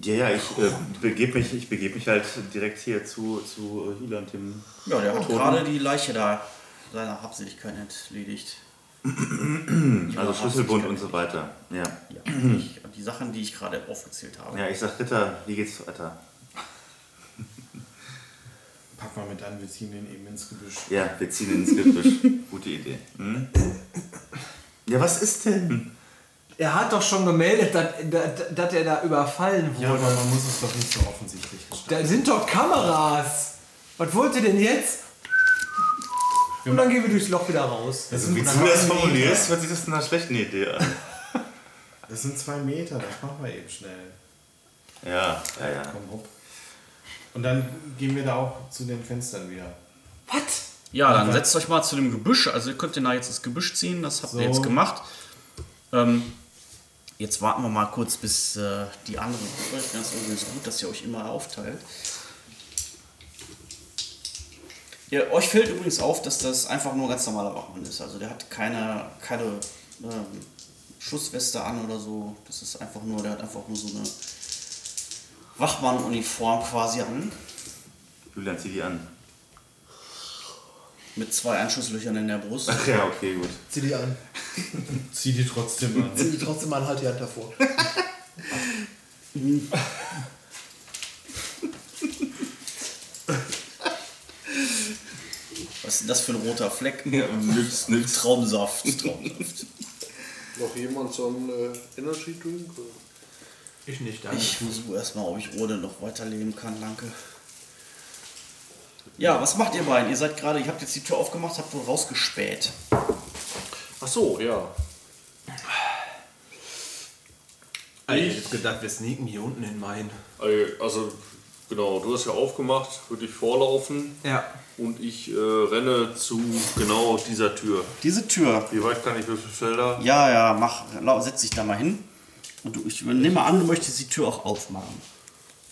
Ja, ja, ich äh, begebe mich, ich begeb mich halt direkt hier zu, zu Hila und dem. Ja, der hat gerade die Leiche da seiner Habseligkeit entledigt. Also Schlüsselbund und so weiter. Ja. Ja, ich, die Sachen, die ich gerade aufgezählt habe. Ja, ich sag Ritter, wie geht's weiter? Pack mal mit an, wir ziehen den eben ins Gebüsch. Ja, wir ziehen ins Gebüsch. Gute Idee. Hm? Ja, was ist denn? Er hat doch schon gemeldet, dass, dass, dass er da überfallen Ja, wurde. aber man muss es doch nicht so offensichtlich gestalten. da sind doch Kameras. Was wollt ihr denn jetzt? Und dann gehen wir durchs Loch wieder raus. Das sind, Wie du das formulierst, hört sich das nach einer schlechten Idee an. Das sind zwei Meter, das machen wir eben schnell. Ja, ja, ja. Komm, hopp. Und dann gehen wir da auch zu den Fenstern wieder. Was? Ja, dann setzt euch mal zu dem Gebüsch. Also ihr könnt den da jetzt ins Gebüsch ziehen, das habt ihr So. jetzt gemacht. Ähm, jetzt warten wir mal kurz, bis äh, die anderen. Das übrigens gut, dass ihr euch immer aufteilt. Ja, euch fällt übrigens auf, dass das einfach nur ein ganz normaler Wachmann ist. Also der hat keine, keine ähm, Schussweste an oder so. Das ist einfach nur, der hat einfach nur so eine Wachmann-Uniform quasi an. Julian, zieh die an. Mit zwei Einschusslöchern in der Brust. Ach ja, okay, gut. Zieh die an. Zieh die trotzdem an. Zieh die trotzdem an, halt die Hand davor. Was ist denn das für ein roter Fleck? Ja, nix, nix. Traumsaft. Traumsaft. Noch jemand so einen äh, Energy Drink? Oder? Ich nicht, danke. Ich versuche erstmal, ob ich ohne noch weiterleben kann, danke. Ja, was macht ihr beiden? Ihr seid gerade, ihr habt jetzt die Tür aufgemacht, habt wohl rausgespäht. Ach so, ja. Alter, ich hab gedacht, wir sneaken hier unten in Main. Also, genau, du hast ja aufgemacht, würde ich vorlaufen Ja. und ich äh, renne zu genau dieser Tür. Diese Tür. Wie weit kann ich Würfelfelder? Ja, ja, mach, lau- setz dich da mal hin. Und du, ich nehme an, du möchtest die Tür auch aufmachen.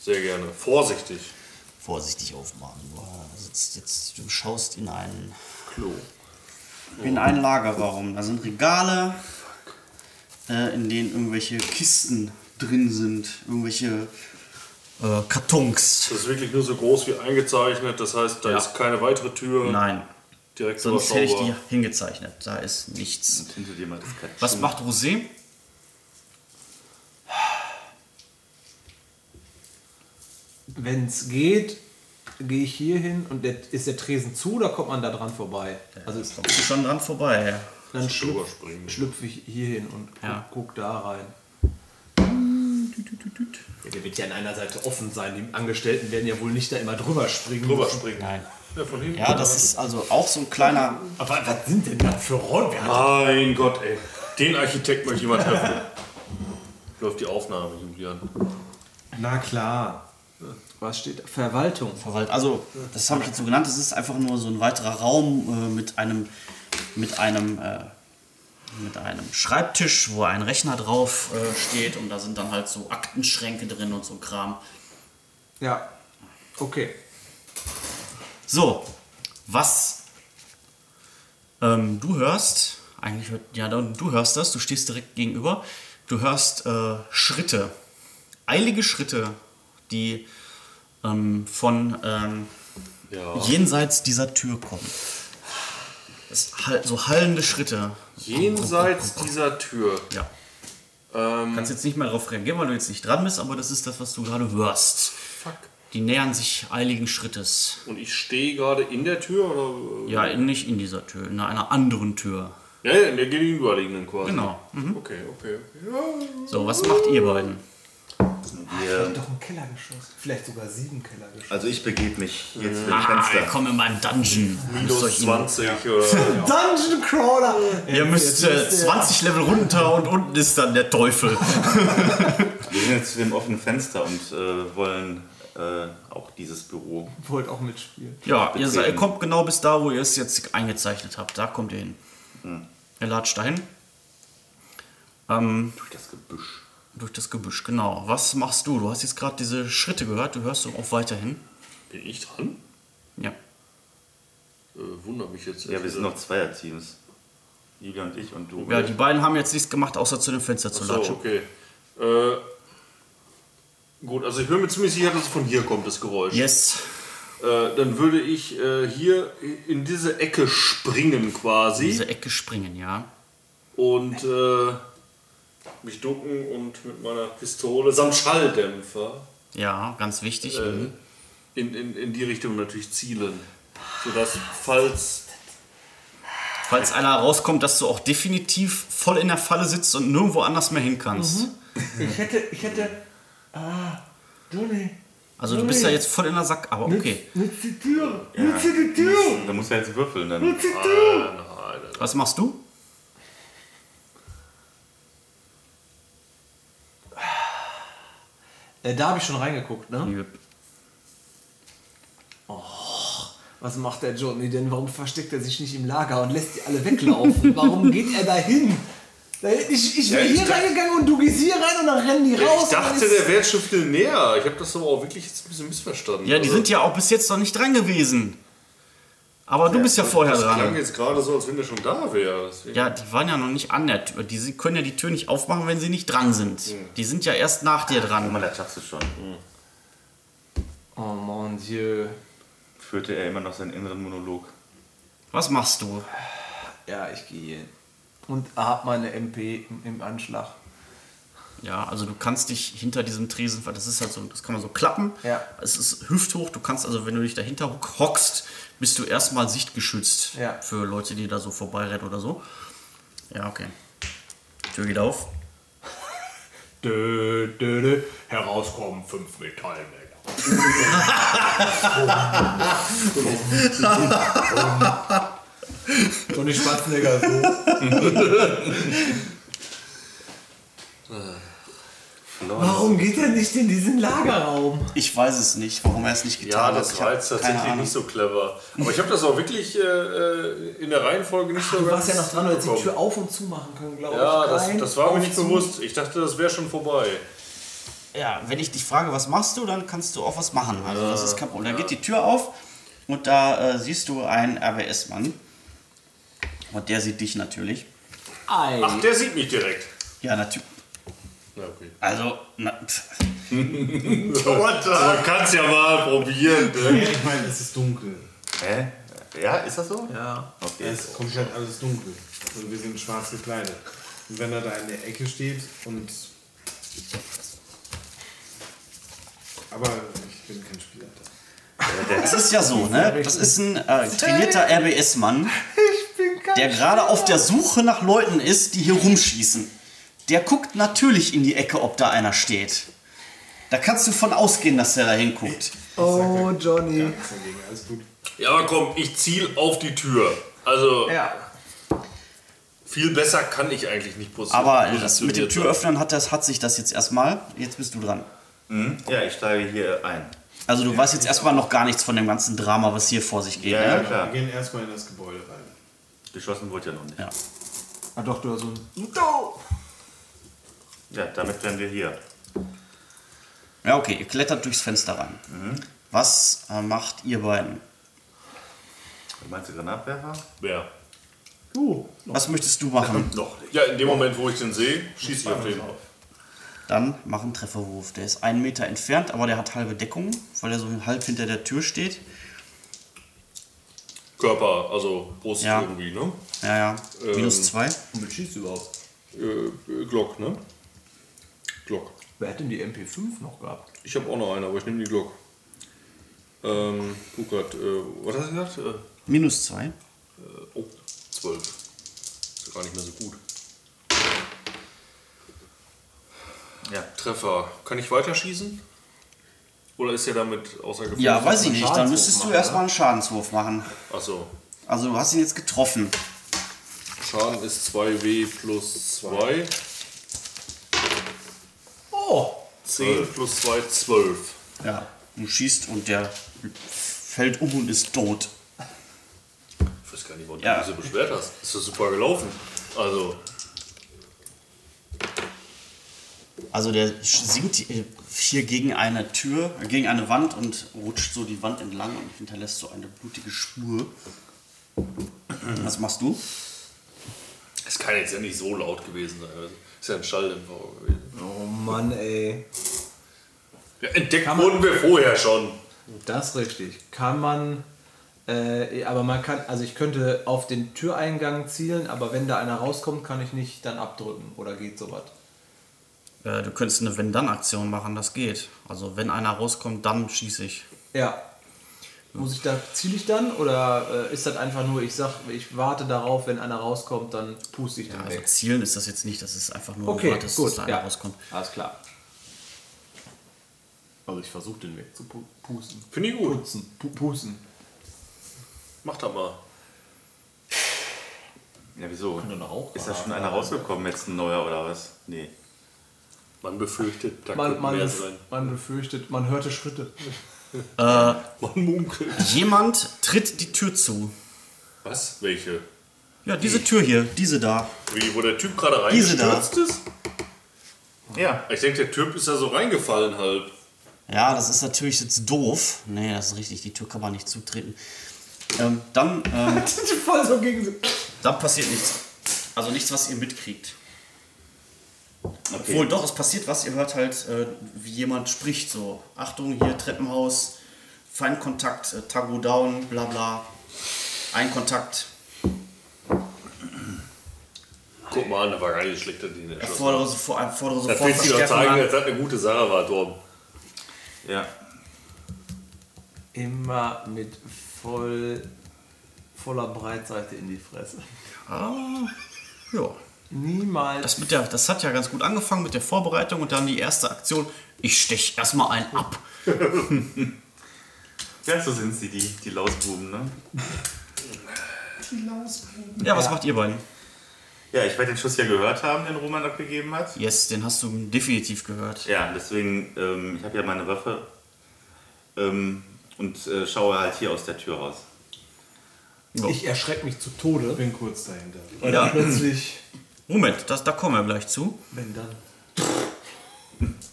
Sehr gerne. Vorsichtig. Vorsichtig aufmachen. Du sitzt jetzt, du schaust in einen, Klo. in einen Lagerraum. Da sind Regale, äh, in denen irgendwelche Kisten drin sind, irgendwelche äh, Kartons. Das ist wirklich nur so groß wie eingezeichnet, das heißt, da Ja. ist keine weitere Tür. Nein, Direkt sonst hätte ich die hingezeichnet. Da ist nichts. Was macht Rosé? Wenn es geht, gehe ich hier hin und der, ist der Tresen zu oder kommt man da dran vorbei? Also Bist du schon dran vorbei. dann schlüpfe schlüpf ich hier hin und guck, Ja. guck da rein. Ja, der wird ja an einer Seite offen sein. Die Angestellten werden ja wohl nicht da immer drüber springen. Drüber springen. Nein. Ja, von hinten. Ja, das ist also auch so ein kleiner. Aber was sind denn das für hat- Mein Gott, ey. Den Architekt möchte ich mal treffen. Läuft die Aufnahme, Julian. Na klar. Was steht da? Verwaltung. Verwalt. Also, das habe ich jetzt so genannt. Das ist einfach nur so ein weiterer Raum äh, mit einem, mit einem, äh, mit einem Schreibtisch, wo ein Rechner drauf äh, steht und da sind dann halt so Aktenschränke drin und so Kram. Ja. Okay. So, was ähm, du hörst, eigentlich hört, ja, du hörst das, du stehst direkt gegenüber, du hörst äh, Schritte, eilige Schritte, die ähm, von ähm, Ja. jenseits dieser Tür kommen. Hall- so hallende Schritte. Jenseits dieser Tür. Ja. Ähm, Kannst jetzt nicht mehr darauf reagieren, weil du jetzt nicht dran bist, aber das ist das, was du gerade hörst. fuck. Die nähern sich eiligen Schrittes. Und ich stehe gerade in der Tür oder? Ja, in, nicht in dieser Tür, in einer anderen Tür. Ja, ja, in der gegenüberliegenden quasi. Genau. Mhm. Okay, okay, okay. Ja. So, was macht ihr beiden? Wir, Doch ein Kellergeschoss. Vielleicht sogar sieben Kellergeschosse. also ich begebe mich zu dem Ah, Fenster. komm in meinen Dungeon. Minus euch in- 20 oder. Dungeon Crawler! Ihr müsst äh, 20 Level runter und unten ist dann der Teufel. Wir sind jetzt zu dem offenen Fenster und äh, wollen äh, auch dieses Büro. Wollt auch mitspielen. Ja, ihr, se- ihr Betreten. kommt genau bis da, wo ihr es jetzt eingezeichnet habt. Da kommt ihr hin. Ihr latscht dahin. Ähm, Durch das Gebüsch. Durch das Gebüsch, genau. Was machst du? Du hast jetzt gerade diese Schritte gehört. Du hörst so auch weiterhin. Bin ich dran? Ja. Äh, wundert mich jetzt. Ja, wir sind noch Zweierteams. Julia und ich und du. Ja, die beiden haben jetzt nichts gemacht, außer zu dem Fenster zu so, latschen. okay. Äh, Gut, also ich bin mir ziemlich sicher, dass es von hier kommt, das Geräusch. Yes. Äh, dann würde ich äh, hier in diese Ecke springen quasi Diese Ecke springen, ja. und äh, mich ducken und mit meiner Pistole samt Schalldämpfer Ja, ganz wichtig. äh, Mhm. in, in, in die Richtung natürlich zielen. Sodass, falls. Falls einer rauskommt, dass du auch definitiv voll in der Falle sitzt und nirgendwo anders mehr hin kannst. Ich hätte, ich hätte. Ah, Johnny. Also du bist ja jetzt voll in der Sack, aber okay. Nutz die Tür. Ja, Nutz die Tür. Da muss er jetzt würfeln. Dann. Nutz die Tür. Was machst du? Äh, da habe ich schon reingeguckt, ne? Jep. Was macht der Johnny denn? Warum versteckt er sich nicht im Lager und lässt die alle weglaufen? Warum geht er da hin? Ich, ich wäre Ja, hier reingegangen und du gehst hier rein und dann rennen die raus. ich dachte, der wäre schon viel näher. Ich habe das aber auch wirklich jetzt ein bisschen missverstanden. Ja, die Also, sind ja auch bis jetzt noch nicht dran gewesen. Aber du bist ja vorher Das klang dran. jetzt gerade so, als wenn der schon da wäre. Deswegen- Ja, die waren ja noch nicht an der Tür. Die sie- können ja die Tür nicht aufmachen, wenn sie nicht dran sind. Die sind ja erst nach dir Guck dran. mal, da schaffst du schon. Oh mon Dieu. Führte er immer noch seinen inneren Monolog. Was machst du? Ja, ich gehe hin. Und hab meine MP im, im Anschlag. Ja, also du kannst dich hinter diesem Tresen, das ist halt so, das kann man so klappen. Ja. Es ist hüfthoch. Du kannst also, wenn du dich dahinter hockst, bist du erstmal sichtgeschützt Ja. für Leute, die da so vorbeirennen oder so. Ja, okay. Tür geht auf. Dö, dö, dö. Herauskommen, fünf Metallmänner. Johnny Schwarzenegger so. Warum geht er nicht in diesen Lagerraum? Ich weiß es nicht, warum er es nicht Ja, getan hat. das Ich war jetzt tatsächlich nicht so clever. Aber ich habe das auch wirklich äh, äh, in der Reihenfolge nicht so Du ganz warst ja noch dran, du hättest die. Tür auf und zu machen können, glaube Ja, ich. das, Rein, das war mir nicht zu. bewusst. Ich dachte, das wäre schon vorbei. Ja, wenn ich dich frage, was machst du, dann kannst du auch was machen. Also das ist kein Problem. Da geht die Tür auf und da äh, siehst du einen RWS-Mann. Und der sieht dich natürlich. Ei. Ach, der sieht mich direkt. Ja, natürlich. Na, okay. Also, na, Man kann es ja mal probieren. Ne? Ja, ich meine, es ist dunkel. Hä? Ja, ist das so? Ja. Okay. Es ist komplett alles dunkel. Und wir sind schwarz gekleidet. Und wenn er da in der Ecke steht und. Aber ich bin kein Spieler. das ist ja so, ne? Das ist ein äh, trainierter RBS-Mann, der gerade auf der Suche nach Leuten ist, die hier rumschießen. Der guckt natürlich in die Ecke, ob da einer steht. Da kannst du von ausgehen, dass der da hinguckt. Oh, Johnny. Ja, aber komm, ich ziel auf die Tür. Also, Ja. viel besser kann ich eigentlich nicht posi- Aber das mit dem. Türöffnen hat, das, hat sich das jetzt erstmal. Jetzt bist du dran. Mhm. Ja, ich steige hier ein. Also du weißt jetzt erstmal noch gar nichts von dem ganzen Drama, was hier vor sich geht. Ja, ja, ne? klar. Wir gehen erstmal in das Gebäude rein. Geschossen wurde ja noch nicht. Ja. Ah, doch, du hast so ein. Ja, damit wären wir hier. ja, okay, ihr klettert durchs Fenster rein. Was äh, macht ihr beiden? Meinst du Granatwerfer? Ja. Was möchtest du machen? Noch nicht. Ja, in dem Moment, wo ich den sehe, schieße ich auf den. Dann mach einen Trefferwurf. Der ist einen Meter entfernt, aber der hat halbe Deckung, weil er so halb hinter der Tür steht. Körper, also Brust Ja. irgendwie, ne? Ja, ja. Ähm. Minus zwei. Womit schießt du überhaupt? Äh, Glock, ne? Glock. Wer hat denn die MP5 noch gehabt? Ich habe auch noch eine, aber ich nehme die Glock. Ähm, guck grad, äh, was hast du gesagt? Äh, Minus zwei. oh, 12. Ist ja gar nicht mehr so gut. Ja. Treffer. Kann ich weiterschießen? Oder ist er damit außer Gefecht? Ja, weiß ich nicht. Dann müsstest du machen, erstmal einen Schadenswurf machen. Achso. Also du hast ihn jetzt getroffen. Schaden ist 2W plus 2. Oh! 10 plus 2, 12. Ja. Du schießt und der fällt um und ist tot. Ich weiß gar nicht, warum Ja. du so beschwert hast. Ist doch super gelaufen. Also, Also der sinkt hier gegen eine Tür, gegen eine Wand und rutscht so die Wand entlang und hinterlässt so eine blutige Spur. Was machst du? es kann jetzt ja nicht so laut gewesen sein. Ist ja ein Schalldämpfer gewesen. Oh Mann, ey. Ja, entdeckt wurden wir vorher schon. Das ist richtig. Kann man, äh, aber man kann, also ich könnte auf den Türeingang zielen, aber wenn da einer rauskommt, kann ich nicht dann abdrücken oder geht sowas. Äh, du könntest eine Wenn-Dann-Aktion machen, das geht. Also wenn einer rauskommt, dann schieße ich. Ja. Muss ich da, ziele ich dann oder äh, ist das einfach nur, ich sag, ich warte darauf, wenn einer rauskommt, dann puste ich den Also weg. zielen ist das jetzt nicht, das ist einfach nur Okay, wartest, gut, dass da einer ja. rauskommt. Alles klar. Also ich versuche den weg zu pu pusten. Finde ich gut. Putzen, pu pusten. Mach das mal. Ja, wieso? Ist da schon einer rausgekommen, jetzt ein neuer oder was? Nee. Man befürchtet, da Man, man, mehr sein. man befürchtet, man hörte Schritte. Man munkelt. Jemand tritt die Tür zu. Was? Welche? Ja, diese Tür hier, diese da. Wie, wo der Typ gerade Diese da. reingestürzt ist? Ja. Ich denke, der Typ ist ja so reingefallen halb. Ja, das ist natürlich jetzt doof. Nee, das ist richtig, die Tür kann man nicht zutreten. Ähm, dann, ähm, Voll so gegen dann passiert nichts. Also nichts, was ihr mitkriegt. Okay. Obwohl, doch, es passiert was. Ihr hört halt, äh, wie jemand spricht. So, Achtung, hier Treppenhaus, Feindkontakt, äh, Tago down, bla bla. Ein Kontakt. Guck mal an, da war gar nicht schlechter Diener. Erfordere, sofort- erfordere Das sofort willst du doch Verstärkung zeigen, dass das eine gute Sache war, Torben. Ja. Immer mit voll, voller Breitseite in die Fresse. Ah, ja. Niemals. Das, mit der, das hat ja ganz gut angefangen mit der Vorbereitung und dann die erste Aktion. Ich stech erstmal einen ab. Ja, so sind sie, die, die Lausbuben, ne? Ja, was macht ihr beiden? Ja, ich werde den Schuss ja gehört haben, den Roman abgegeben hat. Yes, den hast du definitiv gehört. Ja, deswegen, ähm, ich habe ja meine Waffe ähm, und äh, schaue halt hier aus der Tür raus. Ich erschrecke mich zu Tode. bin kurz dahinter. Weil Ja. dann plötzlich, Moment, das, da kommen wir gleich zu. wenn dann.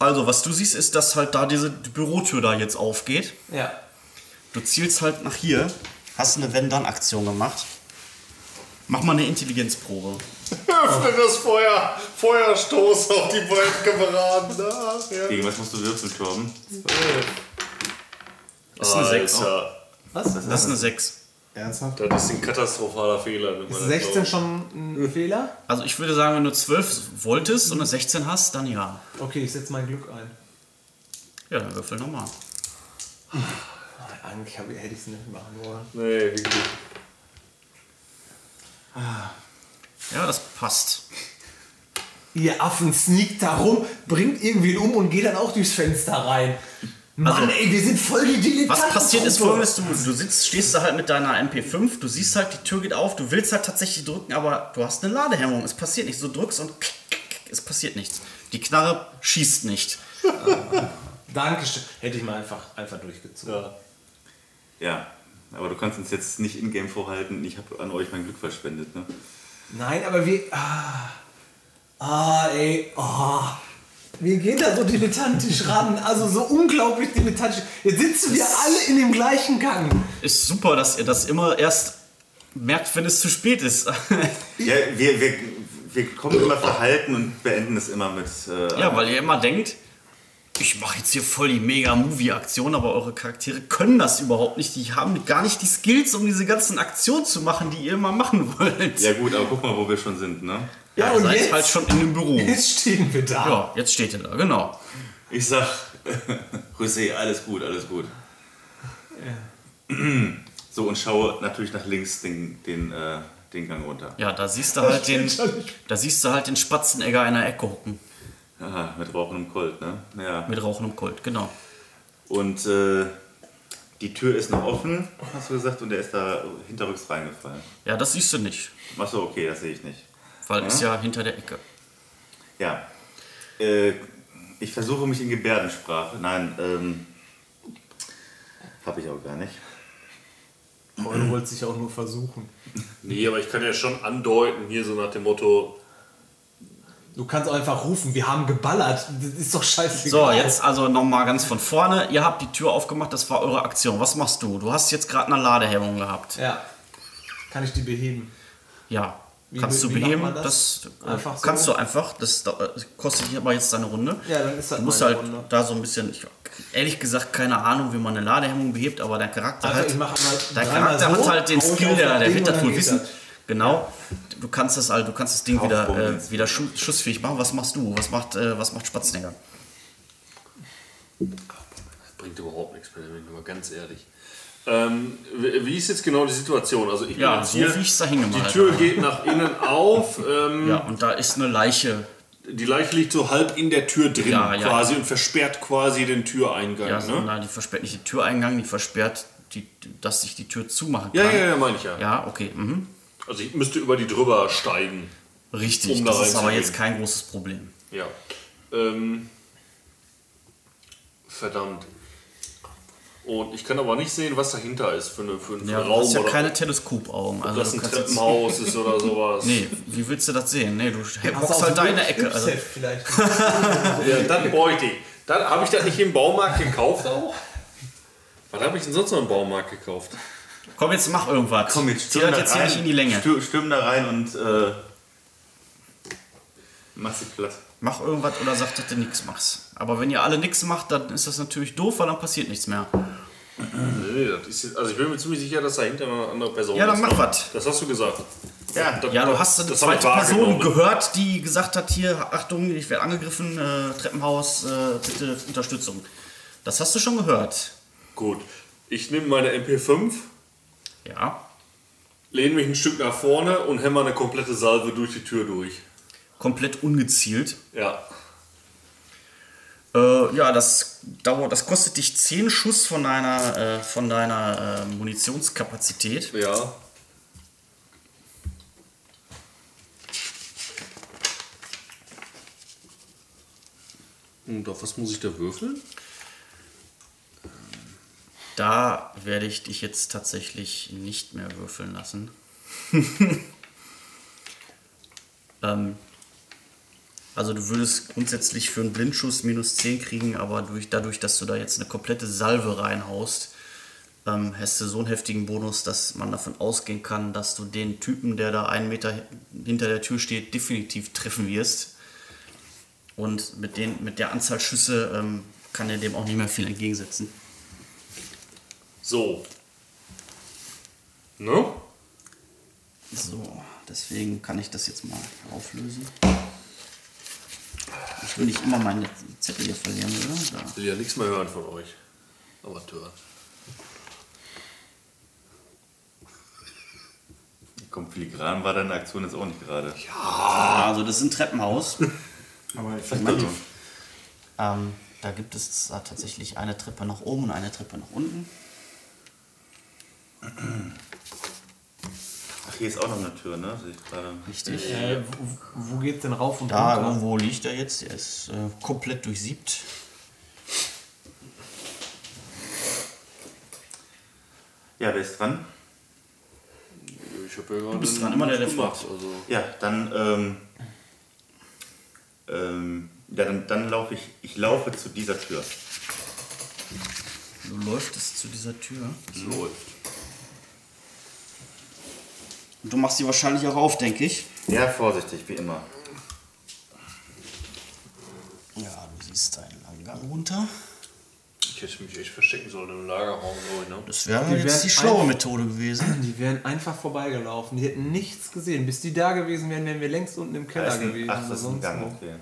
Also, was du siehst, ist, dass halt da diese Bürotür da jetzt aufgeht. Ja. Du zielst halt nach hier. Hast eine Wenn-Dann-Aktion gemacht. Mach mal eine Intelligenzprobe. Öffne das Feuer! Feuerstoß auf die beiden Kameraden. Ja. Gegen was musst du würfeln, Torben? Ist eine 6. Alter, Was? Das ist eine 6. Ernsthaft? das ist ein katastrophaler Fehler. Ist das 16 glaubt. schon ein Fehler? Also, ich würde sagen, wenn du 12 wolltest und eine 16 hast, dann ja. Okay, ich setze mein Glück ein. Ja, dann würfel nochmal. Eigentlich hätte ich es nicht machen wollen. Nee, wirklich. Ja, das passt. Ihr Affen sneakt da rum, bringt irgendwen um und geht dann auch durchs Fenster rein. Mann, ey, wir sind voll die Dilettanten. Was passiert ist folgendes, du, du sitzt, stehst da halt mit deiner MP5, du siehst halt, die Tür geht auf, du willst halt tatsächlich drücken, aber du hast eine Ladehemmung, es passiert nichts, du drückst und es passiert nichts. Die Knarre schießt nicht. Dankeschön. Hätte ich mal einfach, einfach durchgezogen. Ja. Ja. Aber du kannst uns jetzt nicht in-game vorhalten, ich habe an euch mein Glück verschwendet, ne? Nein, aber wir. Ah, ah ey. Oh. Wir gehen da so dilettantisch ran. Also so unglaublich dilettantisch. Jetzt sitzen wir alle in dem gleichen Gang. Ist super, dass ihr das immer erst merkt, wenn es zu spät ist. Ja, wir, wir, wir kommen immer verhalten und beenden es immer mit. Äh, ja, weil ihr immer denkt, ich mache jetzt hier voll die Mega-Movie-Aktion, aber eure Charaktere können das überhaupt nicht. Die haben gar nicht die Skills, um diese ganzen Aktionen zu machen, die ihr immer machen wollt. Ja gut, aber guck mal, wo wir schon sind, ne? Ja, ihr und seid jetzt, halt schon in dem Büro. jetzt stehen wir da. Ja, jetzt steht ihr da, genau. Ich sag, José, alles gut, alles gut. So, und schaue natürlich nach links den, den, äh, den Gang runter. Ja, da siehst du halt den, da siehst du halt den Spatzenegger in der Ecke hucken. Aha, mit rauchendem Colt, ne? Ja. Mit rauchendem Colt, genau. Und äh, die Tür ist noch offen, hast du gesagt, und der ist da hinterrücks reingefallen. Ja, das siehst du nicht, Achso, okay, das sehe ich nicht. weil ist ja hinter der Ecke. Ja. Äh, ich versuche mich in Gebärdensprache. Nein, ähm. Habe ich auch gar nicht. Man wollte sich auch nur versuchen. Nee, aber ich kann ja schon andeuten, hier so nach dem Motto, Du kannst auch einfach rufen, wir haben geballert. Das ist doch So, scheißegal. jetzt also nochmal ganz von vorne. Ihr habt die Tür aufgemacht, das war eure Aktion. Was machst du? Du hast jetzt gerade eine Ladehemmung gehabt. Ja. Kann ich die beheben? Ja. Wie kannst be- du beheben? Das, das? äh, Einfach so? kannst du einfach. Das da- äh, kostet dich aber jetzt deine Runde. Ja, dann ist das Du musst halt Runde. da so ein bisschen. Ich ehrlich gesagt keine Ahnung, wie man eine Ladehemmung behebt, aber dein Charakter Also hat, dein Charakter so, hat halt den Skill, der, der wird das wohl wissen. das. Genau. Du kannst das halt, du kannst das Ding wieder, äh, wieder schu schussfähig machen. Was machst du? Was macht, äh, was macht Spatznäger? Bringt überhaupt nichts bin ich mal ganz ehrlich. Ähm, wie ist jetzt genau die Situation? Also ich bin Ja, jetzt so hier, wie ich's da hingemalt Die Tür geht nach innen auf. Ähm, Ja, und da ist eine Leiche. Die Leiche liegt so halb in der Tür drin Ja, ja. quasi und versperrt quasi den Türeingang. Ja, so, ne? na, die versperrt nicht den Türeingang, die versperrt, die, dass sich die Tür zumachen ja, kann. ja, ja, meine ich ja. Ja, okay. Mhm. Also ich müsste über die drüber steigen. Richtig, Um da das ist aber jetzt kein großes Problem. Ja. Ähm, verdammt. Und ich kann aber nicht sehen, was dahinter ist für, eine, für einen Ja, du Raum hast ja oder keine Teleskopaugen. ob Also das du ein Treppenhaus ist oder sowas. Nee, wie willst du das sehen? Nee, du hockst du halt so Ecke. Also, vielleicht. Ja, dann bräuchte ich. Dann habe ich das nicht im Baumarkt gekauft auch. Was habe ich denn sonst noch im Baumarkt gekauft? Komm, jetzt mach irgendwas. Komm, jetzt Zieh stürm das da jetzt hier rein. nicht in die Länge. Stür, stürm da rein und äh, mach sie platt. Mach irgendwas oder sag, dass du nichts machst. Aber wenn ihr alle nichts macht, dann ist das natürlich doof, weil dann passiert nichts mehr. Nee, nee, das ist also ich bin mir ziemlich sicher, dass dahinter noch eine andere Person Ja, dann ist. mach was. Das hast du gesagt. Ja, Das- Ja, du hast eine zweite Person gehört, die gesagt hat, hier, Achtung, ich werde angegriffen, äh, Treppenhaus, äh, bitte Unterstützung. Das hast du schon gehört. Gut. Ich nehme meine MP5, Ja. lehne mich ein Stück nach vorne und hämmer eine komplette Salve durch die Tür durch. Komplett ungezielt. Ja. Äh, ja, das dauert, das kostet dich 10 Schuss von deiner, äh, von deiner äh, Munitionskapazität. Ja. Und auf was muss ich da würfeln? Da werde ich dich jetzt tatsächlich nicht mehr würfeln lassen. ähm, also du würdest grundsätzlich für einen Blindschuss minus 10 kriegen, aber durch, dadurch, dass du da jetzt eine komplette Salve reinhaust, ähm, hast du so einen heftigen Bonus, dass man davon ausgehen kann, dass du den Typen, der da einen Meter hinter der Tür steht, definitiv treffen wirst. Und mit, den, mit der Anzahl Schüsse ähm, kann er dem auch nicht mehr viel entgegensetzen. So. Ne? So, deswegen kann ich das jetzt mal auflösen. Ich will nicht immer meine Zettel hier verlieren, oder? Da. Will ja nichts mehr hören von euch. Amateur. Komm, filigran war deine Aktion jetzt auch nicht gerade. Also das ist ein Treppenhaus. Aber ich Also, ähm, da gibt es tatsächlich eine Treppe nach oben und eine Treppe nach unten. Ach, hier ist auch noch eine Tür, ne? Sehe ich gerade. Richtig. Äh, wo, wo geht's denn rauf und Da runter? irgendwo liegt er jetzt. Er ist äh, komplett durchsiebt. Ja, wer ist dran? Ich habe ja gerade. bist dran, immer der, der fragt. Also. Ja, dann, ähm, ähm, ja, dann, dann laufe ich, ich laufe zu dieser Tür. Du läuftest zu dieser Tür. Läuft. Und du machst sie wahrscheinlich auch auf, denke ich. Ja, vorsichtig, wie immer. Ja, du siehst einen langen Gang runter. Ich hätte mich echt verstecken sollen im Lagerraum, ne? Das wäre Die jetzt die schlaue Methode gewesen. Die wären einfach vorbeigelaufen. Die hätten nichts gesehen. Bis die da gewesen wären, wären wir längst unten im Keller ein, gewesen. ach, das ist ein Gang, okay.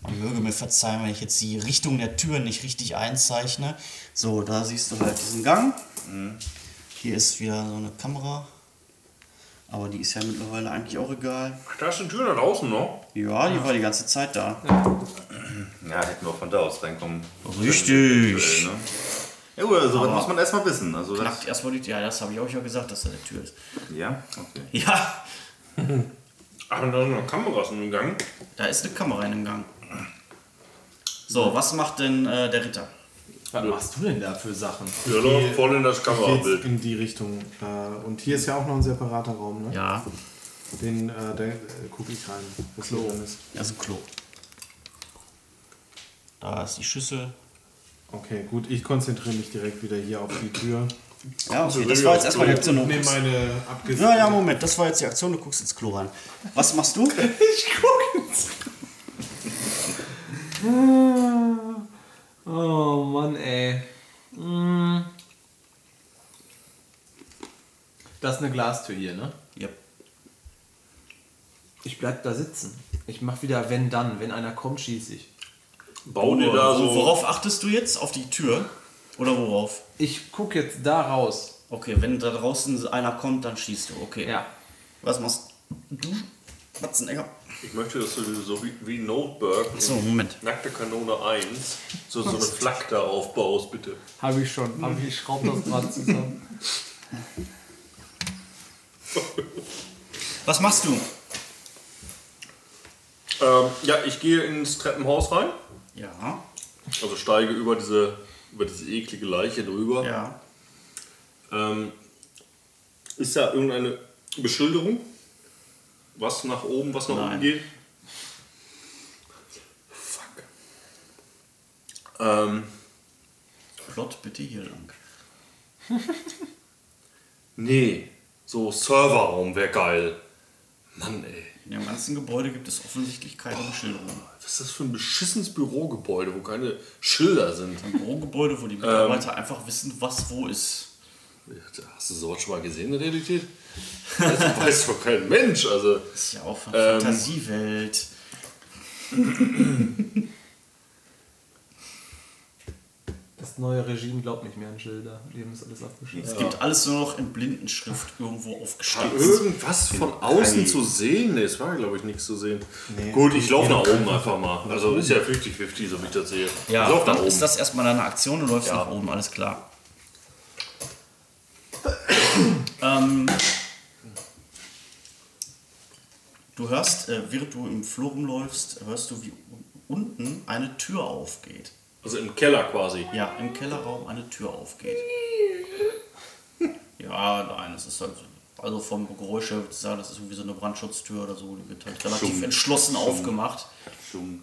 Man möge mir verzeihen, wenn ich jetzt die Richtung der Tür nicht richtig einzeichne. So, da siehst du halt diesen Gang. Hier ist wieder so eine Kamera. Aber die ist ja mittlerweile eigentlich auch egal. Ach, da ist eine Tür nach draußen noch. Ja, die war die ganze Zeit da. Ja, hätten wir auch von da aus reinkommen. Richtig. Ne? Ja gut, also das muss man erstmal wissen. Also das, erstmal die. Ja, das habe ich euch ja gesagt, dass da eine Tür ist. ja, okay. Ja, Ach, da sind noch Kameras im Gang. da ist eine Kamera in dem Gang. So, was macht denn äh, der Ritter? Was machst du denn da für Sachen? Ja, läuft voll in das Kamerabild. in die Richtung. Äh, und hier ist ja auch noch ein separater Raum, ne? Ja, Den, äh, da äh, gucke ich rein, was hier drin ist. das ist ein Klo. Da ist die Schüssel. Okay, gut, ich konzentriere mich direkt wieder hier auf die Tür. Ja, okay, das war jetzt erstmal die Aktion. Guckst- meine abgesetzte. Ja, ja, Moment, das war jetzt die Aktion, du guckst ins Klo rein. Was machst du? Ich gucke ins Oh Mann, ey. Mm. Das ist eine Glastür hier, ne? Ja. Ich bleib da sitzen. Ich mach wieder wenn dann. Wenn einer kommt, schieße ich. Bau dir oh, da so. Worauf achtest du jetzt? Auf die Tür? Oder worauf? Ich guck jetzt da raus. Okay, wenn da draußen einer kommt, dann schießt du. Okay. Ja. Was machst du? Katzenegger. Ich möchte, dass du so wie, wie Notebook So, Moment. nackte Kanone 1 so, so eine Flak da aufbaust, bitte. Habe ich schon. Aber ich schraub das gerade zusammen. Was machst du? Ähm, ja, ich gehe ins Treppenhaus rein. Ja. Also steige über diese, über diese eklige Leiche drüber. Ja. Ähm, ist da irgendeine Beschilderung? Was nach oben, was nach Nein. unten geht? Fuck. Ähm, Plot bitte hier lang. nee, so Serverraum wäre geil. Mann, ey. In dem ganzen Gebäude gibt es offensichtlich keine Beschilderung. Was ist das für ein beschissenes Bürogebäude, wo keine Schilder sind? Ein Bürogebäude, wo die Mitarbeiter einfach wissen, was wo ist. Hast du sowas schon mal gesehen in der Realität? Das weiß doch kein Mensch. Also, Das ist ja auch von Ähm. Fantasiewelt. Das neue Regime glaubt nicht mehr an Schilder. Haben das alles abgeschlossen. Es gibt alles nur noch in Blindenschrift irgendwo war aufgeschrieben. irgendwas von außen zu sehen? Nee, es war, glaube ich, nichts zu sehen. Gut, ich laufe nach oben einfach mal. Also ist ja 50-50, so wie ich das sehe. Ja, ich laufe nach dann oben. ist das erstmal deine Aktion, du läufst nach oben, alles klar. ähm, du hörst, äh, während du im Flur rumläufst, hörst du, wie unten eine Tür aufgeht. also im Keller quasi. Ja, im Kellerraum eine Tür aufgeht. Ja, nein, es ist halt, also vom Geräusch her würde ich sagen, das ist irgendwie so eine Brandschutztür oder so, die wird halt relativ Schum. entschlossen Schum. aufgemacht. Schon.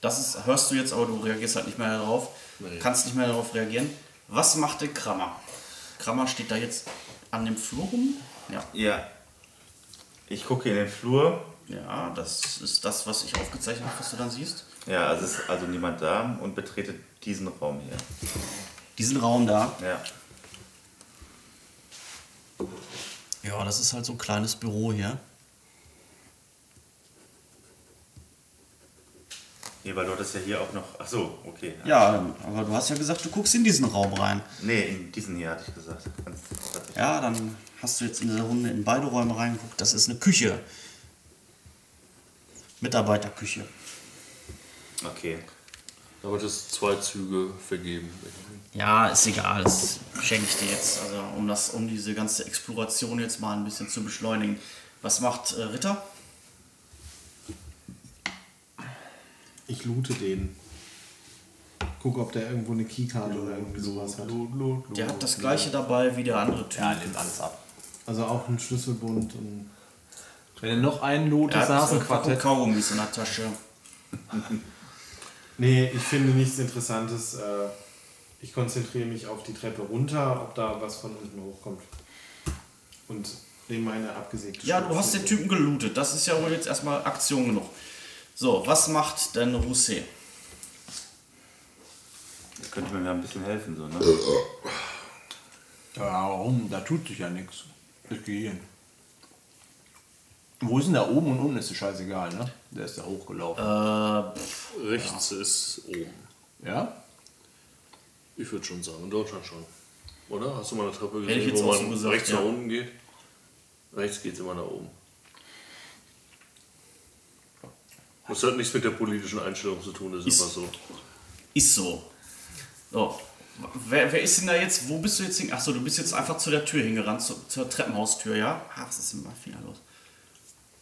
Das ist, hörst du jetzt, aber du reagierst halt nicht mehr darauf. Nee. Kannst nicht mehr darauf reagieren. Was macht der Krammer? Krammer steht da jetzt an dem Flur rum. Ja. Ja. Ich gucke in den Flur. Ja, das ist das, was ich aufgezeichnet habe, was du dann siehst. Ja, also ist also niemand da und betrete diesen Raum hier. Diesen Raum da. Ja. Ja, das ist halt so ein kleines Büro hier. Weil du hattest ja hier auch noch. Ach so, okay. Ja, aber du hast ja gesagt, du guckst in diesen Raum rein. Nee, in diesen hier hatte ich gesagt. Ganz. Ja, dann hast du jetzt in dieser Runde in beide Räume reingeguckt. Das ist eine Küche. Mitarbeiterküche. Okay. Da wird es zwei Züge vergeben. Ja, ist egal, das schenke ich dir jetzt. Also um das, um diese ganze Exploration jetzt mal ein bisschen zu beschleunigen. Was macht äh, Ritter? Ich loote den. Guck, ob der irgendwo eine Keykarte oder irgendwie sowas hat. Der hat das gleiche dabei wie der andere Typ. Ja, nimmt alles ab. Also auch ein Schlüsselbund und. Wenn er noch einen Lot Er ist, hat hast du ein Quartett. Kaugummis in der Tasche. Nee, ich finde nichts Interessantes. Äh, Ich konzentriere mich auf die Treppe runter, ob da was von unten hochkommt. Und nehme meine abgesägte Ja, du hast den. Typen gelootet. Das ist ja wohl jetzt erstmal Aktion genug. So, was macht denn Rousset? Das könnte mir ja ein bisschen helfen, so, ne? Ja, warum? Da tut sich ja nichts. Ich gehe hin. Wo ist denn da oben und unten? Ist dir scheißegal, ne? Der ist ja hochgelaufen. Äh, pff, Rechts ist oben. Ja? Ich würde schon sagen, in Deutschland schon. Oder? Hast du mal eine Treppe gesehen, jetzt wo man so gesagt, rechts ja. nach unten geht? Rechts geht es immer nach oben. Das hat nichts mit der politischen Einstellung zu tun, das ist Ist- einfach so. ist so. So. Wer, wer ist denn da jetzt? Wo bist du jetzt hin? Achso, du bist jetzt einfach zu der Tür hingerannt, zu, zur Treppenhaustür, ja? Ah, was ist denn meinem Finger los?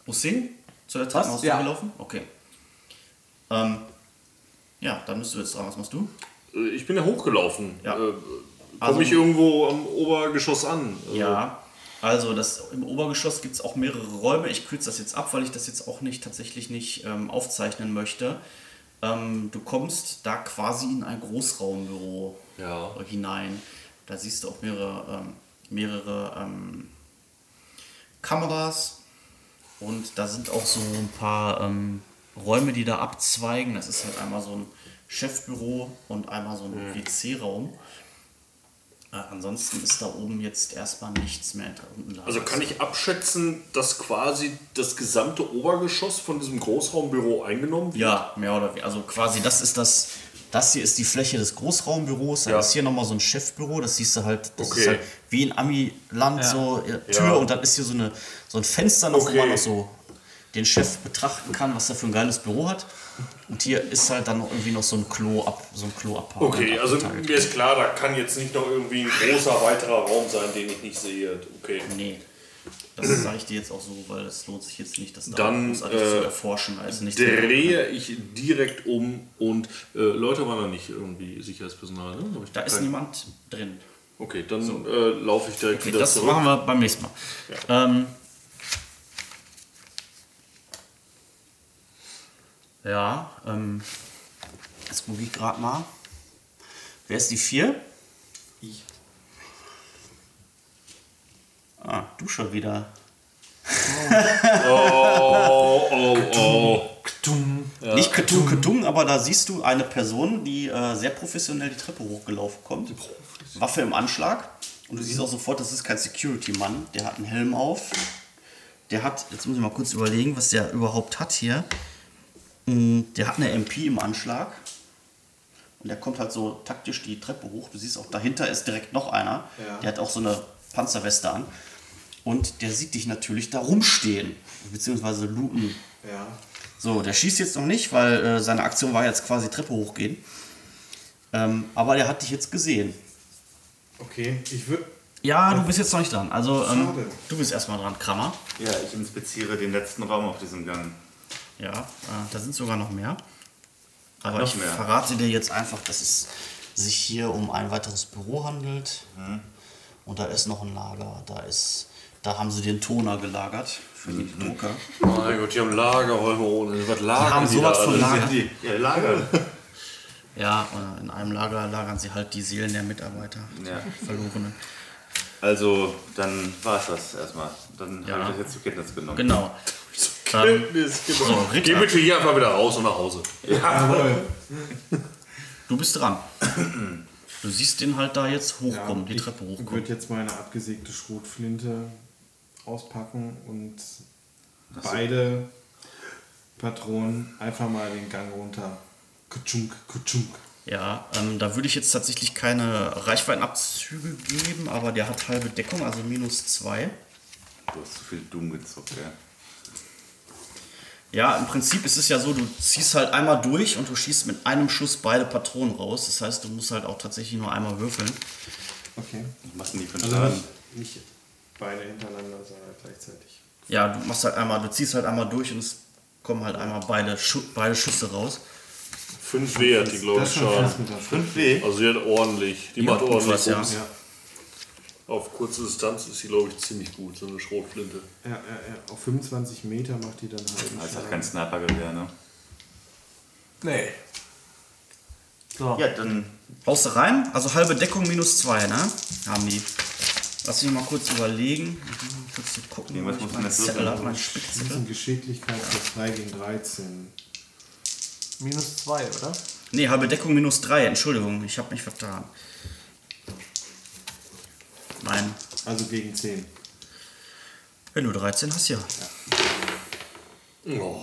Hussein? Zu der Treppenhaustür Ja. gelaufen? Okay. Ähm, ja, dann bist du jetzt dran. Was machst du? Äh, Ich bin ja hochgelaufen. Ja. Äh, Komme Also- ich irgendwo am Obergeschoss an? Also, Ja, also das, im Obergeschoss gibt es auch mehrere Räume. Ich kürze das jetzt ab, weil ich das jetzt auch nicht tatsächlich nicht ähm, aufzeichnen möchte. Ähm, du kommst da quasi in ein Großraumbüro Ja. hinein. Da siehst du auch mehrere, ähm, mehrere ähm, Kameras und da sind auch so ein paar ähm, Räume, die da abzweigen. Das ist halt einmal so ein Chefbüro und einmal so ein WC-Raum. Äh, ansonsten ist da oben jetzt erstmal nichts mehr unten. Also kann ich abschätzen, dass quasi das gesamte Obergeschoss von diesem Großraumbüro eingenommen wird? Ja, mehr oder weniger. Also quasi das ist das. Das hier ist die Fläche des Großraumbüros. Dann Ja. ist hier nochmal so ein Chefbüro. Das siehst du halt. Das Okay. ist halt wie in Ami-Land so äh, Tür Ja. und dann ist hier so, eine, so ein Fenster noch, wo Okay. man noch so den Chef betrachten kann, was er für ein geiles Büro hat. Und hier ist halt dann noch irgendwie noch so ein Klo ab, so ein Klo ab. Okay, also mir ist klar, da kann jetzt nicht noch irgendwie ein großer weiterer Raum sein, den ich nicht sehe. Okay. Nee. Das sage ich dir jetzt auch so, weil es lohnt sich jetzt nicht, das da Dann, großartig äh, zu erforschen. Also nicht Drehe ich direkt um und äh, Leute waren da nicht irgendwie Sicherheitspersonal, ne? Da ist niemand drin. Okay, dann äh, laufe ich direkt Okay, wieder das zurück. machen wir beim nächsten Mal. Ähm, ja, ähm, jetzt gucke ich gerade mal. Wer ist die vier? Ich. Ah, du schon wieder. Oh, oh, oh. Nicht Ketung, Ketung, aber da siehst du eine Person, die äh, sehr professionell die Treppe hochgelaufen kommt. Waffe im Anschlag. Und du siehst auch sofort, das ist kein Security-Mann. Der hat einen Helm auf. Der hat, jetzt muss ich mal kurz überlegen, was der überhaupt hat hier. Mm, Der hat eine MP im Anschlag. Und der kommt halt so taktisch die Treppe hoch. Du siehst auch, dahinter ist direkt noch einer. Ja. Der hat auch so eine Panzerweste an. Und der sieht dich natürlich da rumstehen. Beziehungsweise looten. Ja. So, der schießt jetzt noch nicht, weil äh, seine Aktion war jetzt quasi Treppe hochgehen. Ähm, aber der hat dich jetzt gesehen. Okay, ich würde. Ja, du bist jetzt noch nicht dran. Also, ähm, du bist erstmal dran, Krammer. Ja, ich inspiziere den letzten Raum auf diesem Gang. Ja, äh, da sind sogar noch mehr. Aber noch ich mehr. verrate dir jetzt einfach, dass es sich hier um ein weiteres Büro handelt. Mhm. Und da ist noch ein Lager. Da ist, da haben sie den Toner gelagert für die Mhm. Drucker. Mein Gott, die haben Lagerräume ohne. Was lagern haben die sowas da von? Lager. Die, ja, Lager. Ja, in einem Lager lagern sie halt die Seelen der Mitarbeiter, Ja. die Verlorenen. Also, dann war es das erstmal. Dann Ja. habe ich das jetzt zur Kenntnis genommen. Genau. Kenntnis, genau. So, Ritter. Geh bitte hier einfach wieder raus und nach Hause. Du bist dran. Du siehst den halt da jetzt hochkommen, die ich Treppe Ich hochkommen. würde jetzt meine abgesägte Schrotflinte auspacken und beide Patronen einfach mal den Gang runter. Kutschunk, kutschunk. Ja, ähm, da würde ich jetzt tatsächlich keine Reichweitenabzüge geben, aber der hat halbe Deckung, also minus zwei. Du hast zu viel Doom gezockt, ja. Ja, im Prinzip ist es ja so, du ziehst halt einmal durch und du schießt mit einem Schuss beide Patronen raus. Das heißt, du musst halt auch tatsächlich nur einmal würfeln. Okay. Was machen die für einen Also nicht, beide hintereinander, sondern gleichzeitig. Ja, du machst halt einmal, du ziehst halt einmal durch und es kommen halt einmal beide, Schu beide Schüsse raus. 5 W hat die, glaube ich, schon Schaden. fast mit der Schrot. 5W? Also sie hat ordentlich. Die, macht tut ordentlich was, ja. Ja, Auf kurze Distanz ist sie, glaube ich, ziemlich gut, so eine Schrotflinte. ja, ja, ja. Auf 25 Meter macht die dann halt. Das ist halt kein Snipergewehr, ne? Nee. So. Ja, dann Haust du rein, also halbe Deckung minus zwei, ne? Haben die. Lass mich mal kurz überlegen. Kurz zu gucken, Nee, was ich muss man jetzt Zettel habe, ist Spickzettel. Geschicklichkeit plus 3 gegen 13. Minus zwei, oder? Nee, halbe Deckung minus drei, Entschuldigung, ich habe mich vertan. Nein, Also gegen 10. wenn du 13 hast, ja. Oh.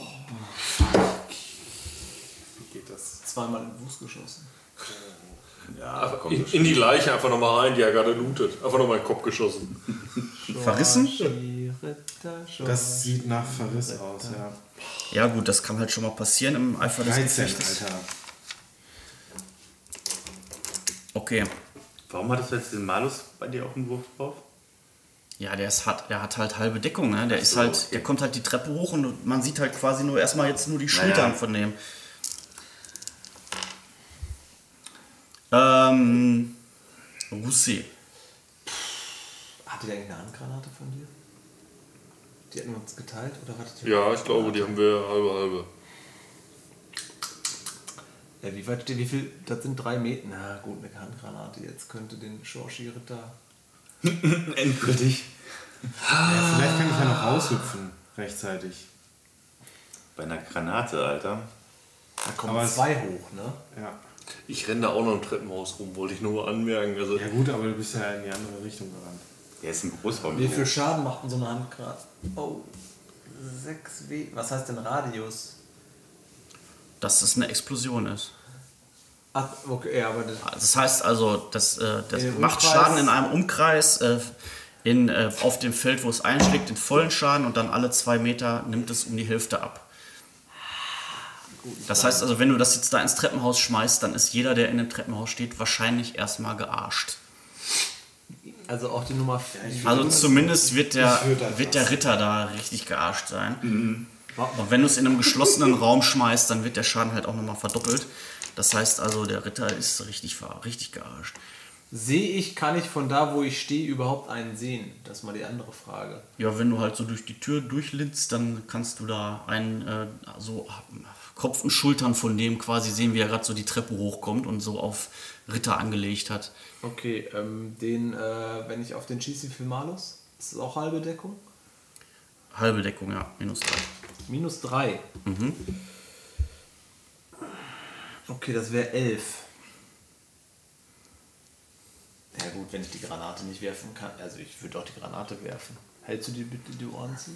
Wie geht das? Zweimal in den Fuß geschossen. ja, komm, In, in die Leiche einfach nochmal rein, die er gerade lootet. Einfach nochmal in den Kopf geschossen. Verrissen? Das sieht nach Verriss aus, ja. Ja gut, das kann halt schon mal passieren im Eifer des 13, Gefechtes. Alter. Okay. Warum hattest du jetzt den Malus bei dir auf dem Wurf drauf? Ja, der, ist, hat, der hat halt halbe Deckung, ne? Der ist so, halt, okay. der kommt halt die Treppe hoch und man sieht halt quasi nur erstmal jetzt nur die Schultern von dem. Ähm. Rousset. Hatte der eigentlich eine Handgranate von dir? Die hätten wir uns geteilt oder hattet ihr? Ja, ich glaube, die haben wir halbe halbe. Ja, wie weit steht, wie viel? Das sind drei Meter. Na gut, eine Handgranate. Jetzt könnte den Shorshi-Ritter. Endgültig. Ja, vielleicht kann ich ja noch raushüpfen, rechtzeitig. Bei einer Granate, Alter. Da kommen Aber es- zwei hoch, ne? Ja. Ich renne da auch noch im Treppenhaus rum, wollte ich nur anmerken. Also, Ja gut, aber du bist ja in die andere Richtung gerannt. Der ist ein Großraum. Wie viel Schaden macht denn so eine Handgranate? Oh, 6 W. Was heißt denn Radius? Dass es eine Explosion ist. Ach, okay, ja, aber das, Das heißt also, das, äh, das macht Umkreis- Schaden in einem Umkreis äh, in, äh, auf dem Feld, wo es einschlägt, den vollen Schaden und dann alle zwei Meter nimmt es um die Hälfte ab. Das heißt also, wenn du das jetzt da ins Treppenhaus schmeißt, dann ist jeder, der in dem Treppenhaus steht, wahrscheinlich erstmal gearscht. also auch die Nummer 4. Also zumindest wird der, das wird der Ritter da richtig gearscht sein. Und wenn du es in einem geschlossenen Raum schmeißt, dann wird der Schaden halt auch nochmal verdoppelt. Das heißt also, der Ritter ist richtig, richtig gearscht. Sehe ich, kann ich von da, wo ich stehe, überhaupt einen sehen? Das ist mal die andere Frage. Ja, wenn du halt so durch die Tür durchlinst, dann kannst du da einen äh, so Kopf und Schultern von dem quasi sehen, wie er gerade so die Treppe hochkommt und so auf Ritter angelegt hat. Okay, ähm, den, äh, wenn ich auf den schieße, viel Malus? Ist das auch halbe Deckung? Halbe Deckung, ja, minus drei. Minus 3. Okay, das wäre 11. Ja gut, wenn ich die Granate nicht werfen kann. Also ich würde auch die Granate werfen. Hältst du dir bitte die Ohren zu?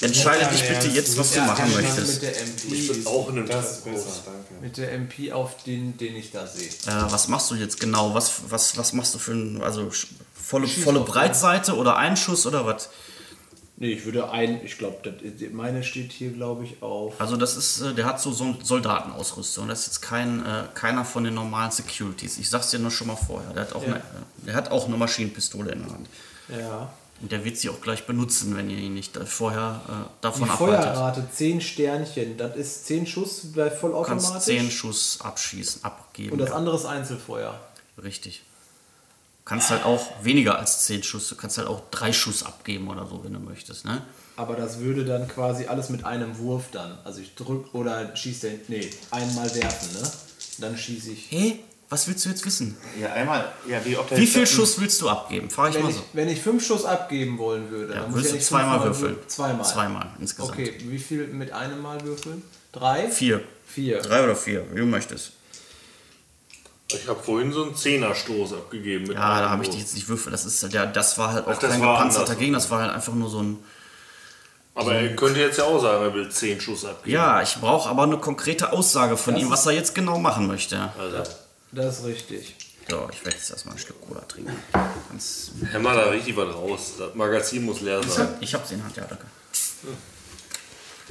Entscheide dich bitte jetzt, was du Ja, machen mit möchtest. der ich bin MP. auch in einem Das ist Treppenhaus. besser, danke. Mit der MP auf den, den ich da sehe. Äh, was machst du jetzt genau? Was, was, was machst du für ein, also volle, volle Breitseite oder Einschuss oder was? Nee, ich würde ein, ich glaube, meine steht hier, glaube ich, auf. Also das ist, äh, der hat so, so Soldatenausrüstung. Das ist jetzt kein, äh, keiner von den normalen Securities. Ich sag's dir nur schon mal vorher. Der hat auch, Ja. eine, der hat auch eine Maschinenpistole in der Hand. Ja. Und der wird sie auch gleich benutzen, wenn ihr ihn nicht vorher äh, Die davon abhaltet. Feuerrate 10 Sternchen. Das ist 10 Schuss bei Du kannst vollautomatisch. 10 Schuss abschießen, abgeben. und das andere ist Einzelfeuer. Richtig. Du kannst halt auch weniger als 10 Schuss, du kannst halt auch 3 Schuss abgeben oder so, wenn du möchtest. Ne? Aber das würde dann quasi alles mit einem Wurf dann. Also ich drück oder schieß den. Nee, einmal werfen, ne? Dann schieße ich. Hey, was willst du jetzt wissen? Ja, einmal. Ja, wie, Wie viel Schuss willst du abgeben? Frage ich Wenn mal ich, so. wenn ich fünf Schuss abgeben wollen würde, Ja, dann muss ich würdest ja du zweimal würfeln. wür- Zweimal. Zweimal insgesamt. Okay, wie viel mit einem Mal würfeln? Drei? Vier. Vier. Drei oder vier, wie du möchtest. Ich habe vorhin so einen Zehnerstoß abgegeben. Mit Ja, da habe ich dich jetzt nicht würfeln. Das, ist, der, das war halt auch Ach, das kein gepanzerter. Gegner, das war halt einfach nur so ein. Aber er könnte jetzt ja auch sagen, er will 10 Schuss abgeben. Ja, ich brauche aber eine konkrete Aussage von ihm, was er jetzt genau machen möchte. Also, Das ist richtig. So, ich werde jetzt erstmal ein Stück Cola trinken. Ganz, hämmer da richtig was raus. Das Magazin muss leer sein. ich hab's in der Hand, ja, danke.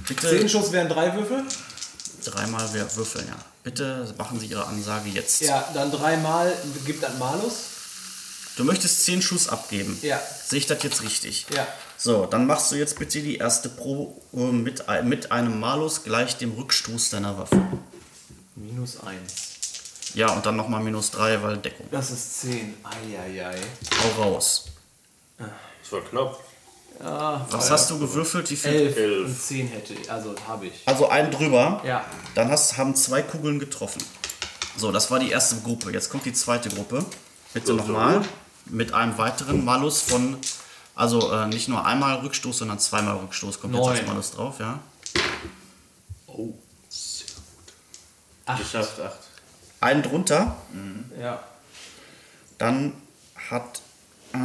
Bitte Zehn Schuss wären drei Würfel? dreimal würfeln, ja. Bitte machen Sie Ihre Ansage jetzt. Ja, dann dreimal. Gibt dann Malus? Du möchtest 10 Schuss abgeben. Ja. Sehe ich das jetzt richtig? Ja. So, dann machst du jetzt bitte die erste Probe äh, mit, ein- mit einem Malus gleich dem Rückstoß deiner Waffe. Minus eins. Ja, und dann nochmal minus 3, weil Deckung. Das ist zehn. Eieiei. Hau raus. Das war knapp. Was hast du gewürfelt? Wie viel? Elf, Elf. und zehn hätte ich. Also habe ich. Also einen drüber. Ja. Dann hast, haben zwei Kugeln getroffen. So, das war die erste Gruppe. Jetzt kommt die zweite Gruppe. Bitte nochmal. Mit einem weiteren Malus von, also äh, nicht nur einmal Rückstoß, sondern zweimal Rückstoß kommt jetzt Neun. als Malus drauf, ja. Oh. Geschafft, acht. Einen drunter, Ja. dann hat. Äh,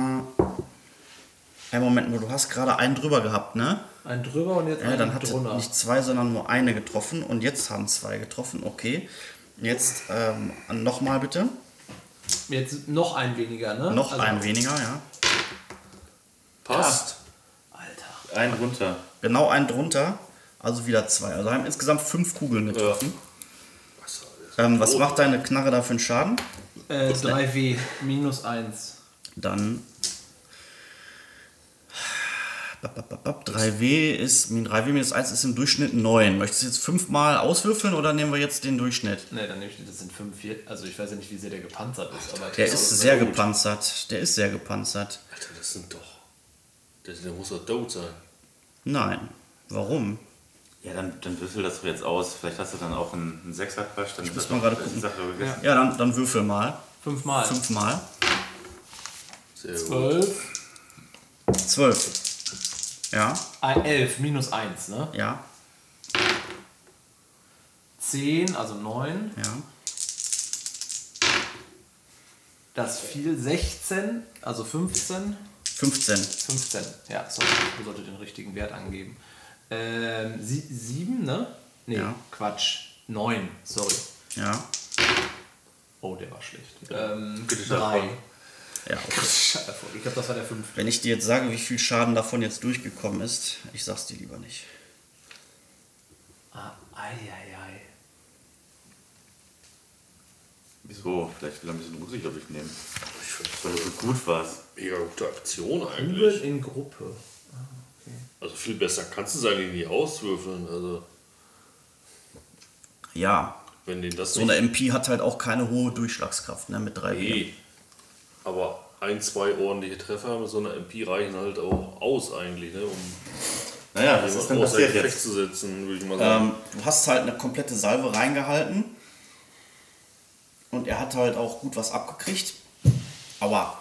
einen Moment nur, du hast gerade einen drüber gehabt, ne? Ein drüber und jetzt Ja, ein dann hat drunter. nicht zwei, sondern nur eine getroffen und jetzt haben zwei getroffen, okay. Jetzt ähm, nochmal bitte. Jetzt noch ein weniger, ne? Noch Also- ein weniger, ja. Passt. Alter. Ein runter. Genau einen drunter, also wieder zwei. Also haben insgesamt fünf Kugeln getroffen. Ähm, was macht deine Knarre da für einen Schaden? Äh, 3W, minus 1. Dann. 3W ist, 3W minus 1 ist im Durchschnitt 9. Möchtest du jetzt fünfmal auswürfeln oder nehmen wir jetzt den Durchschnitt? Ne, dann nehme ich, das sind 5, 4, also ich weiß ja nicht, wie sehr der gepanzert ist, aber Der ist sehr gepanzert. Der ist sehr gepanzert. Alter, das sind doch. Das, der muss doch tot sein. Nein. Warum? Ja, dann, dann würfel das doch jetzt aus. Vielleicht hast du dann auch einen, einen Sechserquatsch. Dann ich muss mal gerade gucken. Sache. Ja, dann, dann würfel mal. Fünfmal. Fünfmal. Sehr gut. 12. Zwölf. Ja, Ein, 11, minus 1, ne? ja. 10, also 9. Ja. Das fiel 16, also 15. 15. 15, ja, sorry, ich sollte den richtigen Wert angeben. Ähm, sie, 7, ne? Nee, Ja. Quatsch. 9, sorry. Ja. Oh, der war schlecht. Ähm, Kritischer 3. Ja, okay. Ich glaube, das war der 5. Wenn ich dir jetzt sage, wie viel Schaden davon jetzt durchgekommen ist, ich sag's dir lieber nicht. Ah, ei, ei, ei. Wieso? Vielleicht will er ein bisschen Rücksicht auf dich nehmen. Weil du so gut warst. Mega gute Aktion Kugel eigentlich. in Gruppe. Also viel besser kannst du es eigentlich nie auswürfeln. Also Ja, wenn den das so eine MP hat halt auch keine hohe Durchschlagskraft, ne, mit 3 Nee. Aber ein, zwei ordentliche Treffer mit so einer MP reichen halt auch aus eigentlich, ne, um Naja, was ist denn passiert Effekt jetzt? zu setzen, würde ich mal sagen. Ähm, du hast halt eine komplette Salve reingehalten. Und er hat halt auch gut was abgekriegt. Aua.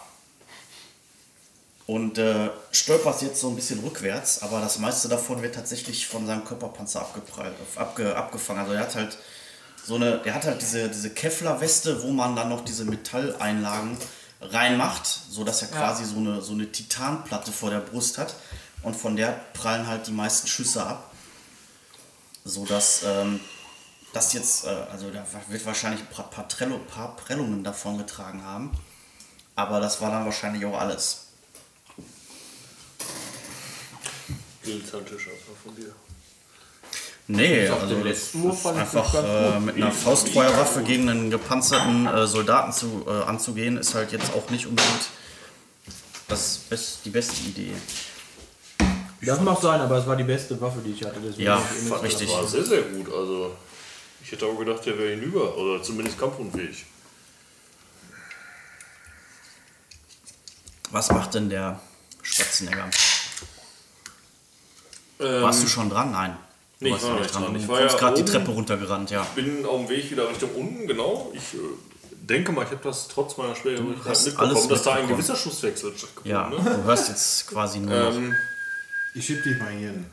Und äh, stolpert jetzt so ein bisschen rückwärts, aber das meiste davon wird tatsächlich von seinem Körperpanzer abgeprallt, abge, abgefangen. Also er hat halt so eine, der hat halt diese, diese Kevlar-Weste, wo man dann noch diese Metalleinlagen reinmacht, sodass er quasi so eine, so eine Titanplatte vor der Brust hat. Und von der prallen halt die meisten Schüsse ab so dass ähm, das jetzt, äh, also da wird wahrscheinlich ein paar, paar, Trello, paar Prellungen davon getragen haben, aber das war dann wahrscheinlich auch alles. Dilettantisch einfach von dir. Nee, also einfach äh, mit einer Faustfeuerwaffe gegen einen gepanzerten äh, Soldaten zu, äh, anzugehen, ist halt jetzt auch nicht unbedingt das best, die beste Idee. Das mag sein, aber es war die beste Waffe, die ich hatte. Deswegen Ja, ich immer- richtig. Das war sehr, sehr gut. Also ich hätte auch gedacht, der wäre hinüber oder zumindest kampfunfähig. Was macht denn der Schwarzenegger? Ähm, Warst du schon dran? Nein. Du Nee, ich war nicht dran. Ich Du war ja gerade die. Treppe runtergerannt, ja. bin auf dem Weg wieder Richtung unten, genau. Ich äh, denke mal, ich habe das trotz meiner Schwerhörigkeit hast mitbekommen, alles dass da ein gewisser Schusswechsel stattgefunden Ja, ne? du hörst jetzt quasi nur noch. ähm, Ich schieb dich mal hier hin.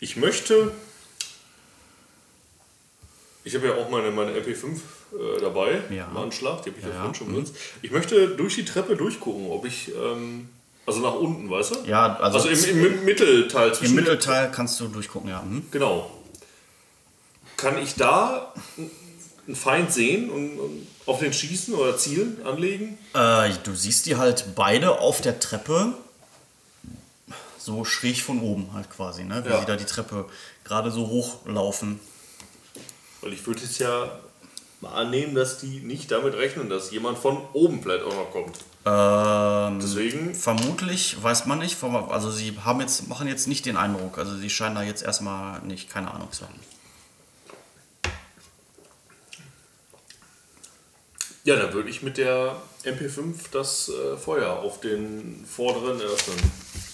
Ich möchte. Ich habe ja auch meine, meine MP5 äh, dabei Ja. im Anschlag, die habe ich ja, Ja, vorhin schon mhm. benutzt. Ich möchte durch die Treppe durchgucken, ob ich. Ähm, also nach unten, weißt du? Ja, also, Also im, im Mittelteil im. Mittelteil kannst du durchgucken, ja. Hm? Genau. Kann ich da einen Feind sehen und, und auf den schießen oder zielen, anlegen? Äh, du siehst die halt beide auf der Treppe, so schräg von oben halt quasi, ne? Wie Ja. sie da die Treppe gerade so hochlaufen. Weil ich würde jetzt ja mal annehmen, dass die nicht damit rechnen, dass jemand von oben vielleicht auch noch kommt. Ähm, Deswegen vermutlich, weiß man nicht, also sie haben jetzt, machen jetzt nicht den Eindruck, also sie scheinen da jetzt erstmal nicht, keine Ahnung zu haben. Ja, dann würde ich mit der MP5 das äh, Feuer auf den vorderen eröffnen.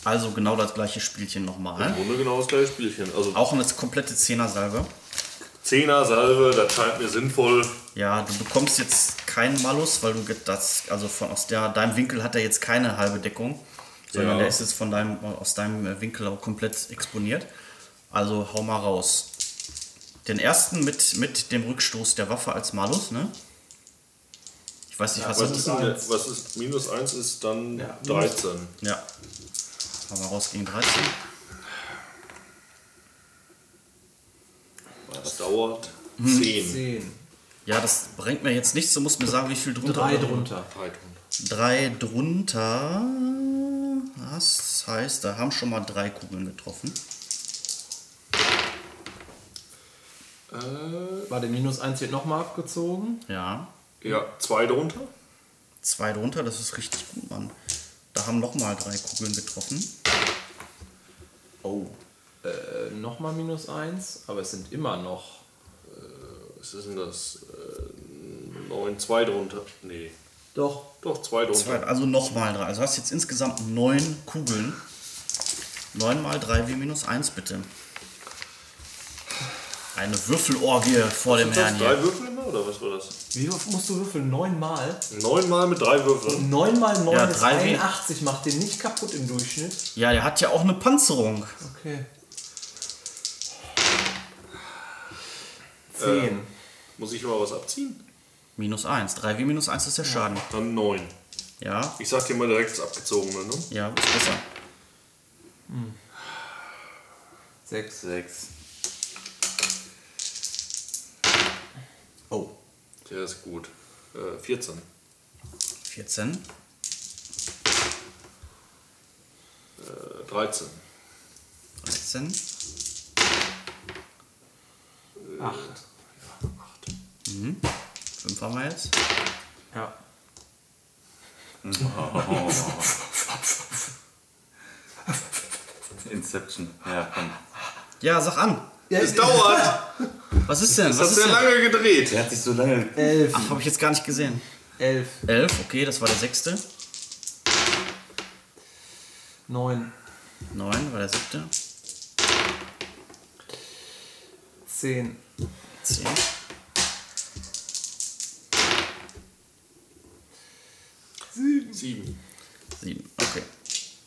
Also genau das gleiche Spielchen Im nochmal. Grunde genau das gleiche Spielchen. Also Auch eine komplette Zehner-Salve. Zehner Salve, das scheint mir sinnvoll. Ja, du bekommst jetzt keinen Malus, weil du das, also von aus der, deinem Winkel hat er jetzt keine halbe Deckung, sondern Ja. der ist jetzt von deinem, aus deinem äh, Winkel auch komplett exponiert. Also hau mal raus. Den ersten mit, mit dem Rückstoß der Waffe als Malus, ne? Ich weiß nicht, was Was das ist, denn was ist minus 1 ist dann Ja, 13. Ja. Hau mal raus gegen 13. Das dauert Hm. 10. 10. Ja, das bringt mir jetzt nichts. Du musst mir sagen, wie viel drunter. 3 oder- drunter. Drei drunter. Das heißt, da haben schon mal drei Kugeln getroffen. War der minus 1 wird nochmal abgezogen. Ja. Ja, 2 drunter. Zwei drunter, das ist richtig gut, Mann. Da haben noch mal drei Kugeln getroffen. Oh. Äh, nochmal minus 1, aber es sind immer noch. Was ist denn das? Äh, 9, 2 drunter. Nee. Doch. Doch, 2 drunter. Zwei, also noch mal drei. Also hast jetzt insgesamt neun Kugeln. Neun mal drei wie minus eins, bitte. Eine Würfelorgie vor dem Sind das Herrn drei hier. Würfel immer oder was war das? Wie oft musst du würfeln? 9 mal? 9 mal mit drei Würfeln. 9 mal 9 Ja, ist drei wie- 81, macht den nicht kaputt im Durchschnitt. Ja, der hat ja auch eine Panzerung. Okay. 10. Muss ich mal was abziehen? Minus 1. 3 wie minus 1 ist der Schaden. Dann 9. Ja, Ich sag dir mal direkt das Abgezogene, ne? ja, ist besser. 6. Sechs. Oh. Der ist gut. Äh, 14. 14. Äh, 13. 13. 8. 5 haben wir jetzt. Ja. Inception. Ja, komm. Ja, sag an. Es dauert! Was ist denn? Das Was sehr denn? lange gedreht. Der hat sich so lange. 11. Ach, habe ich jetzt gar nicht gesehen. 11. 11, okay, das war der sechste. 9. 9 war der siebte. 10. 10. 7. 7. Okay.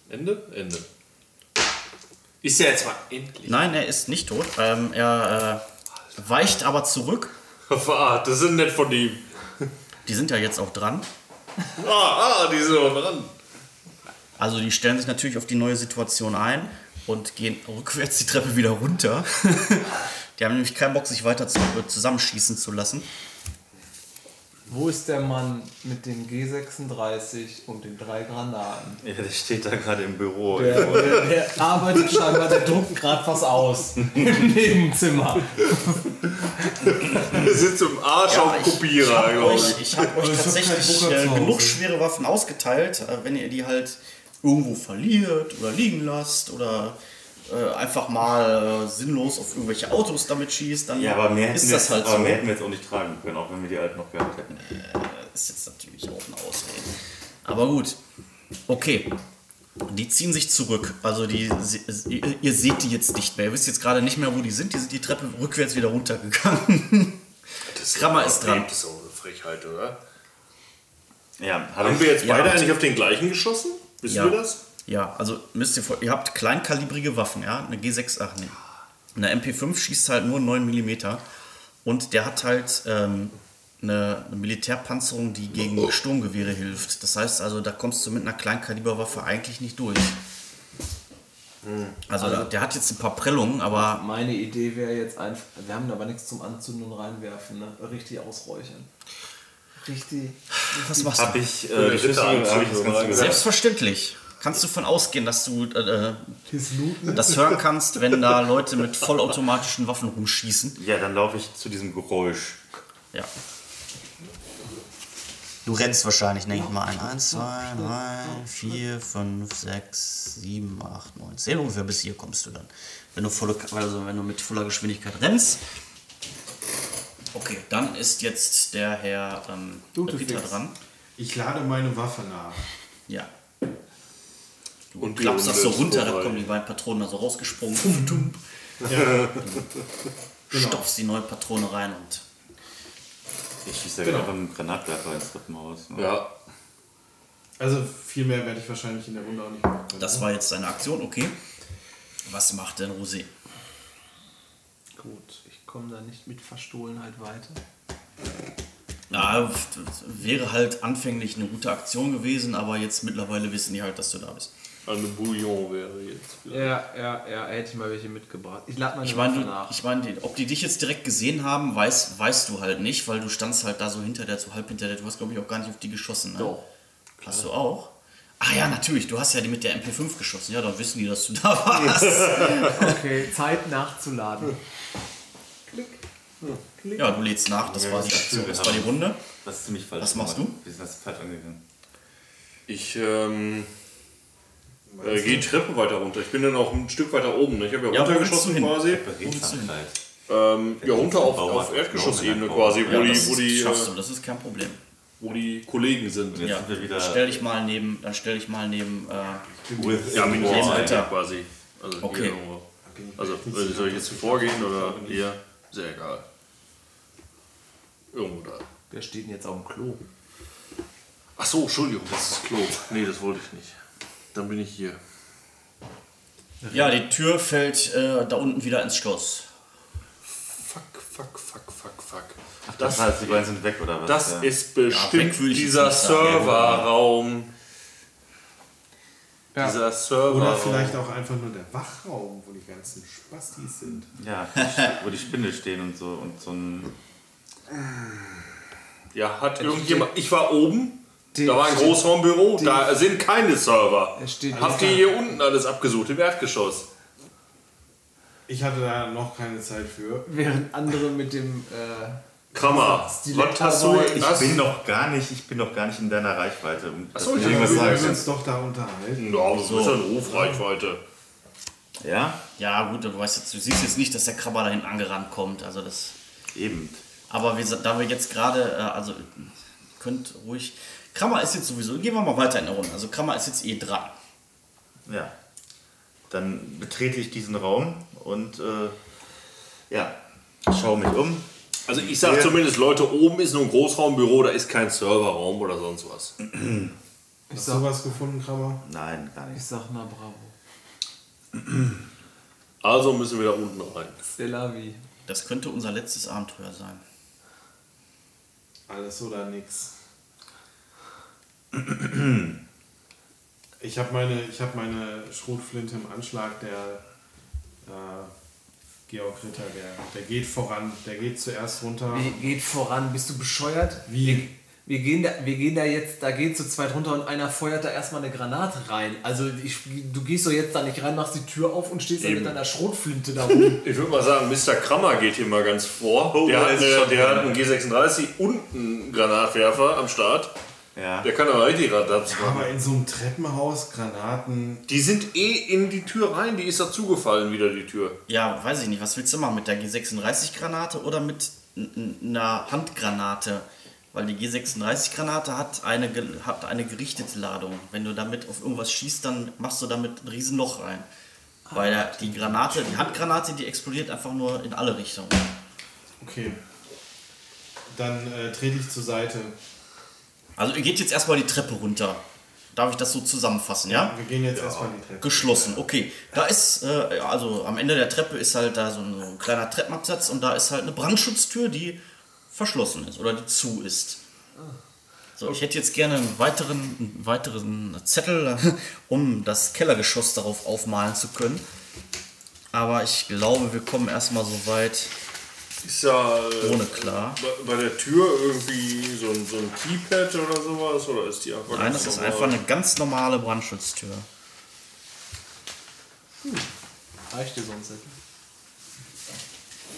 Ende? Ende. Ist ja jetzt mal endlich. Nein, er ist nicht tot. Ähm, er äh, weicht aber zurück. Ah, das sind nett von ihm. Die sind ja jetzt auch dran. Ah, ah, die sind noch dran. Also die stellen sich natürlich auf die neue Situation ein und gehen rückwärts die Treppe wieder runter. die haben nämlich keinen Bock, sich weiter zu, zusammenschießen zu lassen. Wo ist der Mann mit dem G36 und den drei Granaten? Ja, der steht da gerade im Büro. Der, der, der arbeitet scheinbar, der druckt gerade was aus. Im Nebenzimmer. Der sitzt im Arsch auf dem Kopierer, ich glaube euch, ich. ich habe euch ich hab keinen tatsächlich Drucker äh, genug schwere Waffen ausgeteilt, äh, wenn ihr die halt irgendwo verliert oder liegen lasst oder äh, einfach mal äh, sinnlos auf irgendwelche Autos damit schießt, dann Ja, aber mehr, hätten ist wir das jetzt, halt aber so. mehr hätten wir jetzt auch nicht tragen können, auch wenn wir die alten noch gehabt hätten. ist jetzt natürlich auch eine Ausrede. Aber gut. Okay. Die ziehen sich zurück. Also die, ihr, ihr seht die jetzt nicht mehr. Ihr wisst jetzt gerade nicht mehr, wo die sind. Die sind die Treppe rückwärts wieder runtergegangen. Das Krammer ist dran. Das ist auch eine Frechheit, oder? Ja, Haben wir jetzt Ja, beide habt- eigentlich auf den gleichen geschossen? Wissen Ja. wir das? Ja, also müsst ihr vor, ihr habt kleinkalibrige Waffen, ja, eine G6, ach nee. Eine MP5 schießt halt nur 9 mm und der hat halt ähm, eine, eine Militärpanzerung, die gegen Sturmgewehre hilft. Das heißt also, da kommst du mit einer Kleinkaliberwaffe eigentlich nicht durch. Also, da, der hat jetzt ein paar Prellungen, aber Meine Idee wäre jetzt einfach, wir haben aber nichts zum Anzünden und reinwerfen, ne? Richtig ausräuchern. Richtig. was machst Hab du? ich, Ja, äh, hab ich das Ganze gesagt. Selbstverständlich. Kannst du davon ausgehen, dass du äh, Das Looten. das hören kannst, wenn da Leute mit vollautomatischen Waffen rumschießen? Ja, dann laufe ich zu diesem Geräusch. Ja. Du rennst wahrscheinlich, denke ich mal, ein. 1, 2, 3, 4, 5, 6, 7, 8, 9, 10. Ungefähr bis hier kommst du dann. Wenn du, volle, also wenn du mit voller Geschwindigkeit rennst. Okay, dann ist jetzt der Herr ähm, Peter dran. Ich lade meine Waffe nach. Ja. Du Und klappst das so runter, da vorbei. kommen die beiden Patronen da so rausgesprungen. Tum. Genau. Stopfst die neue Patrone rein und Ich schieße da Genau. einfach mit dem Granatwerfer ins Treppenhaus. Ne? Ja. Also viel mehr werde ich wahrscheinlich in der Runde auch nicht machen können. das ne? war jetzt seine Aktion, okay. Was macht denn Rosé? Gut, ich komme da nicht mit Verstohlenheit weiter. Ja, das wäre halt anfänglich eine gute Aktion gewesen, aber jetzt mittlerweile wissen die halt, dass du da bist. Eine Bouillon wäre jetzt. Ja, ja, ja, hätte ich mal welche mitgebracht. Ich lade meine Ich du- nach. ich meine, ob die dich jetzt direkt gesehen haben, weiß, weißt du halt nicht, weil du standst halt da so hinter der, so halb hinter der. Du hast, glaube ich, auch gar nicht auf die geschossen. Ne? Doch. Hast du auch? Ah ja, natürlich. Du hast ja die mit der MP5 geschossen. Ja, dann wissen die, dass du da warst. Okay, Zeit nachzuladen. ja, du lädst nach. Das war die Aktion. Das war die Runde. Das ist ziemlich falsch. Was machst gemacht. Wir sind das falsch angegangen. Ich ähm, äh, gehe die Treppe weiter runter. Ich bin dann auch ein Stück weiter oben. Ne? Ich habe ja, Ja, runtergeschossen quasi. Ähm, ja, runter auf, auf Erdgeschossebene quasi, wo, Ja, die, das wo, die, schaffst äh, du. Das ist kein Problem. wo die Kollegen sind. Jetzt Ja, sind wir wieder- dann stell dich mal neben, dann stell dich mal neben. Äh, With Ja, mit der Alter. Quasi. Also Okay. Also äh, soll ich jetzt vorgehen oder hier? Sehr egal. Irgendwo da. Wer steht denn jetzt auf dem Klo? Ach so, Entschuldigung, das ist Klo. Nee, das wollte ich nicht. Dann bin ich hier. ja, die Tür fällt äh, da unten wieder ins Schloss. Fuck, fuck, fuck, fuck. fuck. Das heißt, die beiden sind weg oder was? Das Ja. ist bestimmt jetzt dieser. Serverraum. Ja. Dieser Serverraum. Oder vielleicht auch einfach nur der Wachraum, wo die ganzen Spastis sind. Ja, wo die Spinde stehen und so und so ein. Ja, hat irgendjemand. Ich war oben. Die- da war ein Großraumbüro. Da sind keine Server. Habt ihr hier unten alles abgesucht im Erdgeschoss? Ich hatte da noch keine Zeit für. Während andere mit dem. Äh, Krammer. Was hast du? Ich was? bin noch gar nicht, ich bin noch gar nicht in deiner Reichweite. Um Ach so, dass ich Wir können uns doch da unterhalten. Ja, das ist ja eine Rufreichweite. Ja, Ja, gut, du weißt jetzt, du siehst jetzt nicht, dass der Krabber da hinten angerannt kommt. Also das. eben. Aber wir, da wir jetzt gerade, äh, also könnt ruhig. Krammer ist jetzt sowieso, gehen wir mal weiter in der Runde. Also Krammer ist jetzt eh dran. Ja. Dann betrete ich diesen Raum und äh, ja, schaue mich um. Also ich sag Ja. zumindest, Leute, oben ist nur ein Großraumbüro, da ist kein Serverraum oder sonst was. ich, Hast du was gefunden, Krabber? Nein, gar ich nicht. sag na bravo. Also müssen wir da unten rein. Stellavi. Das könnte unser letztes Abenteuer sein. Alles oder nix. Ich habe meine, ich hab meine Schrotflinte im Anschlag, der äh, Georg Ritter, der, der geht voran, der geht zuerst runter. Wie geht voran? Bist du bescheuert? Wie? Wir, wir, gehen da, wir gehen da jetzt, da geht zu zweit runter und einer feuert da erstmal eine Granate rein. Also ich, du gehst doch jetzt da nicht rein, machst die Tür auf und stehst dann mit deiner Schrotflinte da rum. Ich würde mal sagen, Mr. Krammer geht hier mal ganz vor. Oh, der, hat ist eine, der hat einen G36 und einen Granatwerfer am Start. Ja. Der kann aber richtig Radatz machen. Aber in so einem Treppenhaus Granaten. Die sind eh in die Tür rein, die ist dazugefallen wieder, die Tür. Ja, weiß ich nicht. Was willst du machen? Mit der G36-Granate oder mit einer Handgranate? Weil die G36-Granate hat eine, hat eine gerichtete Ladung. Wenn du damit auf irgendwas schießt, dann machst du damit ein Riesenloch rein. Weil der, die Granate, die Handgranate, die explodiert einfach nur in alle Richtungen. Okay. Dann äh, trete ich zur Seite. Also ihr geht jetzt erstmal die Treppe runter. Darf ich das so zusammenfassen, ja? Wir gehen jetzt erstmal die Treppe. Geschlossen, okay. Da ist, äh, also am Ende der Treppe ist halt da so ein, so ein kleiner Treppenabsatz und da ist halt eine Brandschutztür, die verschlossen ist oder die zu ist. So, ich hätte jetzt gerne einen weiteren, einen weiteren Zettel, um das Kellergeschoss darauf aufmalen zu können. Aber ich glaube, wir kommen erstmal so weit Ist ja äh, ohne klar. bei, bei der Tür irgendwie so ein, so ein Keypad oder sowas? Oder ist die einfach Nein, das ist normal? einfach eine ganz normale Brandschutztür. Reicht dir sonst nicht.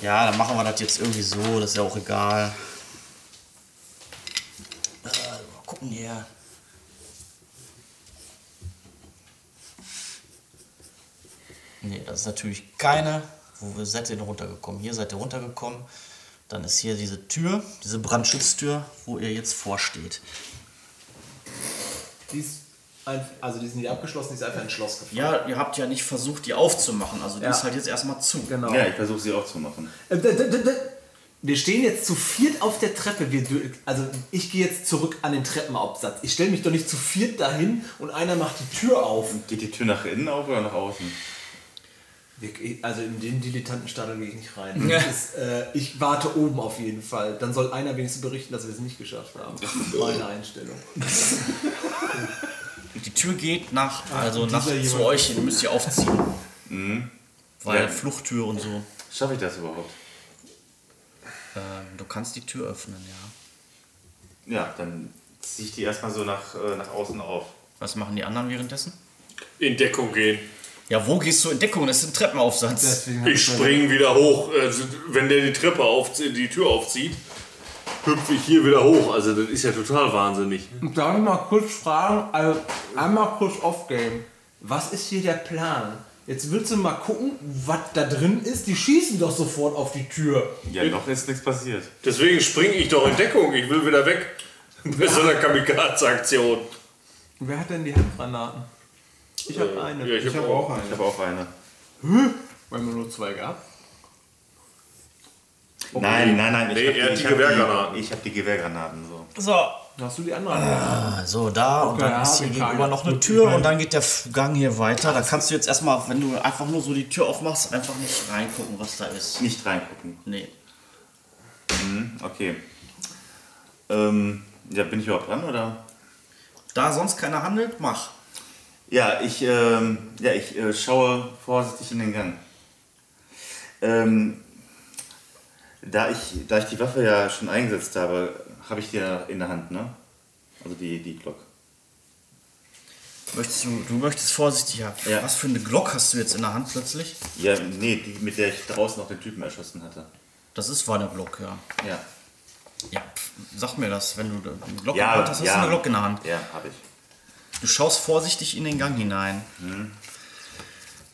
Ja, dann machen wir das jetzt irgendwie so, das ist ja auch egal. Äh, mal gucken hier. Nee, das ist natürlich keine. Wo seid ihr denn runtergekommen? Hier seid ihr runtergekommen. Dann ist hier diese Tür, diese Brandschutztür, wo ihr jetzt vorsteht. Die ist ein, also die ist nicht abgeschlossen, die ist einfach ins Schloss gefallen. Ja, ihr habt ja nicht versucht, die aufzumachen. Also die Ja. ist halt jetzt erstmal zu. Genau. Ja, ich versuche sie auch zu machen. Äh, Wir stehen jetzt zu viert auf der Treppe. Wir, also ich gehe jetzt zurück an den Treppenaufsatz. Ich stelle mich doch nicht zu viert dahin und einer macht die Tür auf. Geht die Tür nach innen auf oder nach außen? Also in den Dilettantenstadel gehe ich nicht rein. Das ist, äh, ich warte oben auf jeden Fall. Dann soll einer wenigstens berichten, dass wir es nicht geschafft haben. Meine Einstellung. Die Tür geht nach, also und nach zu euch, hin, müsst ihr aufziehen. Weil Ja. Fluchttür und so. Schaffe ich das überhaupt? Ähm, du kannst die Tür öffnen, ja. Ja, dann ziehe ich die erstmal so nach, äh, nach außen auf. Was machen die anderen währenddessen? In Deckung gehen. Ja, wo gehst du in Deckung? Das ist ein Treppenaufsatz. Deswegen Ich spring wieder hoch. Also, wenn der die Treppe aufzieht, die Tür aufzieht, hüpfe ich hier wieder hoch. Also das ist ja total wahnsinnig. Darf ich mal kurz fragen, also einmal kurz off-game. Was ist hier der Plan? Jetzt willst du mal gucken, was da drin ist. Die schießen doch sofort auf die Tür. Ja, noch ist nichts passiert. Deswegen springe ich doch in Deckung. Ich will wieder weg. Bei so einer Kamikaze-Aktion. Wer hat denn die Handgranaten? Ich habe eine. Ja, ich, Ich habe habe auch. auch Ich eine. habe auch eine. Weil man nur zwei gab. Nein, nein, nein. Ich Nee, hab er hat die ich hab Gewehrgranaten. Ich habe die Gewehrgranaten so. So, Hast du die andere? so da und dann ja, ist hier hab gegenüber noch eine Tür und dann geht der Gang hier weiter. Da kannst du jetzt erstmal, wenn du einfach nur so die Tür aufmachst, einfach nicht reingucken, was da ist. Nicht reingucken. Nee. Hm, okay. Ähm, ja, bin ich überhaupt dran, oder? Da sonst keiner handelt, mach. Ja, ich, ähm, ja, ich äh, schaue vorsichtig in den Gang. Ähm, da, ich, da ich die Waffe ja schon eingesetzt habe, habe ich die ja in der Hand, ne? Also die, die Glock. Möchtest du, du möchtest vorsichtig ja. Ja. Was für eine Glock hast du jetzt in der Hand plötzlich? Ja, nee, die, mit der ich draußen auch den Typen erschossen hatte. Das ist war eine Glock, ja. Ja. Ja, pf, sag mir das, wenn du eine Glock Ja, in der Hand hast, hast du eine Glock in der Hand. Ja, habe ich. Du schaust vorsichtig in den Gang hinein. Mhm.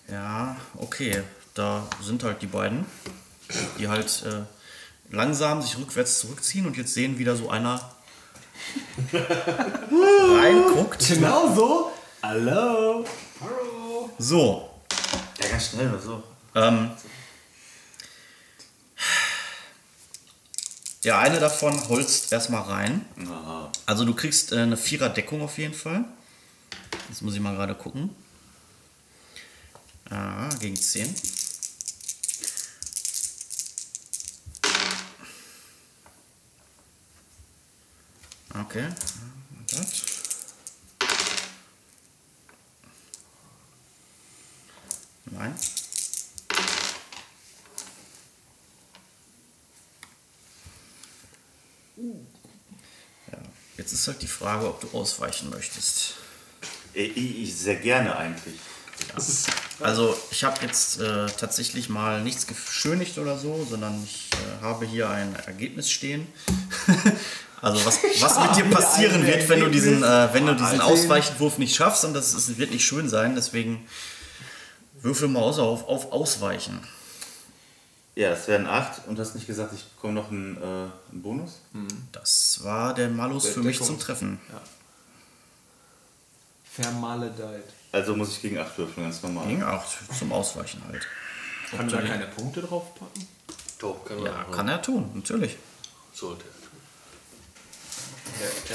Ja, okay. Da sind halt die beiden, die halt äh, langsam sich rückwärts zurückziehen und jetzt sehen wieder so einer reinguckt. Genau so. Hallo. So, Ja, ganz schnell oder so. ähm, der eine davon holzt erstmal rein. Aha. Also du kriegst äh, eine Vierer-Deckung auf jeden Fall. Jetzt muss ich mal gerade gucken. Ah, gegen 10. Okay. Das. Nein. Ja. Jetzt ist halt die Frage, ob du ausweichen möchtest. Ich, ich sehr gerne eigentlich. Also ich habe jetzt äh, tatsächlich mal nichts geschönigt oder so, sondern ich äh, habe hier ein Ergebnis stehen. also was, was mit dir passieren wird, wenn du diesen, äh, wenn du diesen. Ausweichenwurf nicht schaffst und das ist, wird nicht schön sein. Deswegen würfel mal aus auf, auf Ausweichen. Ja, es wären acht und du hast nicht gesagt, ich bekomme noch einen, äh, einen Bonus? Das war der Malus Der für mich zum Treffen. Vermaledeit. Also muss ich gegen acht würfeln, ganz normal. Ging auch zum Ausweichen halt. Kann da keine Punkte drauf packen? Doch, kann Ja, er. kann er tun, natürlich. Sollte er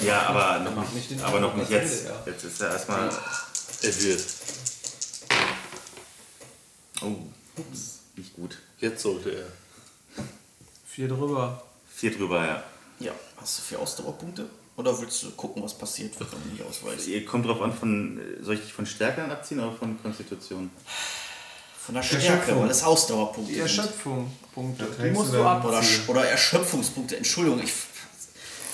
tun. Ja, aber noch macht nicht, nicht den aber noch nicht jetzt. würde er. Jetzt ist er erstmal. Er wird. Oh, ups, nicht gut. Jetzt sollte er. Vier drüber. Vier drüber, ja. Ja, hast du vier Ausdauerpunkte? Oder willst du gucken, was passiert wird, wenn du nicht ausweichst? Ihr kommt drauf an, von, äh, soll ich dich von Stärke abziehen oder von Konstitution? Von der Stärke, Erschöpfung. weil es Ausdauerpunkte Die sind. Erschöpfung. Punkte. Die musst du dann- Oder, oder Erschöpfungspunkte, Entschuldigung, ich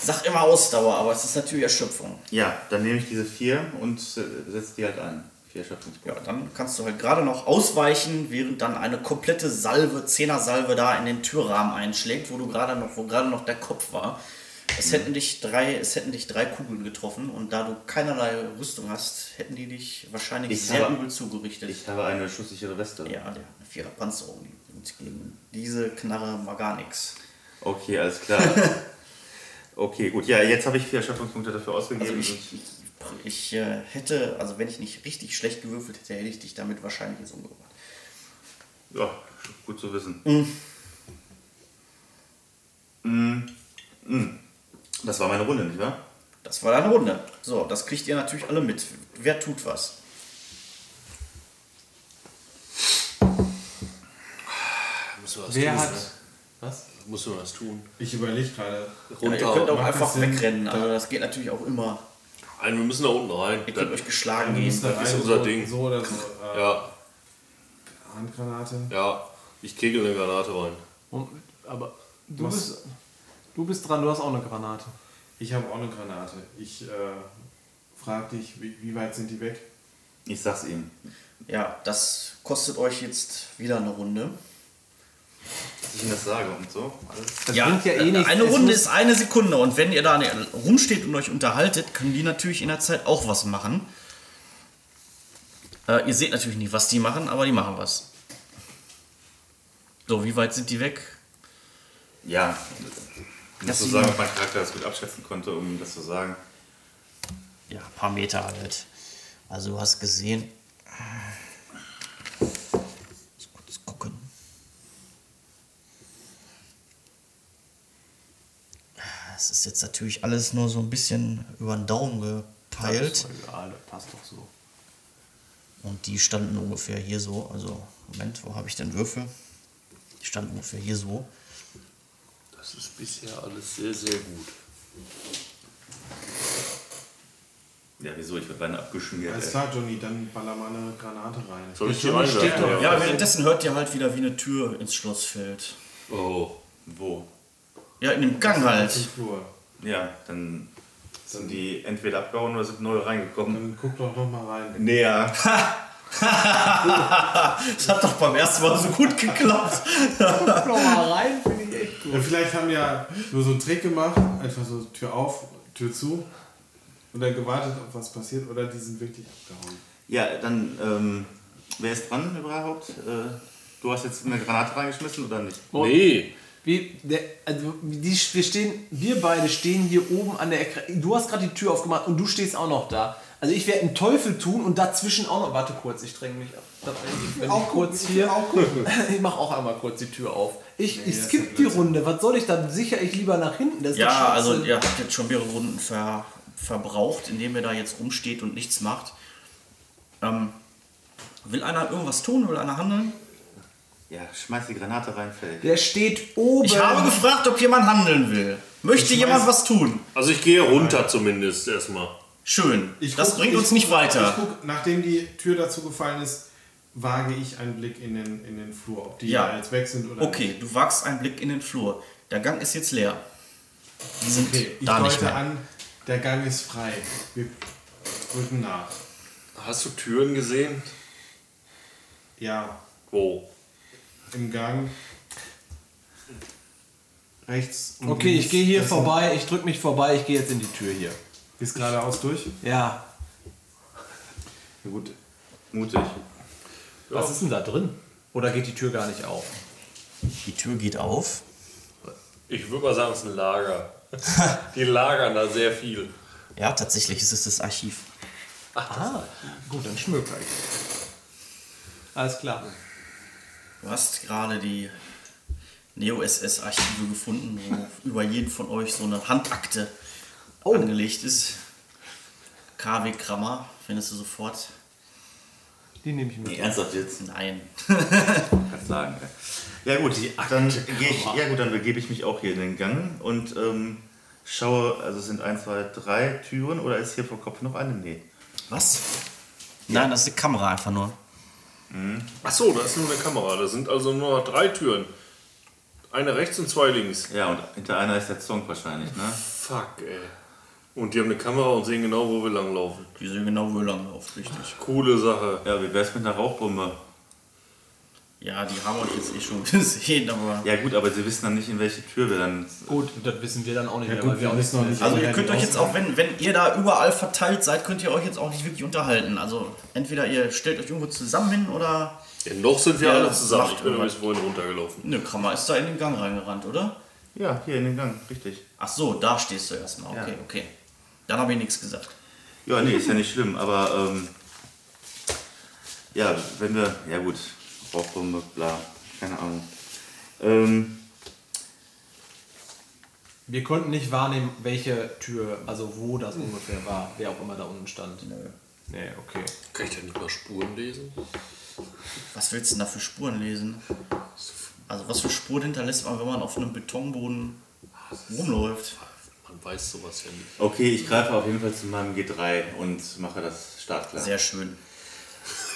sag immer Ausdauer, aber es ist natürlich Erschöpfung. Ja, dann nehme ich diese vier und äh, setze die halt ein. Vier Ja, dann kannst du halt gerade noch ausweichen, während dann eine komplette Salve, Zehner-Salve da in den Türrahmen einschlägt, wo du gerade noch, wo gerade noch der Kopf war. Es hätten dich drei, es hätten dich drei Kugeln getroffen und da du keinerlei Rüstung hast, hätten die dich wahrscheinlich Ich sehr habe- übel zugerichtet. Ich habe eine schusssichere Weste. ja, der hat eine vierer Panzerung. Und gegen diese Knarre war gar nichts. Okay, alles klar. okay, gut. Ja, jetzt habe ich vier Erschöpfungspunkte dafür ausgegeben. Also ich, ich, ich äh, hätte, also wenn ich nicht richtig schlecht gewürfelt hätte, hätte ich dich damit wahrscheinlich jetzt umgebracht. ja, gut zu wissen. Mm. Mm. Das war meine Runde, nicht wahr? Das war deine Runde. So, das kriegt ihr natürlich alle mit. Wer tut was? Muss was Wer tun, hat. Ne? Was? Muss man was tun. Ich überlege gerade. Ja, ihr könnt auch macht einfach das wegrennen. Also da- das geht natürlich auch immer. Nein, wir müssen da unten rein. Ihr könnt Dann, euch geschlagen gehen. da ist unser so, Ding. So oder so. Äh, ja, Handgranate. ja. Ich kegel eine Granate rein. Und, aber du Was? bist, du bist dran, du hast auch eine Granate. Ich habe auch eine Granate. Ich äh, frage dich, wie, wie weit sind die weg? Ich sag's ihm. Ja, das kostet euch jetzt wieder eine Runde. Dass ich ihm das sage und so. Das bringt ja eh nichts. Eine Runde ist eine Sekunde und wenn ihr da rumsteht und euch unterhaltet, können die natürlich in der Zeit auch was machen. Äh, ihr seht natürlich nicht, was die machen, aber die machen was. So, wie weit sind die weg? Ja. Ich muss Das so sieht sagen, ob mein Charakter das gut abschätzen konnte, um das zu sagen. Ja, ein paar Meter halt. Also du hast gesehen. Muss kurz gucken. Es ist jetzt natürlich alles nur so ein bisschen über den Daumen gepeilt. Ja, das passt doch so. Und die standen ungefähr hier so. Also, Moment, wo habe ich denn Würfel? Die standen ungefähr hier so. Das ist bisher alles sehr, sehr gut. Ja, wieso? Ich werde beinahe abgeschmiert. Alles klar, Johnny, dann baller mal eine Granate rein. Soll ich die reinwerfen? doch- Ja, währenddessen hört ihr halt wieder, wie eine Tür ins Schloss fällt. Oh. Wo? Ja, in dem Gang halt. Flur. Ja, dann sind die entweder abgehauen oder sind neu reingekommen. Dann guck doch noch mal rein. Näher. Das hat doch beim ersten Mal so gut geklappt. Noch mal rein, finde. Ja, vielleicht haben ja nur so einen Trick gemacht, einfach so Tür auf, Tür zu und dann gewartet, ob was passiert oder die sind wirklich abgehauen. Ja, dann, ähm, wer ist dran überhaupt? Äh, du hast jetzt eine Granate reingeschmissen oder nicht? Nee. Wie, der, also die, wir, stehen, wir beide stehen hier oben an der Ecke. Du hast gerade die Tür aufgemacht und du stehst auch noch da. Also ich werde einen Teufel tun und dazwischen auch noch. Warte kurz, ich dränge mich ab. Wenn ich kurz hier. Ich mache auch einmal kurz die Tür auf. Ich, ich skippe die Runde. Was soll ich dann? Sicher ich lieber nach hinten. Das ist Ja, also ihr habt jetzt schon mehrere Runden ver, verbraucht, indem ihr da jetzt rumsteht und nichts macht. Ähm, will einer irgendwas tun? Will einer handeln? Ja, schmeiß die Granate rein, fertig. Der steht oben. Ich habe gefragt, ob jemand handeln will. Möchte jemand was tun? Also ich gehe runter zumindest erstmal. Schön. Ich das guck- bringt ich uns nicht guck- weiter. Ich guck, nachdem die Tür dazu gefallen ist, wage ich einen Blick in den, in den Flur, ob die Ja. jetzt weg sind oder Okay, nicht. du wagst einen Blick in den Flur. Der Gang ist jetzt leer. Die sind Okay, ich da nicht deute mehr. an, der Gang ist frei. Wir drücken nach. Hast du Türen gesehen? Ja, Wo? im Gang. Rechts. und Okay, links. ich gehe hier Das vorbei. Ich drücke mich vorbei. Ich gehe jetzt in die Tür hier. Bis geradeaus durch. Ja. Ja, gut. Mutig. Was ist denn da drin? Oder geht die Tür gar nicht auf? Die Tür geht auf. Ich würde mal sagen, es ist ein Lager. Die lagern da sehr viel. Ja, tatsächlich ist es das Archiv. Ah, gut, dann schmöker ich. Alles klar. Du hast gerade die Neo-SS-Archive gefunden, wo über jeden von euch so eine Handakte Oh. angelegt ist. KW Krammer, findest du sofort? Die nehme ich mit. Nee, ernsthaft jetzt? Nein. Kannst sagen. Ja gut, dann gehe ich, ja gut, dann begebe ich mich auch hier in den Gang und ähm, schaue, also es sind 1, 2, 3 Türen oder ist hier vor Kopf noch eine? Nee. Was? Nein, das ist die Kamera einfach nur. Ach so, da ist nur eine Kamera. Da sind also nur noch drei Türen. Eine rechts und zwei links. Ja, und hinter einer ist der Zonk wahrscheinlich, ne? Fuck, ey. Und die haben eine Kamera und sehen genau, wo wir langlaufen. Die sehen genau, wo ihr langlauft, richtig. Coole Sache. Ja, wie wär's mit einer Rauchbombe? Ja, die haben euch jetzt eh schon gesehen, aber. Ja gut, aber sie wissen dann nicht, in welche Tür wir dann... Gut, das wissen wir dann auch nicht Ja mehr, gut, weil wir auch wissen noch nicht. Also ihr die könnt euch jetzt auch, wenn, wenn ihr da überall verteilt seid, könnt ihr euch jetzt auch nicht wirklich unterhalten. Also entweder ihr stellt euch irgendwo zusammen hin oder. Ja, noch sind wir Ja, alle zusammen. Ich bin übrigens vorhin runtergelaufen. Nö, Krammer ist da in den Gang reingerannt, oder? Ja, hier in den Gang, richtig. Ach so, da stehst du erstmal. Okay, Ja. okay. Dann habe ich nichts gesagt. Ja, nee, ist ja nicht schlimm, aber ähm, ja, wenn wir, ja gut, Rauchbombe, bla, keine Ahnung. Ähm, Wir konnten nicht wahrnehmen, welche Tür, also wo das ungefähr war, wer auch immer da unten stand. Nö. Nee, okay. Kann ich denn nicht mal Spuren lesen? Was willst du denn da für Spuren lesen? Also was für Spuren hinterlässt man, wenn man auf einem Betonboden rumläuft? Man weiß sowas ja nicht. okay, ich greife auf jeden Fall zu meinem G3 und mache das startklar. Sehr schön.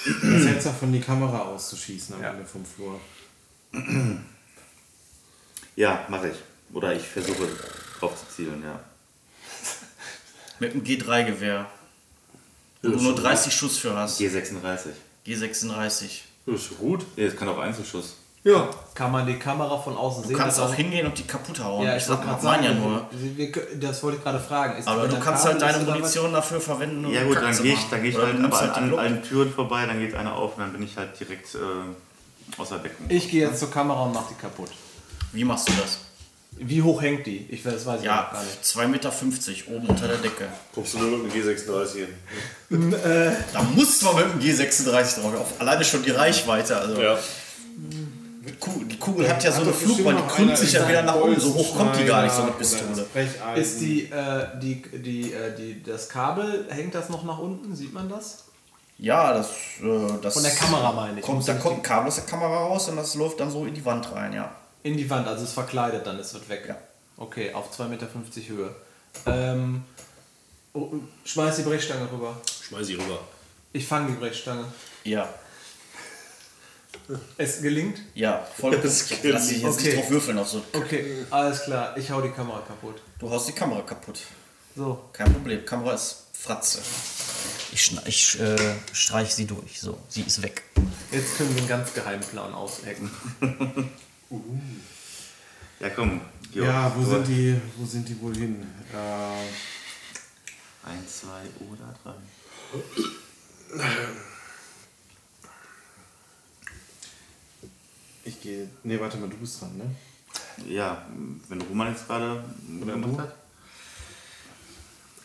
Das Fenster von die Kamera auszuschießen am Ja. Ende vom Flur. Ja, mache ich. Oder ich versuche drauf zu zielen, ja. Mit einem G3-Gewehr. Wo du nur 30 Schuss für hast. G36. G36. Das ist gut. Ja, das kann auch Einzelschuss. Ja. Kann man die Kamera von außen Du sehen? kannst dass auch hingehen und die kaputt hauen. Ja, ich ich sag mal, sagen, ja nur. das wollte ich gerade fragen. Ist Aber du kannst Kabel halt deine? Munition dafür verwenden. um Ja gut, dann gehe ich, machen. dann geh ich halt du aber halt an allen Türen vorbei, dann geht eine auf und dann bin ich halt direkt äh, außer Deckung. Ich gehe jetzt zur Kamera und mach die kaputt. Wie machst du das? Wie hoch hängt die? Ich weiß, das weiß ich Ja, gar nicht. 2,50 Meter oben unter der Decke. Kommst du nur mit dem G36 hin? Da musst du mal mit dem G36 drauf. Auf, alleine schon die Reichweite. Also Ja. Die Kugel, die Kugel hat ja so Hat eine Flugbahn, die krümmt sich ja wieder nach oben. So hoch kommt die gar nicht, so eine Pistole. Ist die, äh, die, die, äh, die, das Kabel, hängt das noch nach unten? Sieht man das? Ja, das, äh, das. Von der Kamera meine ich. Kommt, da kommt ein Kabel aus der Kamera raus und das läuft dann so in die Wand rein, ja. In die Wand, also es verkleidet dann, es wird weg. Ja. Okay, auf 2,50 Meter Höhe. Ähm, oh, schmeiß die Brechstange rüber. Schmeiß sie rüber. Ich fange die Brechstange. Ja. Es gelingt? Ja, voll gut. Lass dich jetzt Okay. nicht drauf würfeln auf so. Okay, alles klar. Ich hau die Kamera kaputt. Du haust die Kamera kaputt. So. Kein Problem. Kamera ist Fratze. Ich, ich äh, streich sie durch. So, sie ist weg. Jetzt können wir einen ganz geheimen Plan aushacken. Ja, komm. Jo. Ja, wo sind die, wo sind die wohl hin? Äh, Eins, zwei oder drei. ich gehe. Nee, warte mal, du bist dran, ne? Ja, wenn Roman jetzt gerade gemacht hat.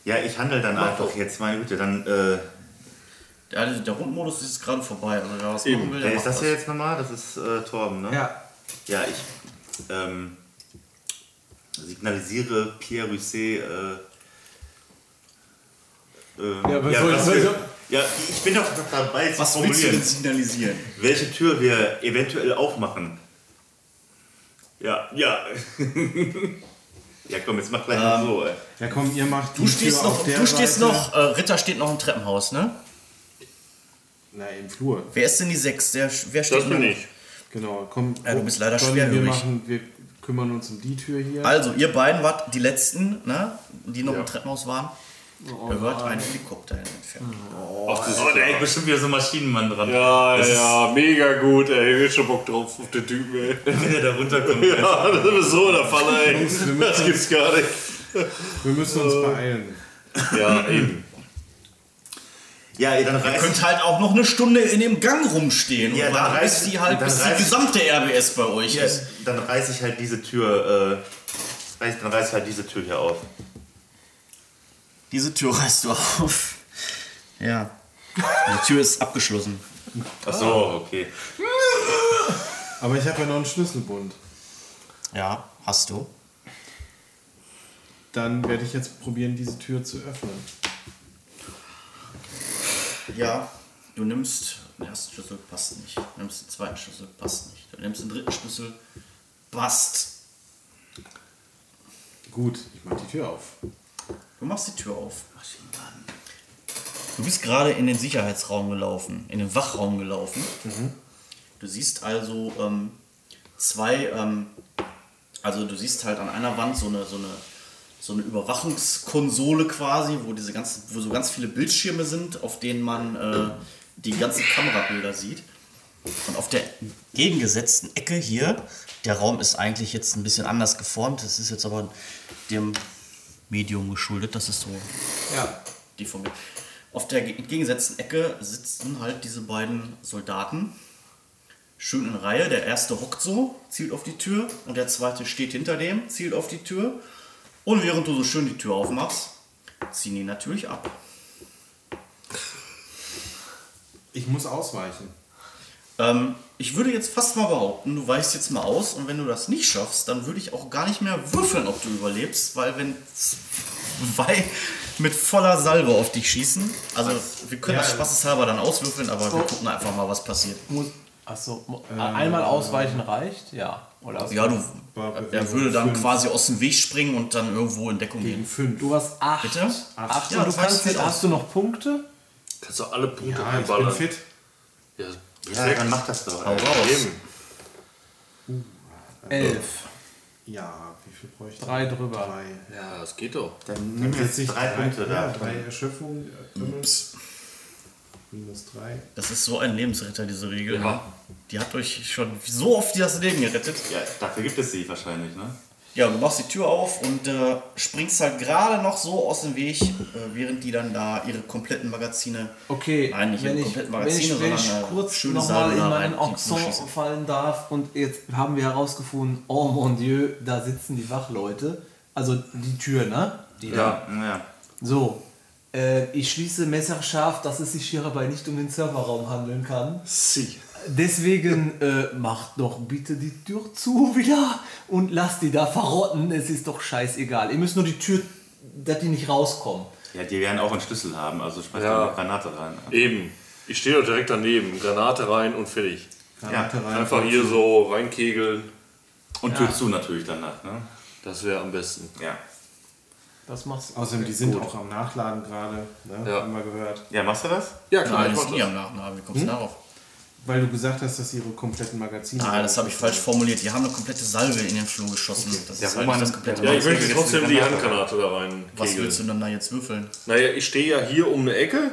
Ja, ich handle dann einfach jetzt, meine Güte. Dann, äh, Der, der Rundmodus ist gerade vorbei. Also, wer was Eben. machen will, wer der ist macht das hier jetzt nochmal? Das ist äh, Torben, ne? Ja. Ja, ich ähm, signalisiere Pierre Russet. Äh, ähm, Ja, aber ja, soll- was soll- ja, ich bin doch dabei zu Was willst du denn signalisieren? welche Tür wir eventuell aufmachen. Ja, ja. ja, komm, jetzt mach gleich mal so. Ey. Ja, komm, ihr macht Du stehst noch, du stehst Seite. noch, äh, Ritter steht noch im Treppenhaus, ne? Na, im Flur. Wer ist denn die Sechs? Der, wer steht Das bin ich. Genau, komm. Ja, du bist leider Johnny, schwerhörig. wir machen, wir kümmern uns um die Tür hier. Also, ihr beiden wart die Letzten, ne? die noch Ja. im Treppenhaus waren. Ihr hört einen Helikopter in der Entfernung. Ach, das ist Oh, bestimmt wieder so ein Maschinenmann dran. Ja, Das ja, mega gut, ey. Ich hab schon Bock drauf auf den Typen, ey. Wenn er da runterkommt. Ja, das ist so in der Falle, ey. Das gibt's gar nicht. Wir müssen uns beeilen. Ja, eben. Ja, ey, dann Ihr reiß könnt halt auch noch eine Stunde in dem Gang rumstehen Ja, und dann warten, bis reiß- die halt, dann bis die reiß- gesamte RBS bei euch Ja, ist. dann reiße ich halt diese Tür, äh, reiß, dann reiße ich halt diese Tür hier auf. Diese Tür reißt du auf. Ja. Die Tür ist abgeschlossen. Ach so, okay. Aber ich habe ja noch einen Schlüsselbund. Ja, hast du. Dann werde ich jetzt probieren, diese Tür zu öffnen. Ja, du nimmst den ersten Schlüssel, passt nicht. Du nimmst den zweiten Schlüssel, passt nicht. Du nimmst den dritten Schlüssel, passt. Gut, ich mache die Tür auf. Du machst die Tür auf. Du bist gerade in den Sicherheitsraum gelaufen, in den Wachraum gelaufen. Du siehst also ähm, zwei, ähm, also du siehst halt an einer Wand so eine, so eine, so eine Überwachungskonsole quasi, wo diese ganzen, wo so ganz viele Bildschirme sind, auf denen man äh, die ganzen Kamerabilder sieht. Und auf der gegengesetzten Ecke hier, der Raum ist eigentlich jetzt ein bisschen anders geformt. Das ist jetzt aber dem Medium geschuldet. Das ist so Ja. mir. Auf der ge- gegengesetzten Ecke sitzen halt diese beiden Soldaten. Schön in Reihe. Der erste hockt so, zielt auf die Tür und der zweite steht hinter dem, zielt auf die Tür. Und während du so schön die Tür aufmachst, ziehen die natürlich ab. Ich muss ausweichen. Ähm, ich würde jetzt fast mal behaupten, du weichst jetzt mal aus und wenn du das nicht schaffst, dann würde ich auch gar nicht mehr würfeln, ob du überlebst, weil wenn zwei mit voller Salve auf dich schießen, also wir können das spaßeshalber dann auswürfeln, aber wir gucken einfach mal, was passiert. Achso, einmal ausweichen reicht? Ja. Oder? Ja, du, er würde dann fünf. quasi aus dem Weg springen und dann irgendwo in Deckung Gegen gehen. fünf. Du hast acht. Bitte? Acht. Ja, und du kannst hast du noch Punkte? Kannst du alle Punkte Ja, ich bin einballern. fit. Ja, Ja, perfekt. dann mach das doch. Hau raus. Eben. Elf. Ja, wie viel bräuchte ich? Drei drüber. Drei. Ja, das geht doch. Dann nimm jetzt sich drei Punkte ja, da. drei Erschöpfungen. äh, Minus drei. Das ist so ein Lebensretter, diese Regel. Ja. ne? Die hat euch schon so oft das Leben gerettet. Ja, dafür gibt es sie wahrscheinlich, ne? Ja, du machst die Tür auf und äh, springst halt gerade noch so aus dem Weg, äh, während die dann da ihre kompletten Magazine. Okay, Nein, nicht wenn ihre ich, kompletten wenn ich, Magazine, wenn ich sondern äh, kurz nochmal in da meinen zuschießen. fallen darf und jetzt haben wir herausgefunden, oh mon Dieu, da sitzen die Wachleute. Also die Tür, ne? Die da. Ja. ja. So, äh, ich schließe messerscharf, dass es sich hierbei nicht um den Serverraum handeln kann. Sie. Deswegen äh, macht doch bitte die Tür zu wieder und lasst die da verrotten. Es ist doch scheißegal. Ihr müsst nur die Tür, dass die nicht rauskommen. Ja, die werden auch einen Schlüssel haben, also schmeiß Ja. da eine Granate rein. Eben. Ich stehe doch direkt daneben. Granate rein und fertig. Granate rein. Einfach hier so reinkegeln. Und Tür zu natürlich danach, ne? Das wäre am besten. Ja. Was machst du? Außerdem, die sind auch am Nachladen gerade, ne? Ja. haben wir gehört. Ja, machst du das? Ja, klar, Nein, ich das mach ist nie das. am Nachnamen. Wie kommst du darauf? Weil du gesagt hast, dass ihre kompletten Magazine. Ah, das habe ich falsch formuliert. Die haben eine komplette Salve in den Flur geschossen. Das Ja, ist wo eigentlich man- das komplette Ja, ich Das möchte trotzdem die die Granate. Handgranate da rein. Was kegeln. willst du denn da jetzt würfeln? Naja, ich stehe ja hier um eine Ecke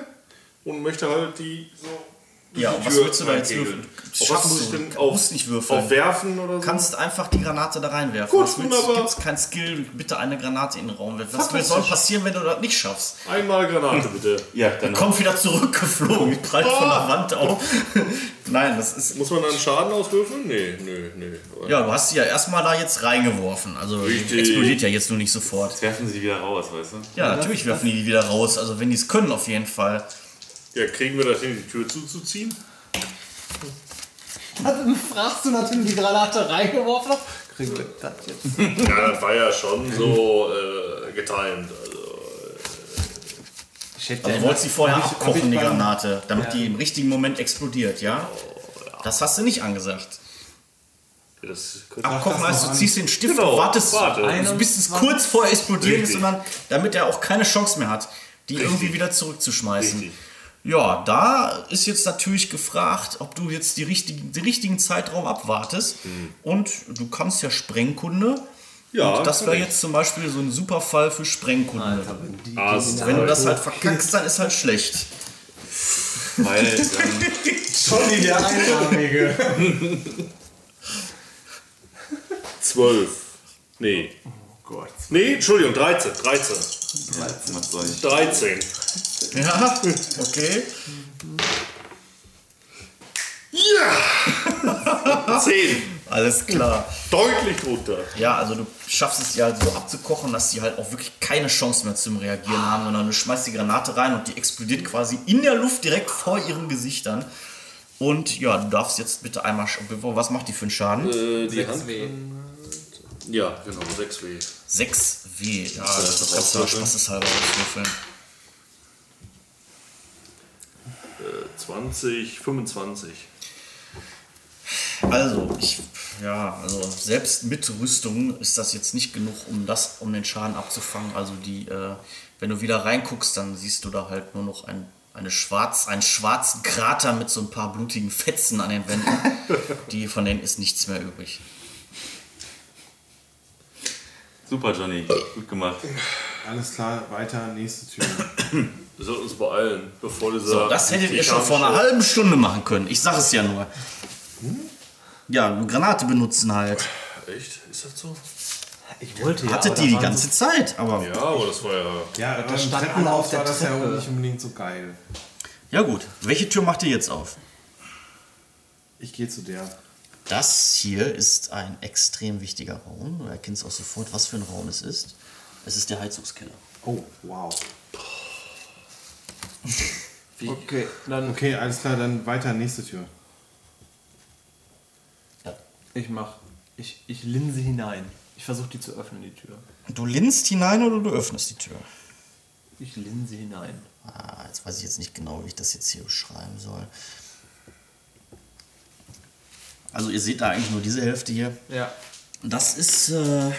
und möchte halt die so. Ja, und was willst du da jetzt würfeln? Schaffst muss ich du. denn Du auf, musst nicht würfeln. auf werfen oder so? kannst einfach die Granate da reinwerfen. Gut, was willst du? wunderbar. Gibt's kein Skill, bitte eine Granate in den Raum werfen. Was soll passieren, wenn du das nicht schaffst? Einmal Granate bitte. Ja, dann Kommt wieder zurückgeflogen, prallt von der Wand auf. Nein, das ist. Muss man dann Schaden auswürfeln? Nee, nee, nee. Ja, du hast sie ja erstmal da jetzt reingeworfen. Also Richtig. explodiert ja jetzt nur nicht sofort. Jetzt werfen sie wieder raus, weißt du? Ja, natürlich werfen die die wieder raus. Also wenn die es können, auf jeden Fall. Ja, kriegen wir das hin, die Tür zuzuziehen? Also, fragst du, nachdem die Granate reingeworfen? Kriegen wir das jetzt? Ja, das war ja schon so äh, getimed. Also, Ich hätte Also ja du wolltest sie vorher abkochen, die Granate, damit die im richtigen Moment explodiert, ja? Das hast du nicht angesagt. das Abkochen heißt, du an. ziehst den Stift Genau, und wartest, warte. bis es kurz vor explodieren ist, Richtig. damit er auch keine Chance mehr hat, die irgendwie wieder zurückzuschmeißen. Richtig. Ja, da ist jetzt natürlich gefragt, ob du jetzt die richtigen, den richtigen Zeitraum abwartest. Und du kannst ja Sprengkunde. Ja, und das wäre jetzt zum Beispiel so ein super Fall für Sprengkunde. Ah, so Wenn du das halt verkackst, dann ist halt schlecht. Weil ähm, Johnny, der Einarmige. 12. Nee. Oh Gott. Nee, Entschuldigung, 13. 13. was soll ich? 13. Ja, okay. 10. Alles klar. Deutlich drunter. Ja, also du schaffst es ja halt so abzukochen, dass die halt auch wirklich keine Chance mehr zum Reagieren haben, sondern du schmeißt die Granate rein und die explodiert quasi in der Luft direkt vor ihren Gesichtern. Und ja, du darfst jetzt bitte einmal. Was macht die für einen Schaden? Äh, die Hand. 6W. Ja, genau, 6W. 6W. Ja, das das kannst du spaßeshalber auswürfeln. Äh, 20, 25. Also, ich, ja, also selbst mit Rüstung ist das jetzt nicht genug, um das, um den Schaden abzufangen. Also die, äh, wenn du wieder reinguckst, dann siehst du da halt nur noch ein, eine schwarz, einen schwarzen Krater mit so ein paar blutigen Fetzen an den Wänden. die, von denen ist nichts mehr übrig. Super, Johnny. Gut gemacht. Alles klar, weiter, nächste Tür. Wir sollten uns beeilen, bevor dieser. So, das hättet ihr schon vor einer halben Stunde machen können. Ich sag es ja nur. Ja, eine Granate benutzen halt. Echt? Ist das so? Ich wollte ja. Hattet aber ihr die waren ganze Zeit, aber. Ja, aber das war ja. Ja, aber das stand alle auf der war das ja Treppe. nicht unbedingt so geil. Ja gut, welche Tür macht ihr jetzt auf? Ich gehe zu der. Das hier ist ein extrem wichtiger Raum. Du erkennst auch sofort, was für ein Raum es ist. Es ist der Heizungskeller. Oh, wow. so- Okay, dann Okay, alles klar, dann weiter, nächste Tür. Ja. ich mach. Ich, ich linse hinein. Ich versuche die zu öffnen, die Tür. Du linst hinein oder du öffnest die Tür? Ich linse hinein. Ah, jetzt weiß ich jetzt nicht genau, wie ich das jetzt hier beschreiben soll. Also ihr seht da eigentlich nur diese Hälfte hier. Ja. Das ist, äh,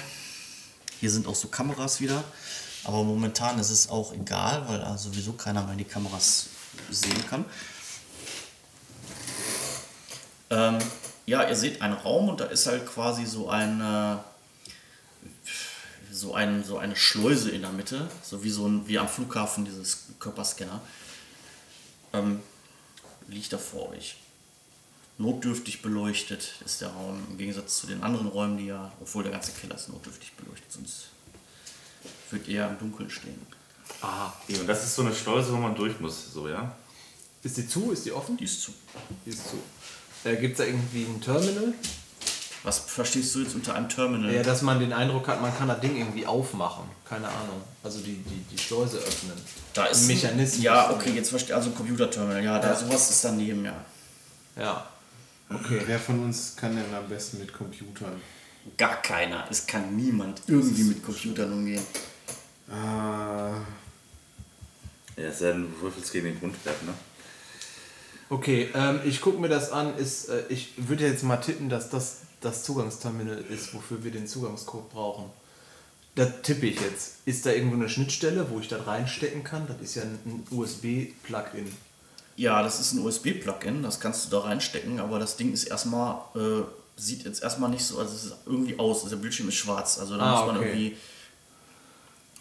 hier sind auch so Kameras wieder. Aber momentan ist es auch egal, weil da sowieso keiner mehr die Kameras sehen kann. Ähm, ja, ihr seht einen Raum und da ist halt quasi so eine, so, ein, so eine Schleuse in der Mitte, so wie, so ein, wie am Flughafen dieses Körperscanner. Ähm, liegt da vor euch. Notdürftig beleuchtet ist der Raum im Gegensatz zu den anderen Räumen, die ja, obwohl der ganze Keller ist notdürftig beleuchtet, sonst wird eher im Dunkeln stehen. Aha. Und das ist so eine Schleuse, wo man durch muss, so, ja? Ist die zu? Ist die offen? Die ist zu. Die ist zu. Äh, Gibt es da irgendwie ein Terminal? Was verstehst du jetzt unter einem Terminal? Ja, dass man den Eindruck hat, man kann das Ding irgendwie aufmachen. Keine Ahnung. Also die, die, die Schleuse öffnen. da ist ein Mechanismus. Ja, okay, jetzt verstehe also ein Computerterminal. Ja, da Ja. sowas ist daneben, ja. Ja. Okay. Wer von uns kann denn am besten mit Computern? Gar keiner. Es kann niemand irgendwie mit Computern umgehen. Ah, Ja, es sei denn, du würfelst gegen den Grundwert, ne? Okay, ähm, ich gucke mir das an. Ist, äh, ich würde jetzt mal tippen, dass das das Zugangsterminal ist, wofür wir den Zugangscode brauchen. Da tippe ich jetzt. Ist da irgendwo eine Schnittstelle, wo ich das reinstecken kann? Das ist ja ein, ein USB-Plugin. Ja, das ist ein USB-Plugin, das kannst du da reinstecken, aber das Ding ist erstmal, äh, sieht jetzt erstmal nicht so, also es ist irgendwie aus, also der Bildschirm ist schwarz, also da Ah, muss man okay. irgendwie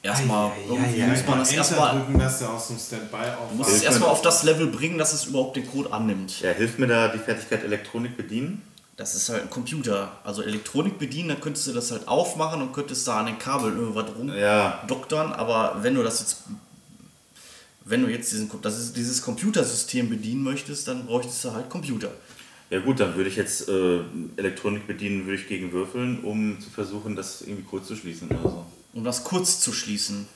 erstmal, irgendwie muss man das Enter erstmal, drücken, dass der aus dem Standby du musst es erstmal auf das Level bringen, dass es überhaupt den Code annimmt. Ja, hilft mir da die Fertigkeit Elektronik bedienen? Das ist halt ein Computer, also Elektronik bedienen, dann könntest du das halt aufmachen und könntest da an den Kabeln irgendwas Ja. rumdoktern, aber wenn du das jetzt wenn du jetzt diesen, das ist, dieses Computersystem bedienen möchtest, dann bräuchtest du halt Computer. Ja gut, dann würde ich jetzt äh, Elektronik bedienen, würde ich gegen würfeln, um zu versuchen, das irgendwie kurz zu schließen oder so. Um das kurz zu schließen.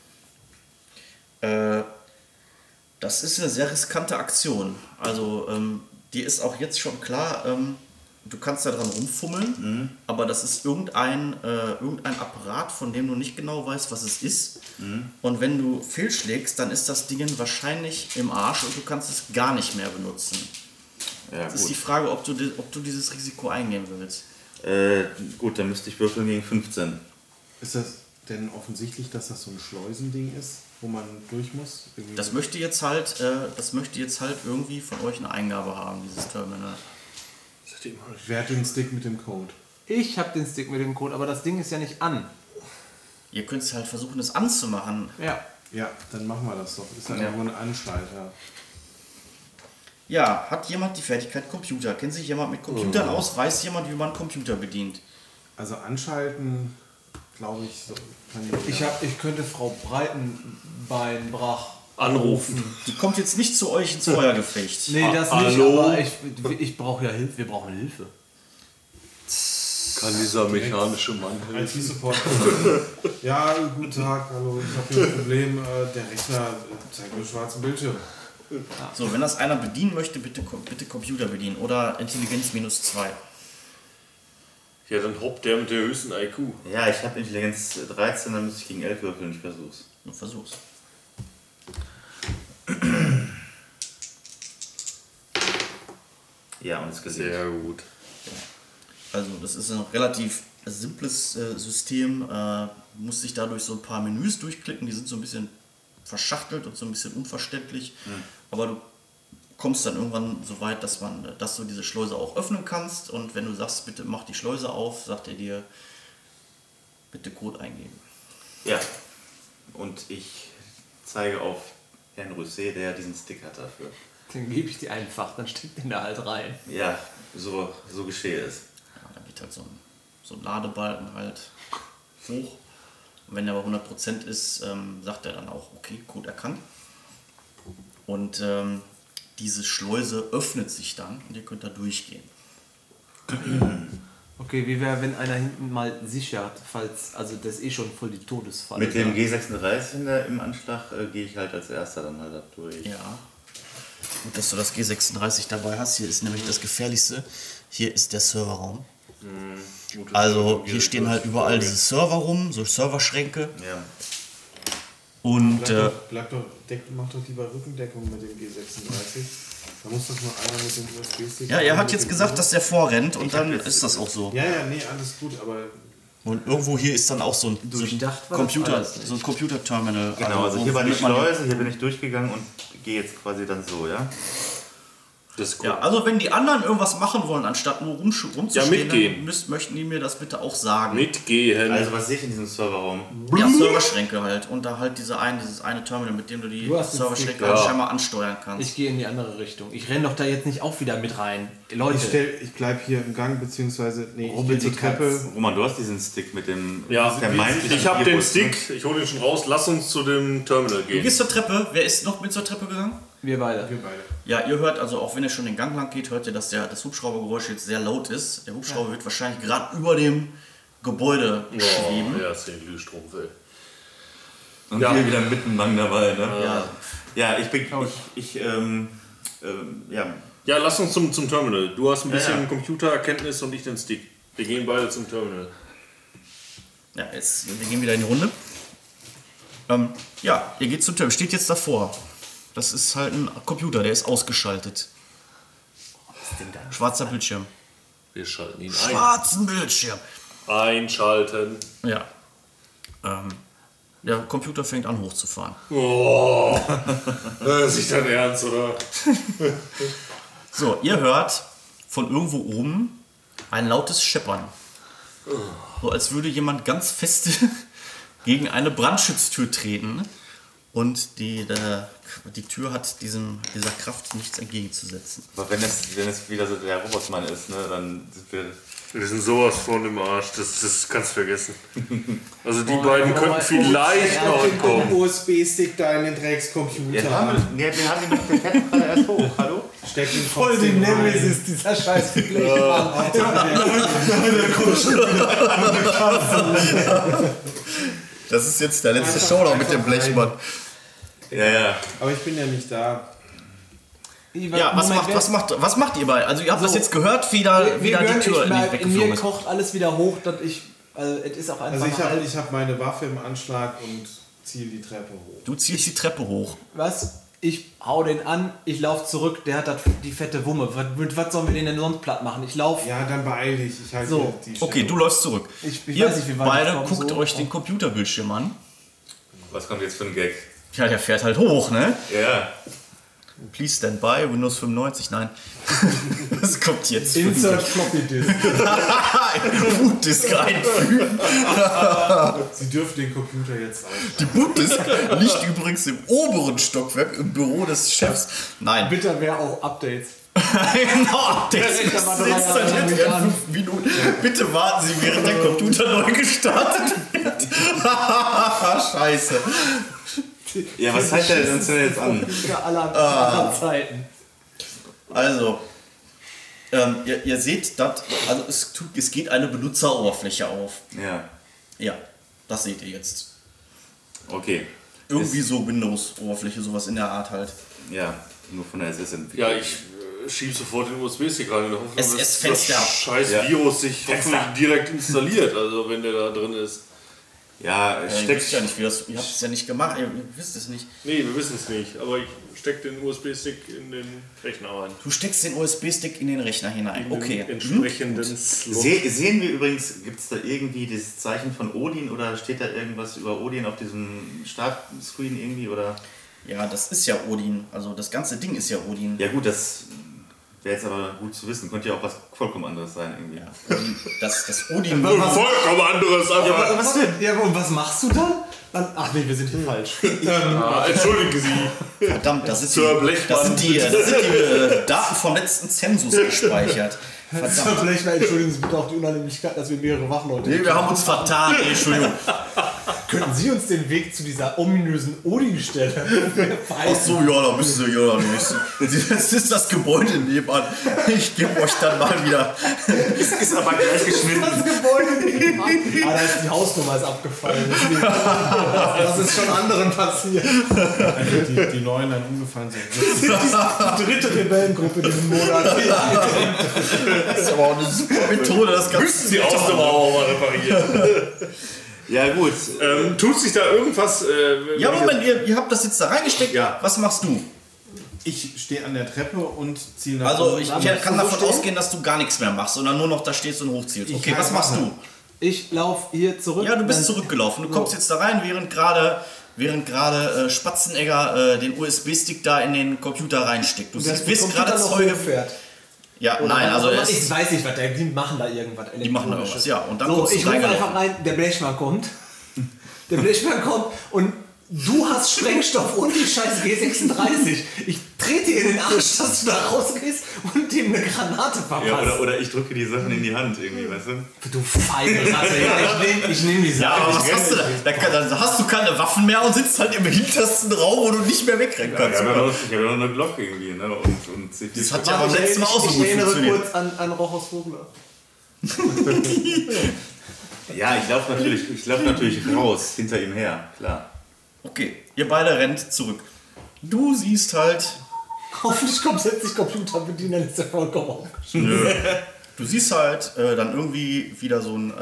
Äh, das ist eine sehr riskante Aktion. Also, ähm, dir ist auch jetzt schon klar, ähm, du kannst da dran rumfummeln, aber das ist irgendein, äh, irgendein Apparat, von dem du nicht genau weißt, was es ist. Und wenn du fehlschlägst, dann ist das Ding wahrscheinlich im Arsch und du kannst es gar nicht mehr benutzen. Ja, Das ist die gut. Frage, ob du, ob du dieses Risiko eingehen willst. Äh, gut, dann müsste ich würfeln gegen 15. Ist das denn offensichtlich, dass das so ein Schleusending ist, wo man durch muss? Irgendwie Das möchte jetzt halt, äh, das möchte jetzt halt irgendwie von euch eine Eingabe haben, dieses Terminal. Wer hat den Stick mit dem Code? Ich habe den Stick mit dem Code, aber das Ding ist ja nicht an. Ihr könnt halt versuchen, es anzumachen. Ja. Ja, dann machen wir das doch. Ist ja Ja. irgendwo ein Anschalter. Ja, hat jemand die Fertigkeit Computer? Kennt sich jemand mit Computern aus? Weiß jemand, wie man Computer bedient? Also anschalten, glaube ich, so kann ich. Ich, hab, ich könnte Frau Breitenbeinbrach Anrufen. Die kommt jetzt nicht zu euch ins Feuergefecht. Nee, das Ha- nicht, hallo? aber ich, ich brauche ja Hilfe. Wir brauchen Hilfe. Kann dieser mechanische Mann helfen? IT-Support. ja, guten Tag, hallo. Ich habe hier ein Problem. Äh, der Rechner äh, zeigt mir einen schwarzen Bildschirm. So, wenn das einer bedienen möchte, bitte, bitte Computer bedienen. Oder Intelligenz minus 2. Ja, dann hoppt der mit der höchsten IQ. Ja, ich habe Intelligenz 13, dann müsste ich gegen 11 würfeln, ich versuch's. Nur versuch's. Ja, und es gesehen. Sehr gut. Also das ist ein relativ simples äh, System, äh, muss sich dadurch so ein paar Menüs durchklicken, die sind so ein bisschen verschachtelt und so ein bisschen unverständlich, aber du kommst dann irgendwann so weit, dass, man, dass du diese Schleuse auch öffnen kannst und wenn du sagst, bitte mach die Schleuse auf, sagt er dir, bitte Code eingeben. Ja. Und ich zeige auf Herrn Rousset, der diesen Stick hat dafür. Dann gebe ich die einfach, dann steckt den da halt rein. Ja, so, so geschehe es. Ja, dann geht halt so ein, so ein Ladebalken halt hoch. Und wenn er aber 100% ist, ähm, sagt er dann auch, okay, Code erkannt. Und ähm, diese Schleuse öffnet sich dann und ihr könnt da durchgehen. Okay, wie wäre, wenn einer hinten mal sichert, falls, also das ist eh schon voll die Todesfalle. Mit dem G36 in der, im Anschlag äh, gehe ich halt als erster dann halt da durch. Ja. Gut, dass du das G36 dabei hast. Hier ist nämlich das Gefährlichste. Hier ist der Serverraum. Also hier stehen halt überall diese Server rum, so Serverschränke. Ja. Und Bleib äh, doch, bleib doch, deck, mach doch lieber Rückendeckung mit dem G36. Da muss doch nur einer mit dem USB-Stick. ja, er hat jetzt gesagt, dass der vorrennt und dann jetzt- ist das auch so. Ja, ja, nee, alles gut, aber Und irgendwo hier ist dann auch so ein, so ein Computer, so ein Computerterminal. Genau, also wo- hier war die Schleuse, hier bin ich durchgegangen und gehe jetzt quasi dann so, ja? Das ist cool. Ja, also wenn die anderen irgendwas machen wollen, anstatt nur rumsch- rumzustehen, mitgehen. dann müsst, möchten die mir das bitte auch sagen. Mitgehen. Also was sehe ich in diesem Serverraum? Ja, Serverschränke halt. Und da halt diese ein, dieses eine Terminal, mit dem du die Du Serverschränke halt ja. scheinbar ansteuern kannst. Ich gehe in die andere Richtung. Ich renne doch da jetzt nicht auch wieder mit rein. Leute, ich, stell, ich bleib hier im Gang, beziehungsweise, nee, ich gehe zur die Treppe. Roman, du hast diesen Stick mit dem Ja, der meint, ich habe den Stick, ich hole den schon raus, lass uns zu dem Terminal du gehen. gehst zur Treppe. Wer ist noch mit zur Treppe gegangen? Wir beide. Wir beide. Ja, ihr hört, also auch wenn ihr schon den Gang lang geht, hört ihr, dass der, das Hubschraubergeräusch jetzt sehr laut ist. Der Hubschrauber wird wahrscheinlich gerade über dem Gebäude schweben. Oh, ja, ist der Glühstrom will. Und Ja. wir wieder mittenlang dabei, ne? Ja. Ja, ich bin, ich, ich, ähm, ähm, ja, Ja, lass uns zum, zum Terminal. Du hast ein Ja, bisschen ja. Computererkenntnis und ich den Stick. Wir gehen beide zum Terminal. Ja, jetzt, wir gehen wieder in die Runde. Ähm, ja, ihr geht zum Terminal. Steht jetzt davor. Das ist halt ein Computer, der ist ausgeschaltet. Schwarzer Bildschirm. Wir schalten ihn ein. Schwarzen Bildschirm. Einschalten. Ja. Ähm, der Computer fängt an hochzufahren. Oh, das ist nicht dein Ernst, oder? So, ihr hört von irgendwo oben ein lautes Scheppern. So als würde jemand ganz feste gegen eine Brandschutztür treten. Und die, der, die Tür hat diesem, dieser Kraft nichts entgegenzusetzen. Aber wenn es, wenn es wieder so der Robotsmann ist, ne, dann sind wir. Wir sind sowas von im Arsch, das, das kannst du vergessen. Also die Oh, beiden könnten oh, vielleicht noch Den kommen. USB-Stick da in den Dreckscomputer. Ja, haben wir, nee, wir haben ihn doch gerade erst hoch, hallo? Steck ihn Voll rein. Nemesis, dieser scheiß Blechmann. Das ist jetzt der letzte Showdown mit dem Blechmann. Ja, ja. Aber ich bin ja nicht da. Ja, was macht, was, macht, was macht ihr bei? Also ihr habt das jetzt gehört, wie da, Wir, wie wir da die Tür in in mir ist. kocht alles wieder hoch, dass ich. Also, es ist auch einfach. Also ich habe hab meine Waffe im Anschlag und ziehe die Treppe hoch. Du ziehst die Treppe hoch. was? Ich hau den an, ich laufe zurück, der hat das, die fette Wumme. Was, mit was sollen wir den denn sonst platt machen? Ich laufe. Ja, dann beeil dich. Ich halte So. die Okay, Stellung. du läufst zurück. Ich- ich ihr weiß nicht, wie weit beide guckt so. euch den Computerbildschirm an. Was kommt jetzt für ein Gag? Ja, der fährt halt hoch, ne? Ja. Please stand by, Windows 95, nein. Das kommt jetzt. Insert Floppy Disk. Bootdisk einfügen. Sie dürfen den Computer jetzt ausschalten. Die Bootdisk liegt übrigens im oberen Stockwerk im Büro des Chefs. Nein, Bitte wäre auch Updates. genau, drei Jahre installiert in fünf Minuten. Bitte warten Sie, während der Computer neu gestartet wird. Scheiße. Ja, was zeigt der uns denn jetzt an? Aller, aller Zeiten. Also, ähm, ihr, ihr seht, dass, also es, tut- es geht eine Benutzeroberfläche auf. Ja. Ja, das seht ihr jetzt. Okay. Irgendwie so Windows-Oberfläche, sowas in der Art halt. Ja, nur von der SS-Entwicklung. Ja, ich äh, schieb sofort den USB-Stick rein in der Hoffnung, dass SS-Fenster. das scheiß Ja. Virus sich hoffentlich direkt installiert, also wenn der da drin ist. Ja, Ja, steckt. wisst ja nicht, wie das, ihr habt es ja nicht gemacht, ihr wisst es nicht. Nee, wir wissen es nicht, aber ich steck den USB-Stick in den Rechner rein. Du steckst den USB-Stick in den Rechner hinein. In Okay. Den Mhm. entsprechenden Slot. Se sehen wir übrigens, gibt es da irgendwie dieses Zeichen von Odin oder steht da irgendwas über Odin auf diesem Startscreen irgendwie? Oder? Ja, das ist ja Odin. Also das ganze Ding ist ja Odin. Ja, gut, das wäre jetzt aber gut zu wissen. Könnte ja auch was vollkommen anderes sein irgendwie. Ja, Odin das, das Odin. Vollkommen anderes, aber. Was denn? Ja, und was machst du dann? dann ach nee, wir sind hier falsch. Ah, entschuldigen Sie. Verdammt, das sind Sir die, das sind die, das sind die äh, Daten vom letzten Zensus gespeichert. Verdammt. Vielleicht mal entschuldigen Sie bitte auch die Unannehmlichkeit, dass wir mehrere Wachleute Nee, wir haben uns vertan. Entschuldigung. Könnten Sie uns den Weg zu dieser ominösen Odin-Stelle Ach so, ja, da müssen Sie ja nicht. Das ist das Gebäude nebenan. Ich gebe euch dann mal wieder. Ist aber gleich geschnitten. Das Gebäude nebenan. Ah, da ist die Hausnummer ist abgefallen. Das ist schon anderen passiert. Die, die neuen dann umgefallen sind. Die dritte Rebellengruppe diesen Monat. Das ist aber auch eine super Methode, das Ganze Die Ausnummer auch mal reparieren. Ja, gut. ähm, tut sich da irgendwas? Äh, Ja, Moment, ihr, ihr habt das jetzt da reingesteckt. Ja. Was machst du? Ich stehe an der Treppe und ziehe nach Also, ich ab. kann davon stehen? ausgehen, dass du gar nichts mehr machst, sondern nur noch da stehst und hochzielst. Okay, Ich was machst du? Ich laufe hier zurück. Ja, du bist zurückgelaufen. Du kommst jetzt da rein, während gerade während gerade äh, Spatzenegger äh, den USB-Stick da in den Computer reinsteckt. Du Der siehst- bist gerade Zeuge. hochfährt. Ja, Oder nein, also es ich weiß nicht, was der, die machen da irgendwas. Die machen da irgendwas, ja. Und dann so, ich rufe einfach rein, der Blechmann kommt. Der Blechmann kommt und du hast Sprengstoff und die scheiß G36. Ich trete dir in den Arsch, dass du da rausgehst und dem eine Granate verpasst. Ja, oder, oder ich drücke die Sachen in die Hand irgendwie, weißt du? du feige Ratte. Ja, ich nehme ich nehm die ja, Sache. aber was hast du da? Da Dann hast du keine Waffen mehr und sitzt halt im hintersten Raum, wo du nicht mehr wegrennen Ich kannst. habe ja ich hab ja noch eine Glocke irgendwie, ne? Und, und Das hat ja ich letzten Mal auch so ich gut erinnere funktioniert. kurz an, an Rochus Vogler. ja, ich laufe natürlich, ich lauf natürlich raus, hinter ihm her, klar. Okay, ihr beide rennt zurück. Du siehst halt, Hoffentlich kommt jetzt nicht Computer bedienen, dann ist der vollkommen aufgeschrieben. du siehst halt äh, dann irgendwie wieder so ein, äh,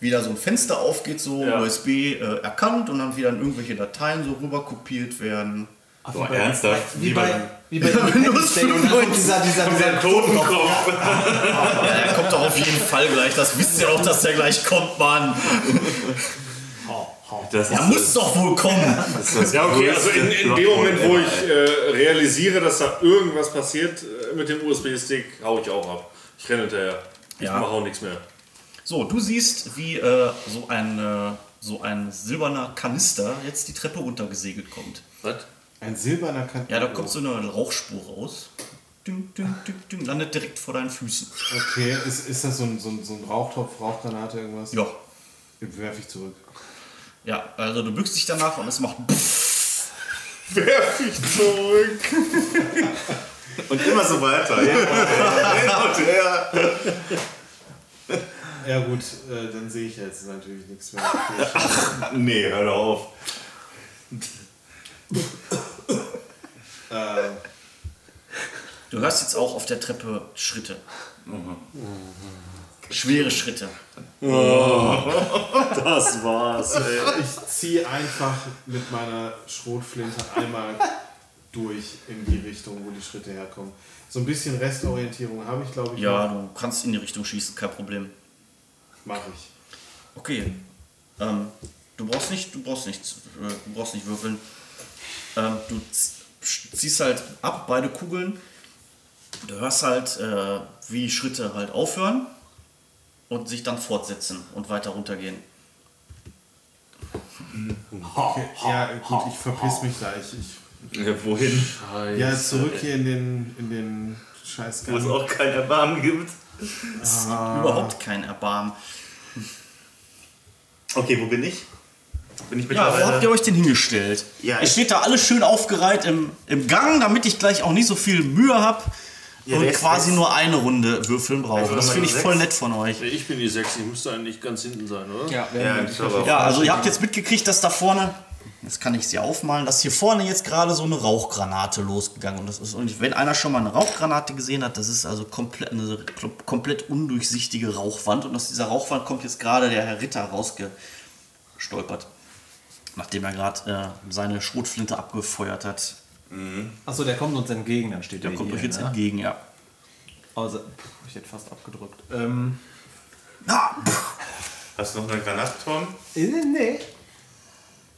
wieder so ein Fenster aufgeht, so Ja. USB äh, erkannt und dann wieder in irgendwelche Dateien so rüber kopiert werden. Boah, ernsthaft? Wie bei, wie bei Day und dann kommt dieser, dieser, dieser Totenkopf. Ja, der kommt doch auf jeden Fall gleich. Das wisst ihr doch, dass der gleich kommt, Mann. Das Der muss doch wohl kommen. Ja, okay, also in, in dem Moment, wo ich äh, realisiere, dass da irgendwas passiert äh, mit dem USB-Stick, hau ich auch ab. Ich renne hinterher. Ich Ja. mache auch nichts mehr. So, du siehst, wie äh, so, ein, äh, so ein silberner Kanister jetzt die Treppe runtergesegelt kommt. Was? Ein silberner Kanton. Ja, da kommt so eine Rauchspur raus. Ding, ding, ding, ding, landet direkt vor deinen Füßen. Okay, ist, ist das so ein, so, ein, so ein Rauchtopf, Rauchgranate, irgendwas? Ja. Werfe ich zurück. Ja, also du bückst dich danach und es macht. Werf ich zurück. Und immer so weiter. Hin und her. Ja gut, äh, dann sehe ich jetzt natürlich nichts mehr. Nee, hör doch auf. äh, Du hörst jetzt auch auf der Treppe Schritte. Schwere Schritte. Das war's, ey. ich ziehe einfach mit meiner Schrotflinte einmal durch in die Richtung, wo die Schritte herkommen. So ein bisschen Restorientierung habe ich, glaube ich. Ja, noch. du kannst in die Richtung schießen, kein Problem. Mache ich. Okay. Ähm, du brauchst nicht, du brauchst nicht, äh, du brauchst nicht würfeln. Ähm, du ziehst halt ab, beide Kugeln. Du hörst halt, äh, wie die Schritte halt aufhören und sich dann fortsetzen und weiter runtergehen. Okay, ja, gut, ich verpiss mich gleich. Ich, Ja, wohin? ja, zurück hier in den, in den scheiß Wo es auch kein Erbarmen gibt. Überhaupt kein Erbarmen. Okay, wo bin ich? Bin ich Ja, wo habt ihr euch denn hingestellt? Ja, ihr ich- steht da alles schön aufgereiht im, im Gang, damit ich gleich auch nicht so viel Mühe habe Ja, und quasi nur eine Runde würfeln brauche. Also das finde ich sechs. voll nett von euch. Ich bin die 6, ich müsste eigentlich ganz hinten sein, oder? Ja, ja, auch. Ja, also ihr habt jetzt mitgekriegt, dass da vorne, jetzt kann ich sie aufmalen, dass hier vorne jetzt gerade so eine Rauchgranate losgegangen und das ist und wenn einer schon mal eine Rauchgranate gesehen hat, das ist also komplett eine komplett undurchsichtige Rauchwand und aus dieser Rauchwand kommt jetzt gerade der Herr Ritter rausgestolpert, nachdem er gerade äh, seine Schrotflinte abgefeuert hat. Achso, der kommt uns entgegen, dann steht Der der kommt hier, euch jetzt ne? entgegen, ja. Also, pff, ich hätte fast abgedrückt. Ähm, Hast du noch einen Granatenturm? äh, nee.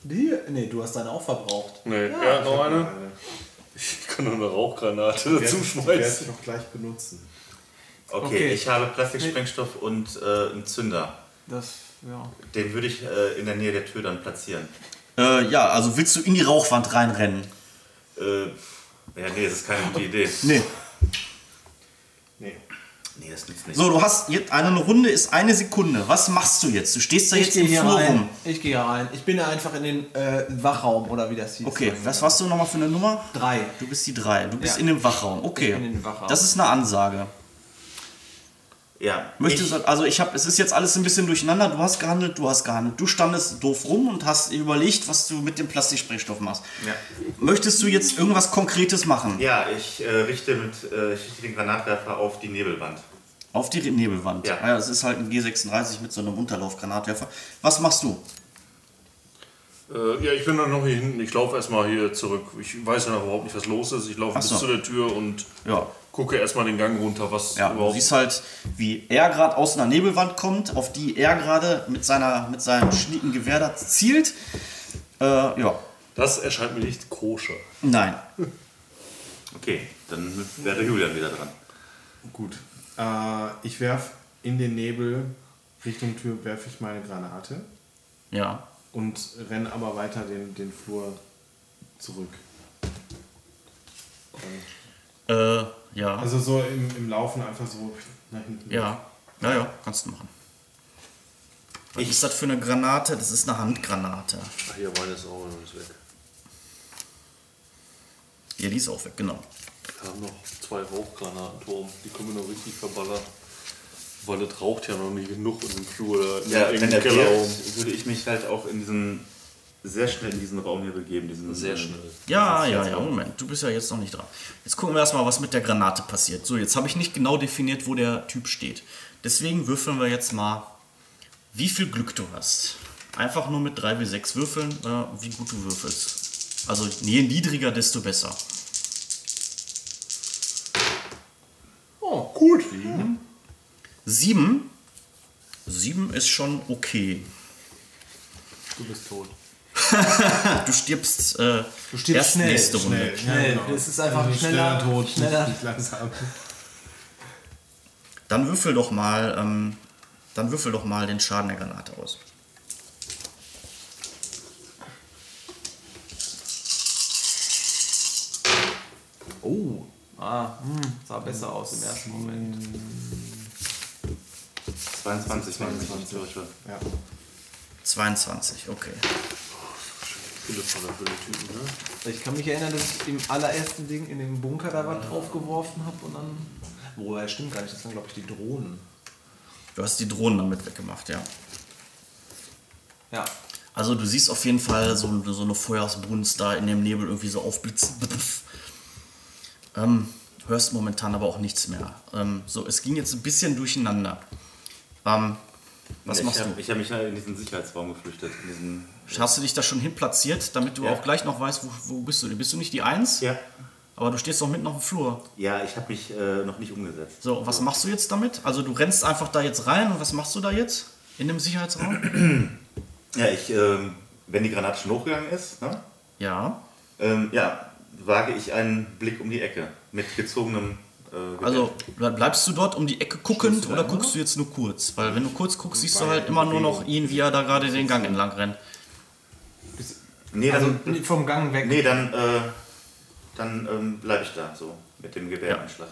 Hier? Nee, du hast deine auch verbraucht. Nee, ja, noch eine. Ich kann noch eine Rauchgranate dazu Werde ich schmeißen. noch gleich benutzen. Okay, Okay. ich habe Plastiksprengstoff und äh, einen Zünder. Das, ja. Den würde ich äh, in der Nähe der Tür dann platzieren. Äh, ja, also willst du in die Rauchwand reinrennen? Äh, ja, nee, das ist keine gute Idee. Nee. Nee. Nee, das nützt nicht. So, du hast jetzt eine Runde ist eine Sekunde. Was machst du jetzt? Du stehst da Ich jetzt im hier Flur rein. rum. Ich gehe hier rein. Ich bin da einfach in den äh, Wachraum oder wie das hieß. Okay, was warst du nochmal für eine Nummer? Drei. Du bist die drei. Du bist Ja. in dem Wachraum. Okay. Ich bin in dem Wachraum. Das ist eine Ansage. Ja, Möchtest ich, du, also ich habe, es ist jetzt alles ein bisschen durcheinander. Du hast gehandelt, du hast gehandelt. Du standest doof rum und hast überlegt, was du mit dem Plastiksprengstoff machst. ja. Möchtest du jetzt irgendwas Konkretes machen? ja, ich äh, richte mit äh, ich richte den Granatwerfer auf die Nebelwand. Auf die Nebelwand. Ja. Ah ja, das ist halt ein G36 mit so einem Unterlaufgranatwerfer. Was machst du? Äh, ja, ich bin dann noch hier hinten. Ich laufe erstmal hier zurück. Ich weiß ja noch überhaupt nicht, was los ist. Ich laufe Ach bis so. zu der Tür und Ja. Gucke erstmal den Gang runter, was Ja, du überhaupt. siehst halt, wie er gerade aus einer Nebelwand kommt, auf die er gerade mit, seiner, mit seinem schnieken Gewehr da zielt. Äh, ja, Das erscheint mir nicht koscher. nein. Okay, dann wäre Julian wieder dran. Gut. Äh, ich werfe in den Nebel Richtung Tür werfe ich meine Granate Ja. und renne aber weiter den, den Flur zurück. Äh, ja. Also so im, im Laufen einfach so nach hinten. ja. Ja, ja, kannst du machen. Was ist das für eine Granate? Das ist eine Handgranate. Ach, hier, meine ist auch noch nicht weg. Ja, die ist auch weg, genau. Wir haben noch zwei Rauchgranatenturm. Die können wir noch richtig verballern. Weil das raucht ja noch nicht genug in dem Flur. Da in Ja, dem wenn er Kellerraum. wirft, würde ich mich halt auch in diesen sehr schnell in diesen Raum hier begeben. Diesen, Sehr schnell. Ja, ja, ja, Moment. Du bist ja jetzt noch nicht dran. Jetzt gucken wir erstmal, was mit der Granate passiert. So, jetzt habe ich nicht genau definiert, wo der Typ steht. Deswegen würfeln wir jetzt mal, wie viel Glück du hast. Einfach nur mit 3 wie 6 würfeln, äh, wie gut du würfelst. Also je niedriger, desto besser. Oh, gut. Sieben. Sieben ist schon okay. Du bist tot. Du stirbst, äh, Du stirbst erst schnell, nächste Runde. Schnell. genau. Es ist einfach Also schneller, Tod, schneller. nicht langsam. Dann würfel doch mal, ähm, dann würfel doch mal den Schaden der Granate aus. Oh. Ah, hm, sah besser aus im ersten Moment. 22, 22. Ja. 22, okay. Für die Typen, ne? Ich kann mich erinnern, dass ich im allerersten Ding in dem Bunker da was draufgeworfen habe und dann. Wobei, stimmt gar nicht, das waren glaube ich die Drohnen. Du hast die Drohnen damit weggemacht, ja. Ja. Also du siehst auf jeden Fall so, so eine Feuersbrunst da in dem Nebel irgendwie so aufblitzen. Ähm, hörst momentan aber auch nichts mehr. Ähm, so, es ging jetzt ein bisschen durcheinander. Ähm, was ich machst hab, du? Ich habe mich in diesen Sicherheitsraum geflüchtet. Hast du dich da schon hin platziert, damit du Ja. auch gleich noch weißt, wo, wo bist du? Bist du nicht die Eins? ja. Aber du stehst doch mitten auf dem Flur. Ja, ich habe mich äh, noch nicht umgesetzt. So, was machst du jetzt damit? Also du rennst einfach da jetzt rein und was machst du da jetzt? In dem Sicherheitsraum? Ja, ich, ähm, wenn die Granate schon hochgegangen ist, ne, ja. ähm, ja, wage ich einen Blick um die Ecke mit gezogenem äh. Also bleibst du dort um die Ecke guckend oder einmal? guckst du jetzt nur kurz? Weil wenn du kurz guckst, siehst du halt immer nur noch ihn, wie er da gerade den Gang entlang rennt. nee, Also dann, vom Gang weg. nee, dann, äh, dann ähm, bleibe ich da so mit dem Gewehreinschlag.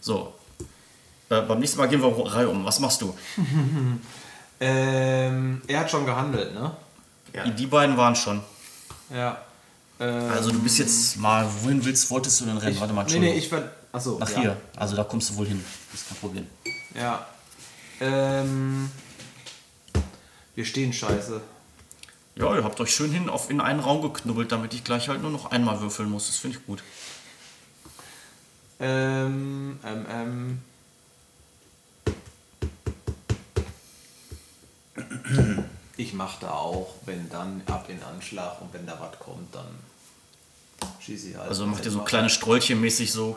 So. Äh, beim nächsten Mal gehen wir Reihe um. Was machst du? Ähm, er hat schon gehandelt, ne? Ja. Die beiden waren schon. Ja. Ähm, Also du bist jetzt mal, wohin willst, wolltest du denn rennen? Warte mal, Nee, nee, ich war. Achso. Nach ja. hier. Also da kommst du wohl hin. Ist kein Problem. Ja. Ähm, wir stehen scheiße. Ja, ihr habt euch schön hin auf in einen Raum geknubbelt, damit ich gleich halt nur noch einmal würfeln muss. Das finde ich gut. Ähm, ähm, ähm. Ich mach da auch, wenn dann ab in Anschlag und wenn da was kommt, dann ich halt. Also macht ihr so kleine Strolche mäßig so.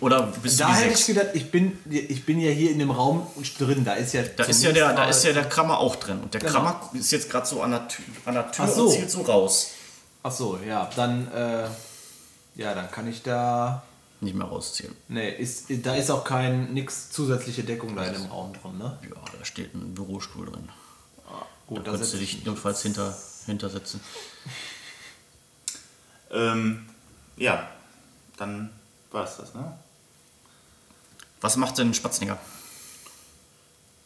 Oder bist Da du hätte ich gedacht, ich bin, ich bin ja hier in dem Raum drin, da ist ja. Da ist ja der, da ist ja der Krammer auch drin. Und der Genau. Krammer ist jetzt gerade so an der, Tür, an der Tür Ach so. und zielt so raus. Achso, ja, dann, äh, ja, dann kann ich da. Nicht mehr rausziehen. Nee, ist, da ist auch kein nix zusätzliche Deckung da in dem Raum drin, ne? Ja, da steht ein Bürostuhl drin. Gut, Da könntest du dich notfalls hinter, hintersetzen. Ähm, ja, dann war es das, ne? Was macht denn Spatzinger?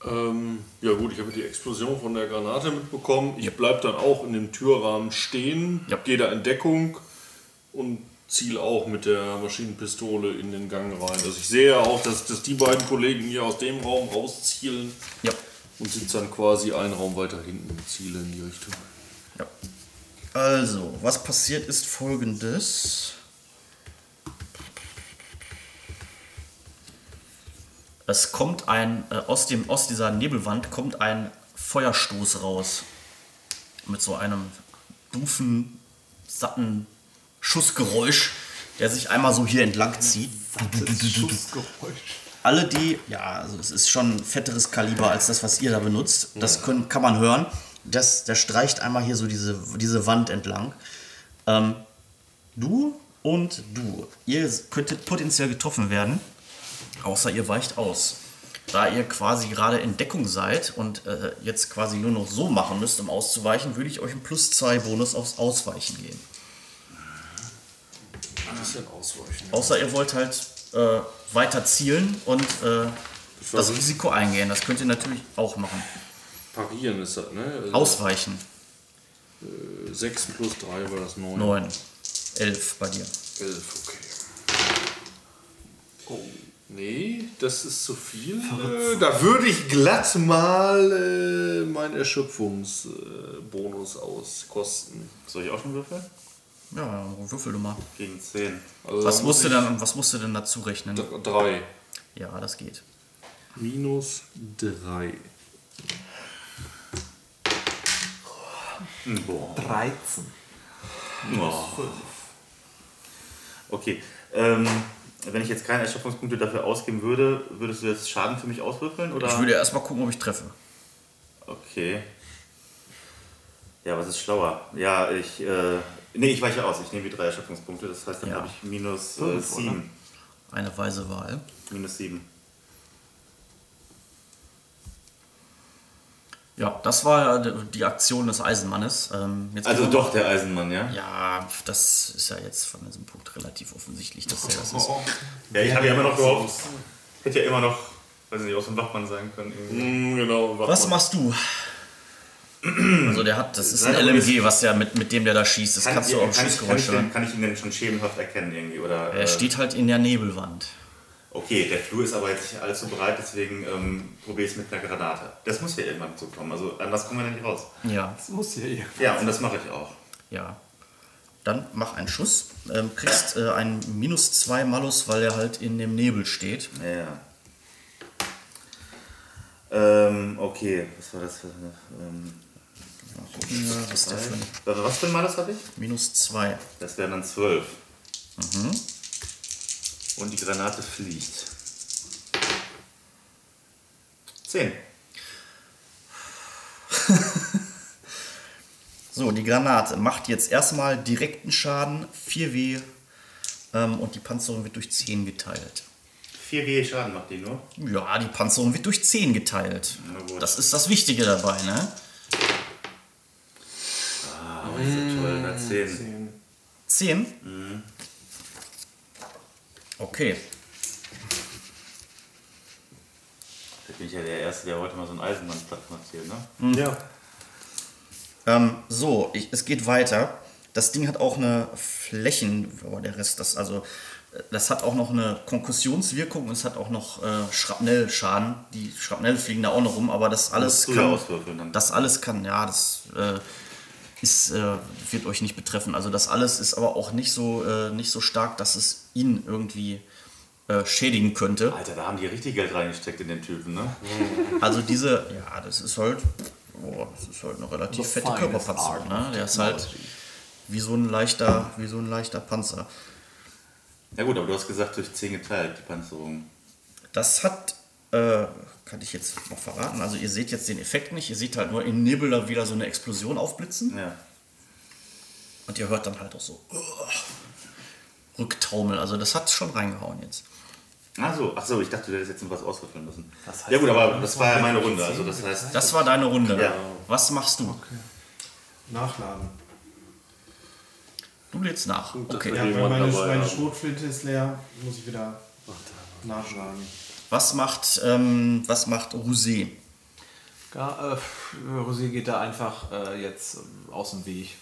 Ähm, ja gut, ich habe die Explosion von der Granate mitbekommen. Ich bleib dann auch in dem Türrahmen stehen, Ja. gehe da in Deckung und ziele auch mit der Maschinenpistole in den Gang rein. Also ich sehe auch, dass, dass die beiden Kollegen hier aus dem Raum rauszielen Ja. und sind dann quasi einen Raum weiter hinten und ziele in die Richtung. ja. Also, was passiert ist folgendes. Es kommt ein, äh, aus, dem, aus dieser Nebelwand kommt ein Feuerstoß raus. Mit so einem dufen, satten Schussgeräusch, der sich einmal so hier entlang zieht. Alle die, ja, also es ist schon ein fetteres Kaliber als das, was ihr da benutzt. Das können, kann man hören. Das, der streicht einmal hier so diese, diese Wand entlang. Ähm, du und du, ihr könntet potenziell getroffen werden, außer ihr weicht aus. Da ihr quasi gerade in Deckung seid und äh, jetzt quasi nur noch so machen müsst, um auszuweichen, würde ich euch einen plus 2 Bonus aufs Ausweichen geben. Bisschen ausweichen. Außer ihr wollt halt äh, weiter zielen und äh, das Risiko eingehen. Das könnt ihr natürlich auch machen. Parieren ist das, ne? Also Ausweichen. 6 plus 3 war das 9. 9. 11 bei dir. 11, okay. Oh, nee, das ist zu viel. Äh, da würde ich glatt mal äh, meinen Erschöpfungsbonus auskosten. Soll ich auch schon würfeln? Ja, würfel du mal. Gegen 10. Also Was musst, du denn, was musst du denn dazu rechnen? ich 3. Ja, das geht. Minus 3. Boah. 13. Oh. Okay. Ähm, wenn ich jetzt keine Erschöpfungspunkte dafür ausgeben würde, würdest du jetzt Schaden für mich auswürfeln? Oder? Ich würde erst mal gucken, ob ich treffe. Okay. Ja, was ist schlauer? Ja, ich. Äh, nee, ich weiche aus. Ich nehme die drei Erschöpfungspunkte. Das heißt, dann Ja. habe ich minus äh, sieben. Eine weise Wahl. Minus sieben. Ja, das war ja die Aktion des Eisenmannes. Ähm, jetzt Also doch der Eisenmann, ja? Ja, das ist ja jetzt von diesem Punkt relativ offensichtlich, dass er das ist. Ja, ich habe ja immer noch gehofft. Hätte ja immer noch, weiß nicht, so ein Wachmann sein können. Irgendwie. Hm, genau. Was man- machst du? Also der hat, das ist ein Nein, aber LMG, was der mit, mit dem der da schießt. Das kannst du kann, auch im kann, ich, kann, Schussgeräusch ich den, hören. kann ich ihn denn schon schemenhaft erkennen irgendwie? Oder, Er äh, steht halt in der Nebelwand. Okay, der Flur ist aber jetzt nicht allzu breit, deswegen ähm, probiere ich es mit einer Granate. Das muss ja irgendwann zukommen, also anders kommen wir dann nicht raus. Ja, Das muss ja hier. Ja, und das mache ich auch. ja. Dann mach einen Schuss. Ähm, kriegst äh, einen minus 2 Malus, weil er halt in dem Nebel steht. Ja. Ähm, okay, was war das für eine. Ähm, Ja, was ist der für ein was was für ein Malus habe ich? minus 2. Das wären dann zwölf. Und die Granate fliegt. Zehn. So, die Granate macht jetzt erstmal direkten Schaden, 4W ähm, und die Panzerung wird durch 10 geteilt. Vier W Schaden macht die nur. Ja, die Panzerung wird durch 10 geteilt. Na gut. Das ist das Wichtige dabei, ne? Ah, ist so toll, na zehn. 10. 10? Okay. Da bin ich ja der Erste, der heute mal so einen macht hier, ne? Ja. Ähm, so, ich, es geht weiter. Das Ding hat auch eine Flächen, aber der Rest, das also, äh, das hat auch noch eine Konkussionswirkung und es hat auch noch äh, Schrapnellschaden. Die Schrapnelle fliegen da auch noch rum, aber das alles Musst du ja kann, auswürfeln dann. das alles kann, ja, das äh, ist, äh, wird euch nicht betreffen. Also das alles ist aber auch nicht so, äh, nicht so stark, dass es ihn irgendwie äh, schädigen könnte. Alter, da haben die richtig Geld reingesteckt in den Typen, ne? Also diese, ja, das ist halt, boah, das ist halt eine relativ The fette finest Körperpanzerung, art ne? Der ist halt wie so ein leichter, wie so ein leichter Panzer. Ja gut, aber du hast gesagt, durch 10 geteilt, die Panzerung. Das hat, äh, kann ich jetzt noch verraten, also ihr seht jetzt den Effekt nicht, ihr seht halt nur im Nebel da wieder so eine Explosion aufblitzen Ja. und ihr hört dann halt auch so uh, Rücktaumel, also das hat schon reingehauen jetzt. Ach so, ach so, ich dachte, du hättest jetzt noch was auswürfeln müssen. Das heißt, ja gut, aber da das war ja meine Runde, also das heißt... Das war deine Runde. Ja. Was machst du? Nachladen. Du lädst nach. Okay. Ja, meine, meine. Schrotflinte ist leer, muss ich wieder nachladen. Was macht, ähm, was macht Rosé? Ja, äh, Rosé geht da einfach äh, jetzt ähm, aus dem Weg.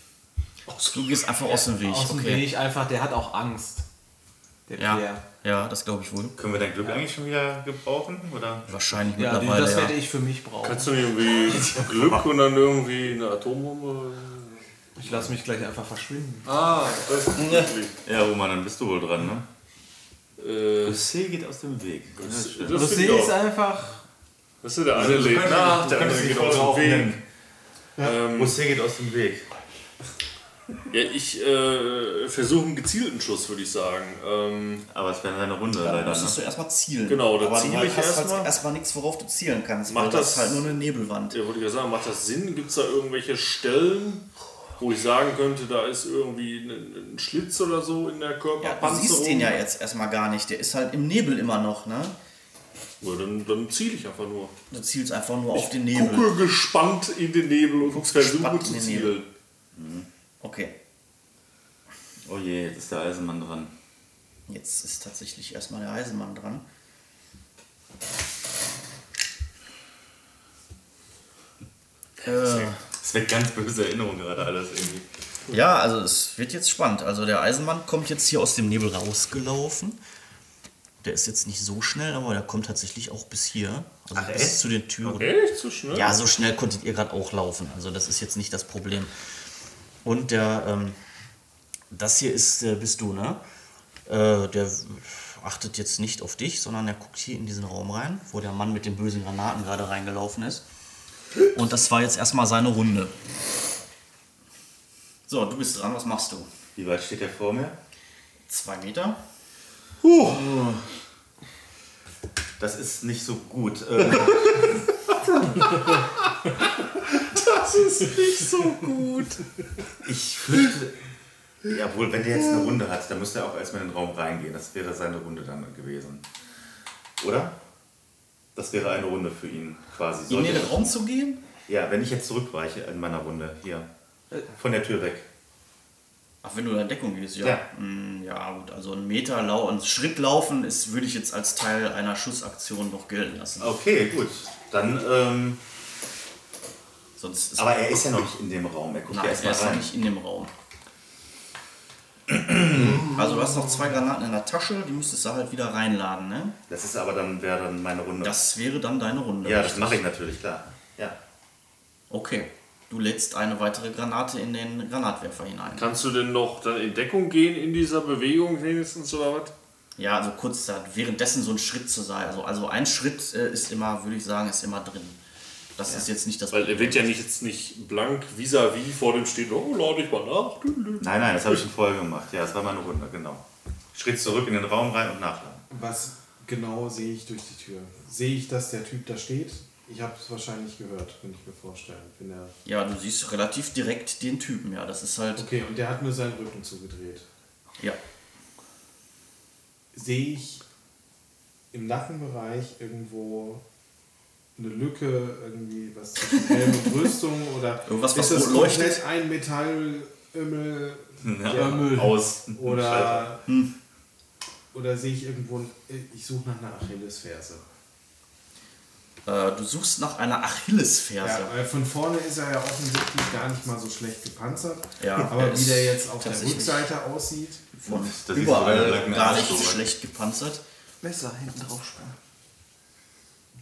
Du gehst einfach aus dem Weg. Aus dem okay. Weg einfach, der hat auch Angst. Der Ja, Pierre. ja, das glaube ich wohl. Können wir dein Glück eigentlich schon wieder gebrauchen? Oder? Wahrscheinlich Ja, mittlerweile. das ja. werde ich für mich brauchen. Kannst du nicht irgendwie Glück und dann irgendwie eine Atombombe? Ich lasse mich gleich einfach verschwinden. Ah, das ist wirklich. Ja, Roman, dann bist du wohl dran, ne? Äh, C geht aus dem Weg. Ja, das das Rosé ist einfach. Das ist der Also, eine du lebt könntest- nach, du der andere dich geht aus dem Weg. draufnehmen. Ähm, Rosé geht aus dem Weg. ja, ich äh, versuche einen gezielten Schuss, würde ich sagen. Ähm, Aber es wäre eine Runde Da leider, musstest ne? du erstmal zielen. Genau, da ziele du ich erstmal. halt erstmal nichts, worauf du zielen kannst. Macht weil das das- ist halt nur eine Nebelwand. ja, wollte ich ja sagen, macht das Sinn? Gibt es da irgendwelche Stellen, wo ich sagen könnte, da ist irgendwie ein, ein Schlitz oder so in der Ja, du Körperpanzerung? siehst den ja jetzt erstmal gar nicht. Der ist halt im Nebel immer noch, ne? Ja, dann, dann ziele ich einfach nur. Du zielst einfach nur auf den Nebel. Gucke gespannt in den Nebel und versuche zu in den Nebel. zielen. Okay. Oh je, jetzt ist der Eisenmann dran. Jetzt ist tatsächlich erstmal der Eisenmann dran. Äh, Das weckt ganz böse Erinnerungen gerade alles irgendwie. ja, also es wird jetzt spannend. Also der Eisenmann kommt jetzt hier aus dem Nebel rausgelaufen. Der ist jetzt nicht so schnell, aber der kommt tatsächlich auch bis hier. Also Ach, bis echt? zu den Türen. Echt? So schnell? Ja, so schnell konntet ihr gerade auch laufen. Also das ist jetzt nicht das Problem. Und der, ähm, das hier ist, äh, bist du, ne? Äh, der achtet jetzt nicht auf dich, sondern er guckt hier in diesen Raum rein, wo der Mann mit den bösen Granaten gerade reingelaufen ist. Und das war jetzt erstmal seine Runde. So, du bist dran, was machst du? Wie weit steht der vor mir? Zwei Meter? Das ist nicht so gut. Ähm, Das ist nicht so gut. ich fürchte. Ja, wohl, wenn der jetzt eine Runde hat, dann müsste er auch erstmal in den Raum reingehen. Das wäre seine Runde dann gewesen. Oder? Das wäre eine Runde für ihn quasi. In Sollte- den Raum zu gehen? Ja, wenn ich jetzt zurückweiche in meiner Runde, hier. Von der Tür weg. Ach, wenn du in Deckung gehst, ja. Ja. Mm, Ja, gut, also ein Meter lau einen Schritt laufen ist, würde ich jetzt als Teil einer Schussaktion noch gelten lassen. Okay, gut. Dann, ähm, Sonst ist aber er ist ja noch nicht in dem Raum. Er guckt ja Nein, er erstmal ist noch rein. nicht in dem Raum. Also du hast noch zwei Granaten in der Tasche, die müsstest du halt wieder reinladen, ne? Das ist aber dann, wäre dann meine Runde. Das wäre dann deine Runde. ja, das mache ich natürlich, klar. Ja. Okay. Du lädst eine weitere Granate in den Granatwerfer hinein. Kannst du denn noch dann in Deckung gehen in dieser Bewegung wenigstens oder was? Ja, also kurz da, währenddessen so ein Schritt zu sein. Also, also ein Schritt äh, ist immer, würde ich sagen, ist immer drin. Das ist jetzt nicht das Weil er wird ja nicht jetzt nicht blank vis-à-vis vor dem stehen, oh, lade ich mal nach. Nein, nein, das habe ich schon vorher gemacht. Ja, das war meine Runde, genau. Schritt zurück in den Raum rein und nachladen. Was genau sehe ich durch die Tür? Sehe ich, dass der Typ da steht? Ich habe es wahrscheinlich gehört, könnte ich mir vorstellen. Wenn er Ja, du siehst relativ direkt den Typen, ja. Das ist halt. okay, und der hat nur seinen Rücken zugedreht. Ja. Sehe ich im Nackenbereich irgendwo eine Lücke, irgendwie was zwischen Helm und Rüstung oder Irgendwas, was ist das komplett ein Metallömmel Ja, aus. oder oder sehe ich irgendwo, ich suche nach einer Achillesferse. Äh, du suchst nach einer Achillesferse. Ja, weil von vorne ist er ja offensichtlich gar nicht mal so schlecht gepanzert. Ja, er aber wie der jetzt auf der Rückseite aussieht, Von überall gar nicht so. schlecht gepanzert. Messer hinten drauf spannen.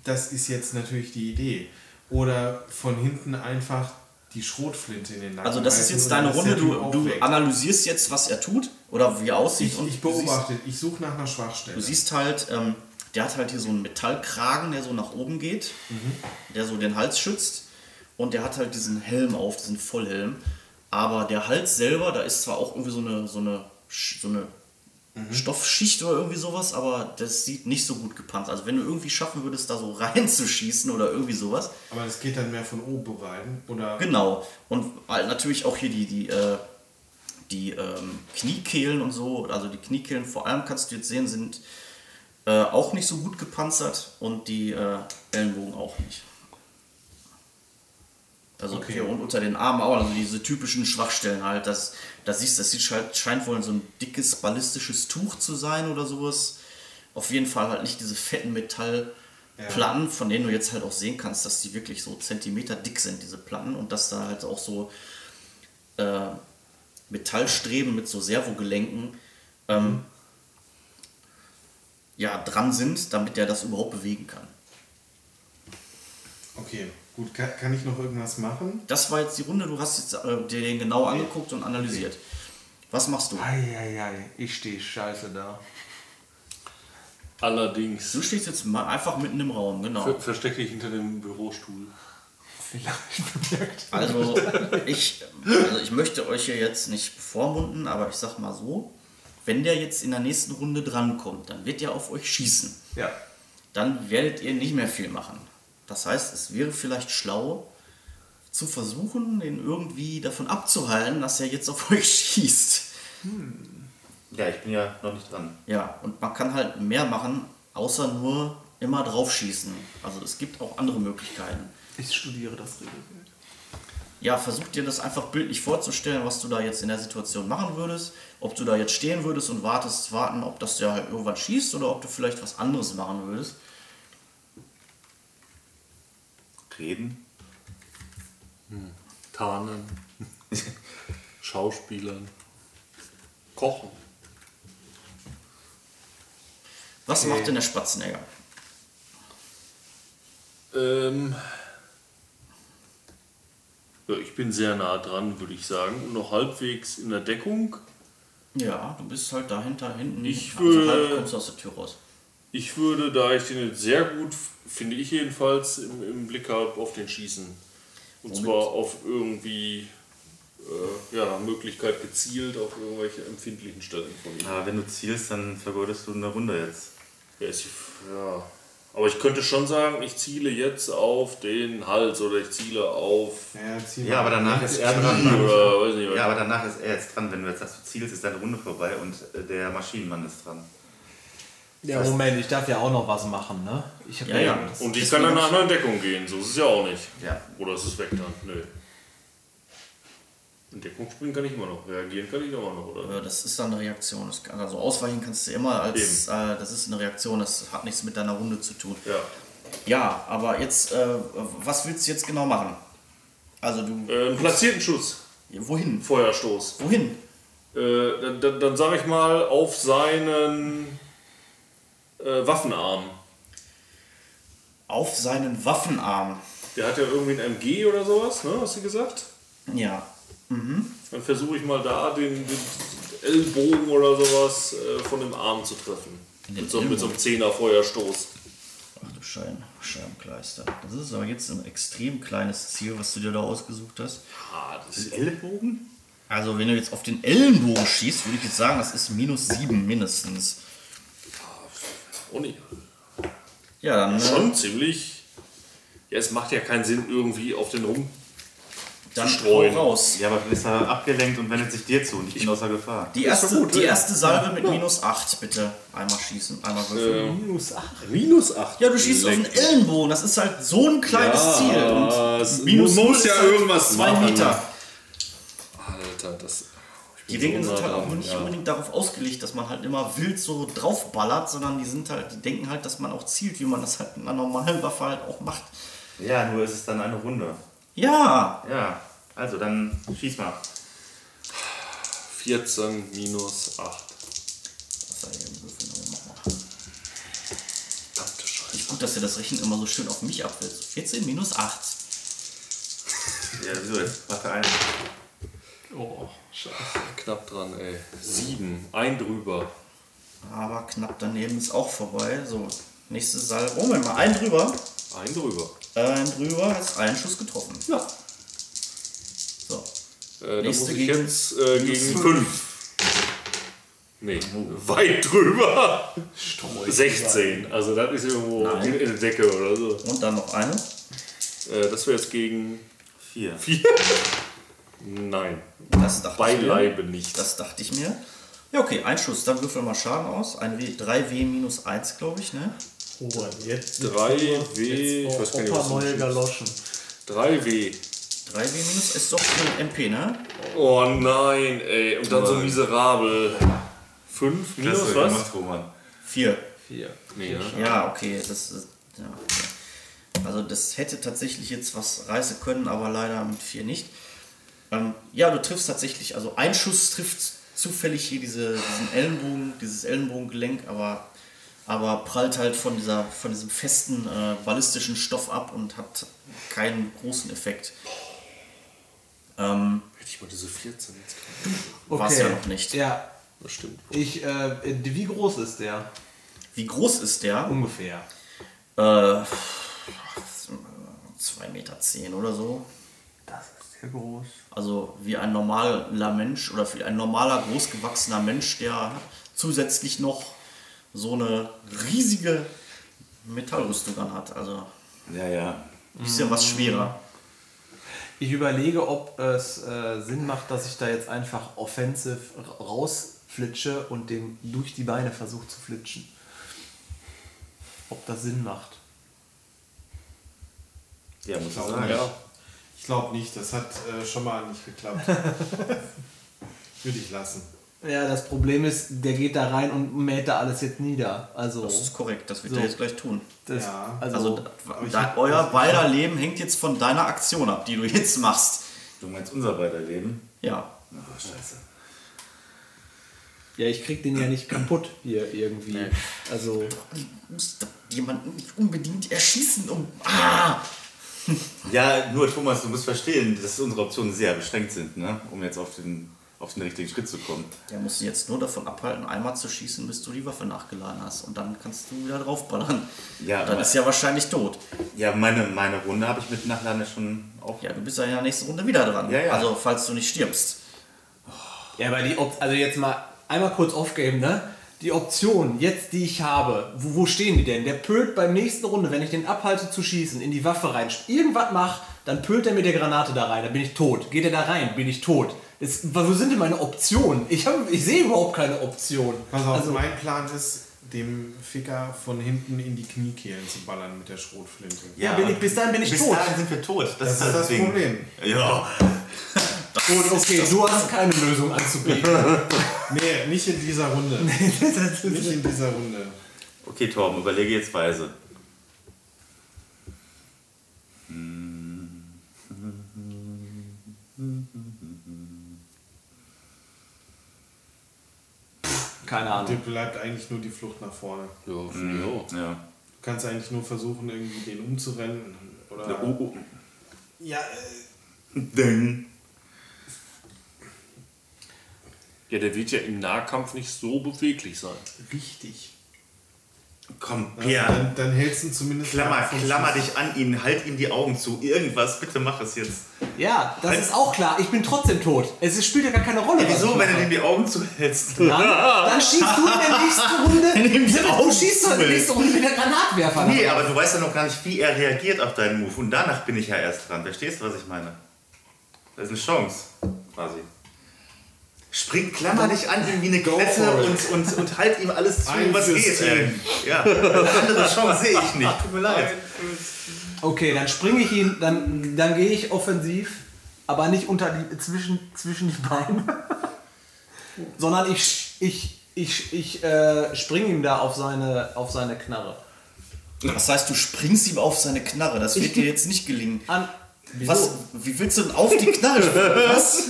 Das ist jetzt natürlich die Idee. Oder von hinten einfach die Schrotflinte in den Nacken. Also das ist jetzt deine Runde, du, du analysierst jetzt, was er tut oder wie er aussieht. Ich, und ich du siehst- beobachte, ich suche nach einer Schwachstelle. Du siehst halt, ähm, der hat halt hier so einen Metallkragen, der so nach oben geht, der so den Hals schützt. Und der hat halt diesen Helm auf, diesen Vollhelm. Aber der Hals selber, da ist zwar auch irgendwie so eine, so eine, so eine Stoffschicht oder irgendwie sowas, aber das sieht nicht so gut gepanzert. Also wenn du irgendwie schaffen würdest, da so reinzuschießen oder irgendwie sowas, Aber das geht dann mehr von oben rein. Oder Genau. Und halt natürlich auch hier die, die, äh, die ähm, Kniekehlen und so, also die Kniekehlen vor allem kannst du jetzt sehen, sind äh, auch nicht so gut gepanzert und die äh, Ellenbogen auch nicht. Also Okay. hier und unter den Armen auch, also diese typischen Schwachstellen halt. Das, das siehst, das sieht scheint wohl so ein dickes ballistisches Tuch zu sein oder sowas. Auf jeden Fall halt nicht diese fetten Metallplatten, von denen du jetzt halt auch sehen kannst, dass die wirklich so Zentimeter dick sind, diese Platten, und dass da halt auch so äh, Metallstreben mit so Servogelenken ähm, ja, dran sind, damit der das überhaupt bewegen kann. okay, gut, kann, kann ich noch irgendwas machen? Das war jetzt die Runde, du hast jetzt äh, dir den genau angeguckt und analysiert. Was machst du? Eieiei, ich stehe scheiße da. Allerdings. Du stehst jetzt mal einfach mitten im Raum, genau. Ver versteck dich hinter dem Bürostuhl. Vielleicht bemerkt. Also ich, also ich möchte euch hier jetzt nicht bevormunden, aber ich sag mal so, wenn der jetzt in der nächsten Runde drankommt, dann wird er auf euch schießen. Ja. Dann werdet ihr nicht mehr viel machen. Das heißt, es wäre vielleicht schlau, zu versuchen, den irgendwie davon abzuhalten, dass er jetzt auf euch schießt. Ja, ich bin ja noch nicht dran. Ja, und man kann halt mehr machen, außer nur immer drauf schießen. Also es gibt auch andere Möglichkeiten. Ich studiere das Regelwerk. Ja, versuch dir das einfach bildlich vorzustellen, was du da jetzt in der Situation machen würdest. Ob du da jetzt stehen würdest und wartest, warten, ob das ja halt irgendwann schießt oder ob du vielleicht was anderes machen würdest. Reden. Tarnen. Schauspielern. Kochen. Was macht denn der Spatzenegger? Ähm, ja, ich bin sehr nah dran, würde ich sagen. Und noch halbwegs in der Deckung. Ja, du bist halt dahinter hinten. Ich also halb kommst du aus der Tür raus. Ich würde, da ich den jetzt sehr gut, finde ich jedenfalls, im, im Blick habe, auf den schießen. Und Womit? zwar auf irgendwie, äh, ja, Möglichkeit gezielt auf irgendwelche empfindlichen Stellen von ihm. Aber wenn du zielst, dann vergeudest du eine Runde jetzt. Ja, ist, ja. Aber ich könnte schon sagen, ich ziele jetzt auf den Hals oder ich ziele auf. Ja, Ja, aber danach ist er dran. oder weiß nicht. Ja, aber danach ist er jetzt dran. Wenn du jetzt sagst, du zielst, ist deine Runde vorbei und äh, der Maschinenmann ist dran. Ja, Moment, ich darf ja auch noch was machen, ne? Ich Ja, ja. Und ich kann dann nach einer Deckung gehen, so ist es ja auch nicht. Ja. Oder ist es weg dann? Nö. In Deckung springen kann ich immer noch, reagieren kann ich immer noch, oder? Äh, Das ist dann eine Reaktion. Kann, also ausweichen kannst du immer als, äh, das ist eine Reaktion, das hat nichts mit deiner Runde zu tun. Ja. Ja, aber jetzt, äh, was willst du jetzt genau machen? Also du, Äh, einen platzierten Schuss, wohin? Feuerstoß. Wohin? Äh, dann, dann, dann sage ich mal auf seinen äh, Waffenarm. Auf seinen Waffenarm. Der hat ja irgendwie ein MG oder sowas, ne? Hast du gesagt? Ja. Dann versuche ich mal da den, den Ellbogen oder sowas äh, von dem Arm zu treffen. Mit so, mit so einem? Zehner Feuerstoß. Ach du Schein, Scheibenkleister. Das ist aber jetzt ein extrem kleines Ziel, was du dir da ausgesucht hast. Ah, das ist Ellbogen? Also wenn du jetzt auf den Ellenbogen schießt, würde ich jetzt sagen, das ist minus sieben mindestens. Nicht. Ja, dann, äh, Schon ziemlich. Ja, es macht ja keinen Sinn, irgendwie auf den rum. dann streuen. raus. Ja, aber dann ist er abgelenkt und wendet sich dir zu und ich bin außer Gefahr. Die erste, gut, die ja. erste Salve mit minus 8, bitte. Einmal schießen, einmal würfeln. Minus 8. Minus 8. Ja, du schießt auf den Ellenbogen, das ist halt so ein kleines Ziel. es Und minus muss ja halt irgendwas zwei machen. Meter. Alter, das. Die so sind halt auch nicht ja. unbedingt darauf ausgelegt, dass man halt immer wild so draufballert, sondern die sind halt, die denken halt, dass man auch zielt, wie man das halt mit einer normalen Waffe halt auch macht. Ja, nur ist es dann eine Runde. Ja, Ja, also dann schieß mal. 14 minus 8. Was soll ich denn würfeln? Verdammte Scheiße. Gut, dass ihr das Rechnen immer so schön auf mich abwälzt. 14 minus 8. Ja, wieso jetzt? Waffe ein. Oh, Scheiße. Knapp dran, ey. 7. Ein drüber. Aber knapp daneben ist auch vorbei. So, nächste Salve. Oh, Moment mal, ein drüber. Ein drüber. Ein drüber, hast einen Schuss getroffen. Ja. So. Äh, Nächste muss ich gegen- jetzt äh, gegen 5. Nee, weit drüber. 16. Also das ist irgendwo Nein. in, der Decke oder so. Und dann noch eine. Äh, das wäre jetzt gegen Vier. 4. Nein, Das dachte ich mir. beileibe nicht. Das dachte ich mir. Ja, okay, ein Schuss. Dann würfel mal Schaden aus. Ein W, 3W minus 1, glaube ich, ne? Oh, jetzt. 3W, ich weiß gar nicht, was neue ist. Galoschen. 3W. 3W minus ist doch ein MP, ne? Oh nein, ey. Und dann so miserabel. 5 minus Klasse was? gemacht, Roman. 4. 4. Nee, ne? Ja, okay, das ist. Ja, okay. Also, das hätte tatsächlich jetzt was reißen können, aber leider mit 4 nicht. Ähm, ja, du triffst tatsächlich, also ein Schuss trifft zufällig hier diese, diesen Ellenbogen, dieses Ellenbogengelenk, aber, aber prallt halt von, dieser, von diesem festen äh, ballistischen Stoff ab und hat keinen großen Effekt. Ähm, Hätte ich mal diese 14 jetzt gehabt. War's ja noch nicht. Ja, Das stimmt. ich, äh, wie groß ist der? wie groß ist der? Ungefähr. Äh, 2,10 Meter zehn oder so. Das ist sehr groß. Also wie ein normaler Mensch oder wie ein normaler, großgewachsener Mensch, der zusätzlich noch so eine riesige Metallrüstung anhat. Also Ja, ja. ein bisschen was schwerer. Ich überlege, ob es äh, Sinn macht, dass ich da jetzt einfach offensive ra- rausflitsche und dem durch die Beine versuche zu flitschen. Ob das Sinn macht. Ja, muss ich sagen. Ja. Ich glaube nicht, das hat äh, schon mal nicht geklappt. Würde ich lassen. Ja, das Problem ist, der geht da rein und mäht da alles jetzt nieder. Also, Das ist korrekt, das wird So. er jetzt gleich tun. das, Ja. also, Also da, euer beider Leben hängt jetzt von deiner Aktion ab, die du jetzt machst. Du meinst unser beider Leben? Ja. Ach, scheiße. ja, ich krieg den ja nicht kaputt hier irgendwie. Nee. Also, Du musst jemanden nicht unbedingt erschießen, um. Ah! Ja, nur Thomas, du musst verstehen, dass unsere Optionen sehr beschränkt sind, ne? um jetzt auf den, auf den richtigen Schritt zu kommen. Der muss jetzt nur davon abhalten, einmal zu schießen, bis du die Waffe nachgeladen hast. Und dann kannst du wieder draufballern. Ja, dann aber- ist er wahrscheinlich tot. Ja, meine, meine Runde habe ich mit Nachladen schon auch. Ja, du bist ja in der nächsten Runde wieder dran. Ja, ja. Also, falls du nicht stirbst. Ja, aber die also jetzt mal einmal kurz aufgeben, ne? Die Option, jetzt die ich habe, wo, wo stehen die denn? Der pölt beim nächsten Runde, wenn ich den abhalte zu schießen, in die Waffe rein, irgendwas mach, dann pölt er mit der Granate da rein, dann bin ich tot. Geht er da rein, bin ich tot. Das, wo sind denn meine Optionen? Ich, hab, ich sehe überhaupt keine Option. Pass auf, Also, mein Plan ist, dem Ficker von hinten in die Kniekehlen zu ballern mit der Schrotflinte. ja, bin ich, bis dahin bin ich Bis tot. dahin sind wir tot. Das, Das ist ist das Ding. Problem. Ja. Gut, okay, du hast keine Lösung anzubieten. Nee, nicht in dieser Runde. nicht in dieser Runde. Okay, Torben, überlege jetzt weise. Keine Dir Ahnung. bleibt eigentlich nur die Flucht nach vorne. Ja, finde ich auch. Ja. Du kannst eigentlich nur versuchen, irgendwie den umzurennen. Oder Oh, oh. ja, äh, Ding. Ja, der wird ja im Nahkampf nicht so beweglich sein. richtig. Komm, Also Pierre. dann, dann hältst du ihn zumindest Klammer, klammer dich an ihn, halt ihm die Augen zu. Irgendwas, bitte mach es jetzt. Ja, das ist auch klar. Ich bin trotzdem tot. Es spielt ja gar keine Rolle. was Wieso, wenn du ihm die Augen zuhältst? Dann, dann schießt du in der nächsten Runde. ihm die du Augen schießt doch in der nächsten Runde mit der Granatwerfer. Nee, aber du weißt ja noch gar nicht, wie er reagiert auf deinen Move. Und danach bin ich ja erst dran. Verstehst du, was ich meine? Das ist eine Chance, quasi. Spring, klammer dich an ihm wie eine Klette und, und, und halt ihm alles zu, Ein was geht. Ey. Ja, eine andere Chance sehe ich nicht. Tut mir leid. Okay, dann springe ich ihn, dann, dann gehe ich offensiv, aber nicht unter die, zwischen, zwischen die Beine. Sondern ich, ich, ich, ich äh, springe ihm da auf seine, auf seine Knarre. Das heißt, du springst ihm auf seine Knarre. Das wird Ich- dir jetzt nicht gelingen. An, Was? Wie willst du denn auf die Knarre springen? Was?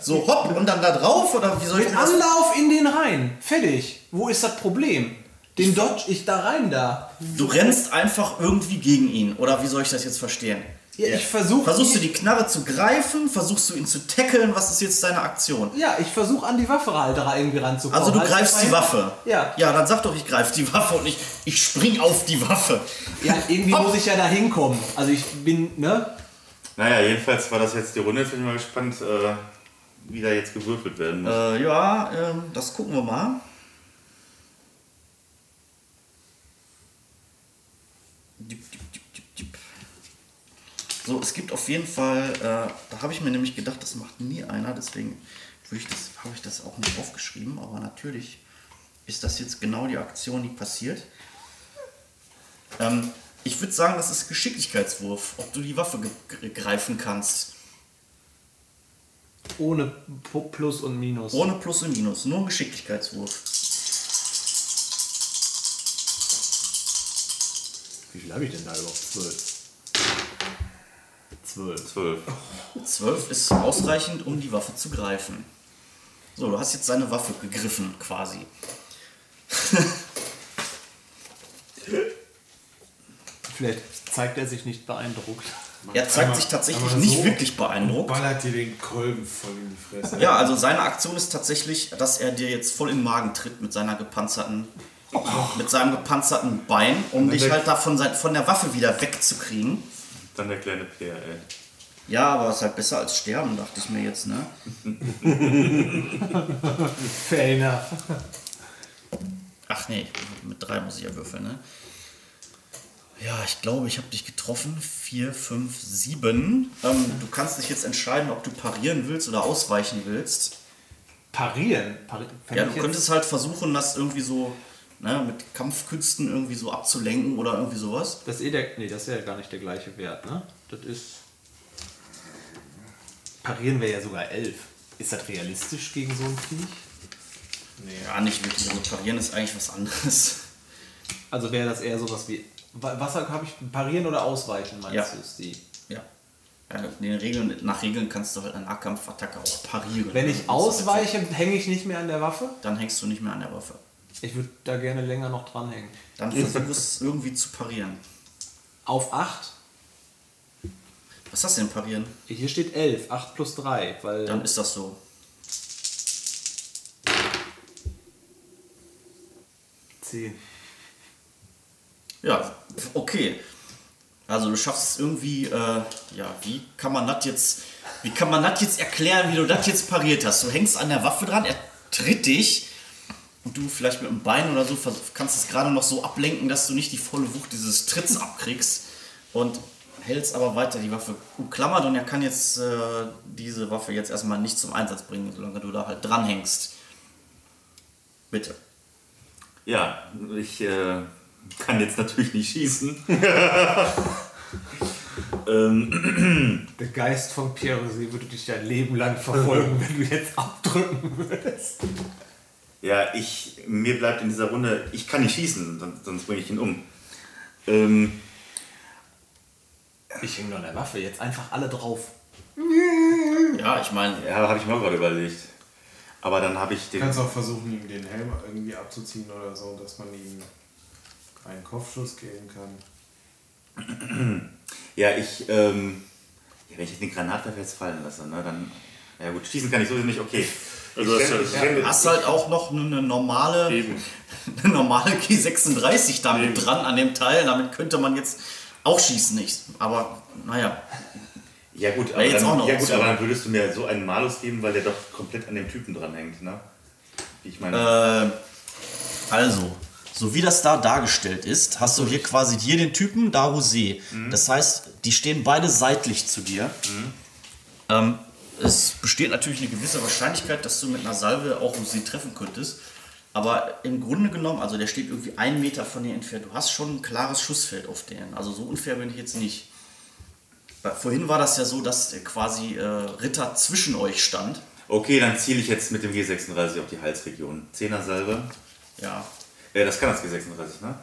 So hopp und dann da drauf? Oder wie soll ich Mit das Anlauf in den rein. Fertig. Wo ist das Problem? Den dodge ich da rein da. Du rennst einfach irgendwie gegen ihn. Oder wie soll ich das jetzt verstehen? Ja, ich versuche. Versuchst du die Knarre zu greifen? Versuchst du ihn zu tackeln? Was ist jetzt deine Aktion? Ja, ich versuche an die Waffehalter irgendwie ranzukommen. Also du Halt greifst die. Waffe. Ja. Ja, dann sag doch, ich greife die Waffe und nicht, ich spring auf die Waffe. Ja, irgendwie muss ich ja da hinkommen. Also ich bin, ne? Naja, jedenfalls war das jetzt die Runde. Jetzt bin ich mal gespannt, äh, wie da jetzt gewürfelt werden muss. Äh, ja, ähm, das gucken wir mal. Dip, dip. So, es gibt auf jeden Fall, äh, da habe ich mir nämlich gedacht, das macht nie einer, deswegen würde ich das, habe ich das auch nicht aufgeschrieben, aber natürlich ist das jetzt genau die Aktion, die passiert. Ähm, ich würde sagen, das ist Geschicklichkeitswurf, ob du die Waffe greifen kannst. Ohne P- Plus und Minus. Ohne Plus und Minus, nur ein Geschicklichkeitswurf. Wie viel habe ich denn da überhaupt? Zwölf. Zwölf. Zwölf. 12 ist ausreichend, um die Waffe zu greifen. So, du hast jetzt seine Waffe gegriffen, quasi. Vielleicht zeigt er sich nicht beeindruckt. Er zeigt sich tatsächlich nicht so wirklich beeindruckt. Ballert dir den Kolben voll in die Fresse. Ja, also seine Aktion ist tatsächlich, dass er dir jetzt voll in den Magen tritt mit seiner gepanzerten, mit seinem gepanzerten Bein, um dich halt da von, sein- von der Waffe wieder wegzukriegen. Dann der kleine Peer, ey. Ja, aber ist halt besser als sterben, dachte ich mir jetzt, ne? Fair enough. Ach nee, mit drei muss ich ja würfeln, ne? Ja, ich glaube, ich habe dich getroffen. Vier, fünf, sieben. Ähm, du kannst dich jetzt entscheiden, ob du parieren willst oder ausweichen willst. Parieren. Pari Ja, du könntest halt versuchen, das irgendwie so ne, mit Kampfkünsten irgendwie so abzulenken oder irgendwie sowas. Das ist eh der. Nee, das ist ja gar nicht der gleiche Wert, ne? Das ist. Parieren wäre ja sogar elf. Ist das realistisch gegen so ein Viech? Ja, nicht wirklich. Also parieren ist eigentlich was anderes. Also wäre das eher sowas wie. Wa- Was habe ich? Parieren oder ausweichen, meinst Ja. du? Ist die. Ja. den Regeln, nach Regeln kannst du halt eine Nahkampfattacke auch parieren. Wenn ich ist halt ausweiche, hänge ich nicht mehr an der Waffe? Dann hängst du nicht mehr an der Waffe. Ich würde da gerne länger noch dranhängen. Dann versuch es irgendwie zu parieren. Auf 8? Was hast du denn parieren? Hier steht 11, 8 plus 3, weil. Dann ist das so. 10. Ja, okay. Also du schaffst es irgendwie, äh, ja, wie kann man das jetzt Wie kann man das jetzt erklären, wie du das jetzt pariert hast? Du hängst an der Waffe dran, er tritt dich und du vielleicht mit dem Bein oder so kannst es gerade noch so ablenken, dass du nicht die volle Wucht dieses Tritts abkriegst und hältst aber weiter die Waffe umklammert und er kann jetzt äh, diese Waffe jetzt erstmal nicht zum Einsatz bringen, solange du da halt dran hängst. Bitte. Ja, ich äh, kann jetzt natürlich nicht schießen. ähm, Der Geist von Pierre würde dich dein Leben lang verfolgen, wenn du jetzt abdrücken würdest. Ja, ich, mir bleibt in dieser Runde, ich kann nicht schießen, sonst, sonst bringe ich ihn um. Ähm, Ich hänge nur an der Waffe, jetzt einfach alle drauf. Ja, ich meine, ja, habe ich mir auch gerade überlegt. Aber dann habe ich Du den. kannst auch versuchen, ihm den Helm irgendwie abzuziehen oder so, dass man ihm einen Kopfschuss geben kann. Ja, ich, ähm, ja, wenn ich jetzt den Granatwerfer jetzt fallen lasse, ne, dann, ja gut, schießen kann ich sowieso nicht, okay. Also ich hast ich renn- hast halt auch noch eine normale, Eben. eine normale G36 damit Eben. dran an dem Teil. Damit könnte man jetzt auch schießen, nicht? Aber naja, ja gut, aber jetzt dann, ja gut, aber dann würdest du mir so einen Malus geben, weil der doch komplett an dem Typen dranhängt, ne? Wie ich meine. Äh, also, so wie das da dargestellt ist, hast du hier quasi hier den Typen, da Rosé. Das heißt, die stehen beide seitlich zu dir. Ähm, es besteht natürlich eine gewisse Wahrscheinlichkeit, dass du mit einer Salve auch Rosé treffen könntest. Aber im Grunde genommen, also der steht irgendwie einen Meter von dir entfernt. Du hast schon ein klares Schussfeld auf den. Also so unfair bin ich jetzt nicht. Vorhin war das ja so, dass quasi äh, Ritter zwischen euch stand. Okay, dann ziele ich jetzt mit dem G36 auf die Halsregion. 10er Salve. Ja, Äh, das kann das G36, ne?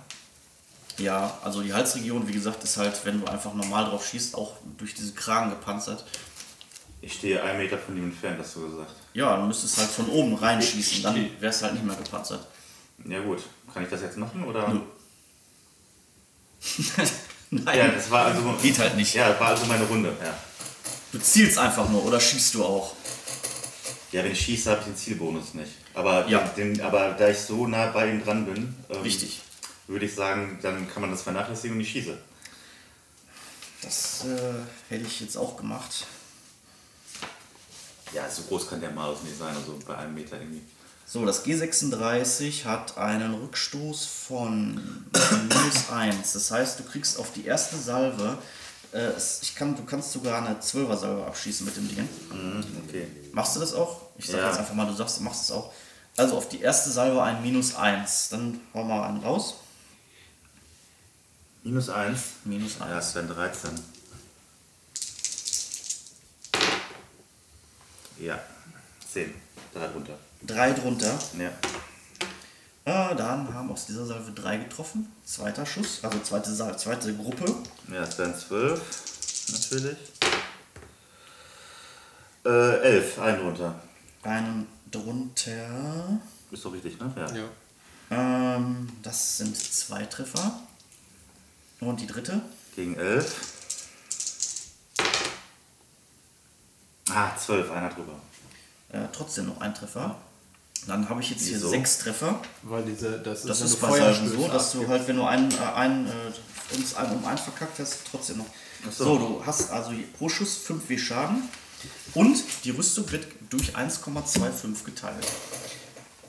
Ja, also die Halsregion, wie gesagt, ist halt, wenn du einfach normal drauf schießt, auch durch diese Kragen gepanzert. Ich stehe einen Meter von ihm entfernt, hast du gesagt. Ja, du müsstest halt von oben reinschießen, dann wär's halt nicht mehr gepanzert. Ja gut, kann ich das jetzt machen oder? Nö. Nein, Ja, das war also. geht halt nicht. Ja, das war also meine Runde. Ja, Du zielst einfach nur oder schießt du auch. ja wenn ich schieße, habe ich den Zielbonus nicht. Aber, Ja. den, aber da ich so nah bei ihm dran bin, ähm, Richtig. würde ich sagen, dann kann man das vernachlässigen und ich schieße. Das äh, hätte ich jetzt auch gemacht. Ja, so groß kann der Malus nicht sein, also bei einem Meter irgendwie. So, das G36 hat einen Rückstoß von minus 1. Das heißt, du kriegst auf die erste Salve, äh, ich kann, du kannst sogar eine 12er Salve abschießen mit dem Ding. Mhm, okay. Machst du das auch? Ich sag Ja. jetzt einfach mal, du sagst, du machst es auch. Also auf die erste Salve ein minus 1. Dann hau mal einen raus. Minus 1. Minus Ja, 1. das wären 13. Ja, 10. Drei runter. Drei drunter. Ja. Äh, dann haben aus dieser Salve drei getroffen. Zweiter Schuss, also zweite, Sal zweite Gruppe. Ja, das wären 12. Natürlich. Äh, 11. Ein runter. Einen drunter. Ist doch richtig, ne? Ja. Ja. Ähm, das sind zwei Treffer. Und die dritte? Gegen 11. Ah, 12. Einer drüber. Äh, trotzdem noch ein Treffer. Dann habe ich jetzt hier Wieso? sechs Treffer. Weil diese, das, Das wenn ist bei so, dass du halt, wenn du einen, äh, einen äh, uns einen um einen verkackt hast, trotzdem noch. so. So. du hast also pro Schuss 5 W Schaden und die Rüstung wird durch 1,25 geteilt.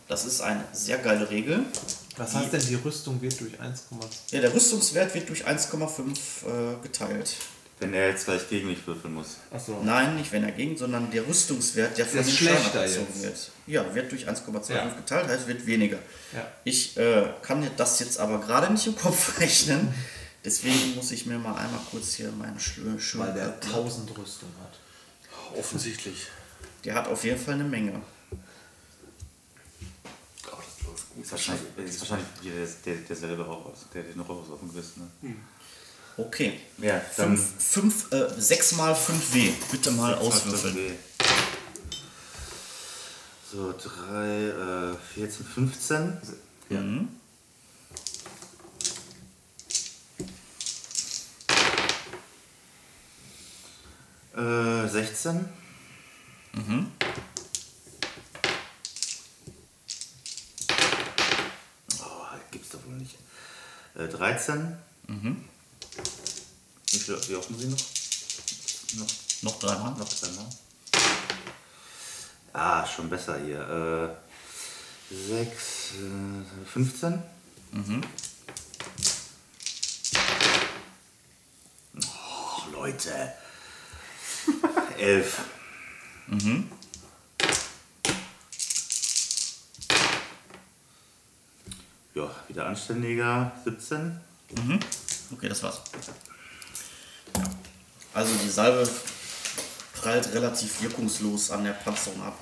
Das ist eine sehr geile Regel. Was heißt denn, die Rüstung wird durch 1,2? Ja, der Rüstungswert wird durch 1,5 äh, geteilt. Wenn er jetzt gleich gegen mich würfeln muss. Achso. Nein, nicht wenn er gegen, sondern der Rüstungswert, der von dem Schaden abgezogen wird. Ja, wird durch 1,25 Ja. geteilt, heißt wird weniger. Ja. Ich äh, kann das jetzt aber gerade nicht im Kopf rechnen. Deswegen muss ich mir mal einmal kurz hier meinen schönen schönen Weil der Kalkulator- 1000 Rüstung hat. Offensichtlich. Der hat auf jeden Fall eine Menge. Oh, das läuft gut. Ist wahrscheinlich, ist wahrscheinlich der, der, derselbe auch aus. Der hat noch was auf dem Gewissen. Ne? Okay. Ja, dann. 5, fünf, äh, 6 mal 5 W. Bitte mal auswürfeln. So, 3, äh, 14, 15. Mhm. Äh, 16. Oh, gibt's doch wohl nicht. Äh, 13. Wie, viel, offen sind noch? noch? Noch dreimal. Noch dreimal. Ah, schon besser hier. Äh, 6, äh, 15. Oh, Leute. 11. Ja, wieder anständiger. 17. Okay, das war's. Also die Salbe prallt relativ wirkungslos an der Panzerung ab.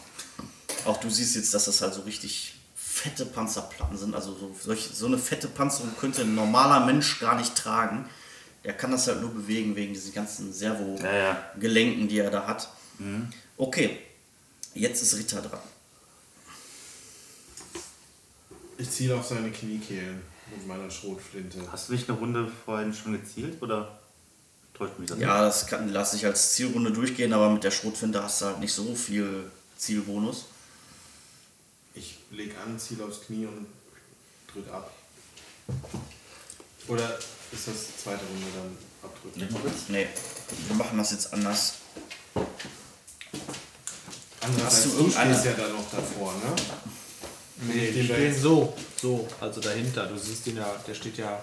Auch du siehst jetzt, dass das halt so richtig fette Panzerplatten sind. Also so, solch, so eine fette Panzerung könnte ein normaler Mensch gar nicht tragen. Der kann das halt nur bewegen wegen diesen ganzen Servo-Gelenken, Ja, ja. die er da hat. Okay, jetzt ist Ritter dran. Ich ziele auf seine Kniekehlen mit meiner Schrotflinte. Hast du nicht eine Runde vorhin schon gezielt oder täuscht mich das? Ja, das kann, lasse ich als Zielrunde durchgehen, aber mit der Schrotfinte hast du halt nicht so viel Zielbonus. Ich leg an, ziele aufs Knie und drück ab. Oder ist das zweite Runde dann abdrücken? Nee, wir machen das jetzt anders. Andererseits, Hast du du stehst ja da noch davor, ne? Nee, die stehen so, so, also dahinter. Du siehst ihn ja, der steht ja.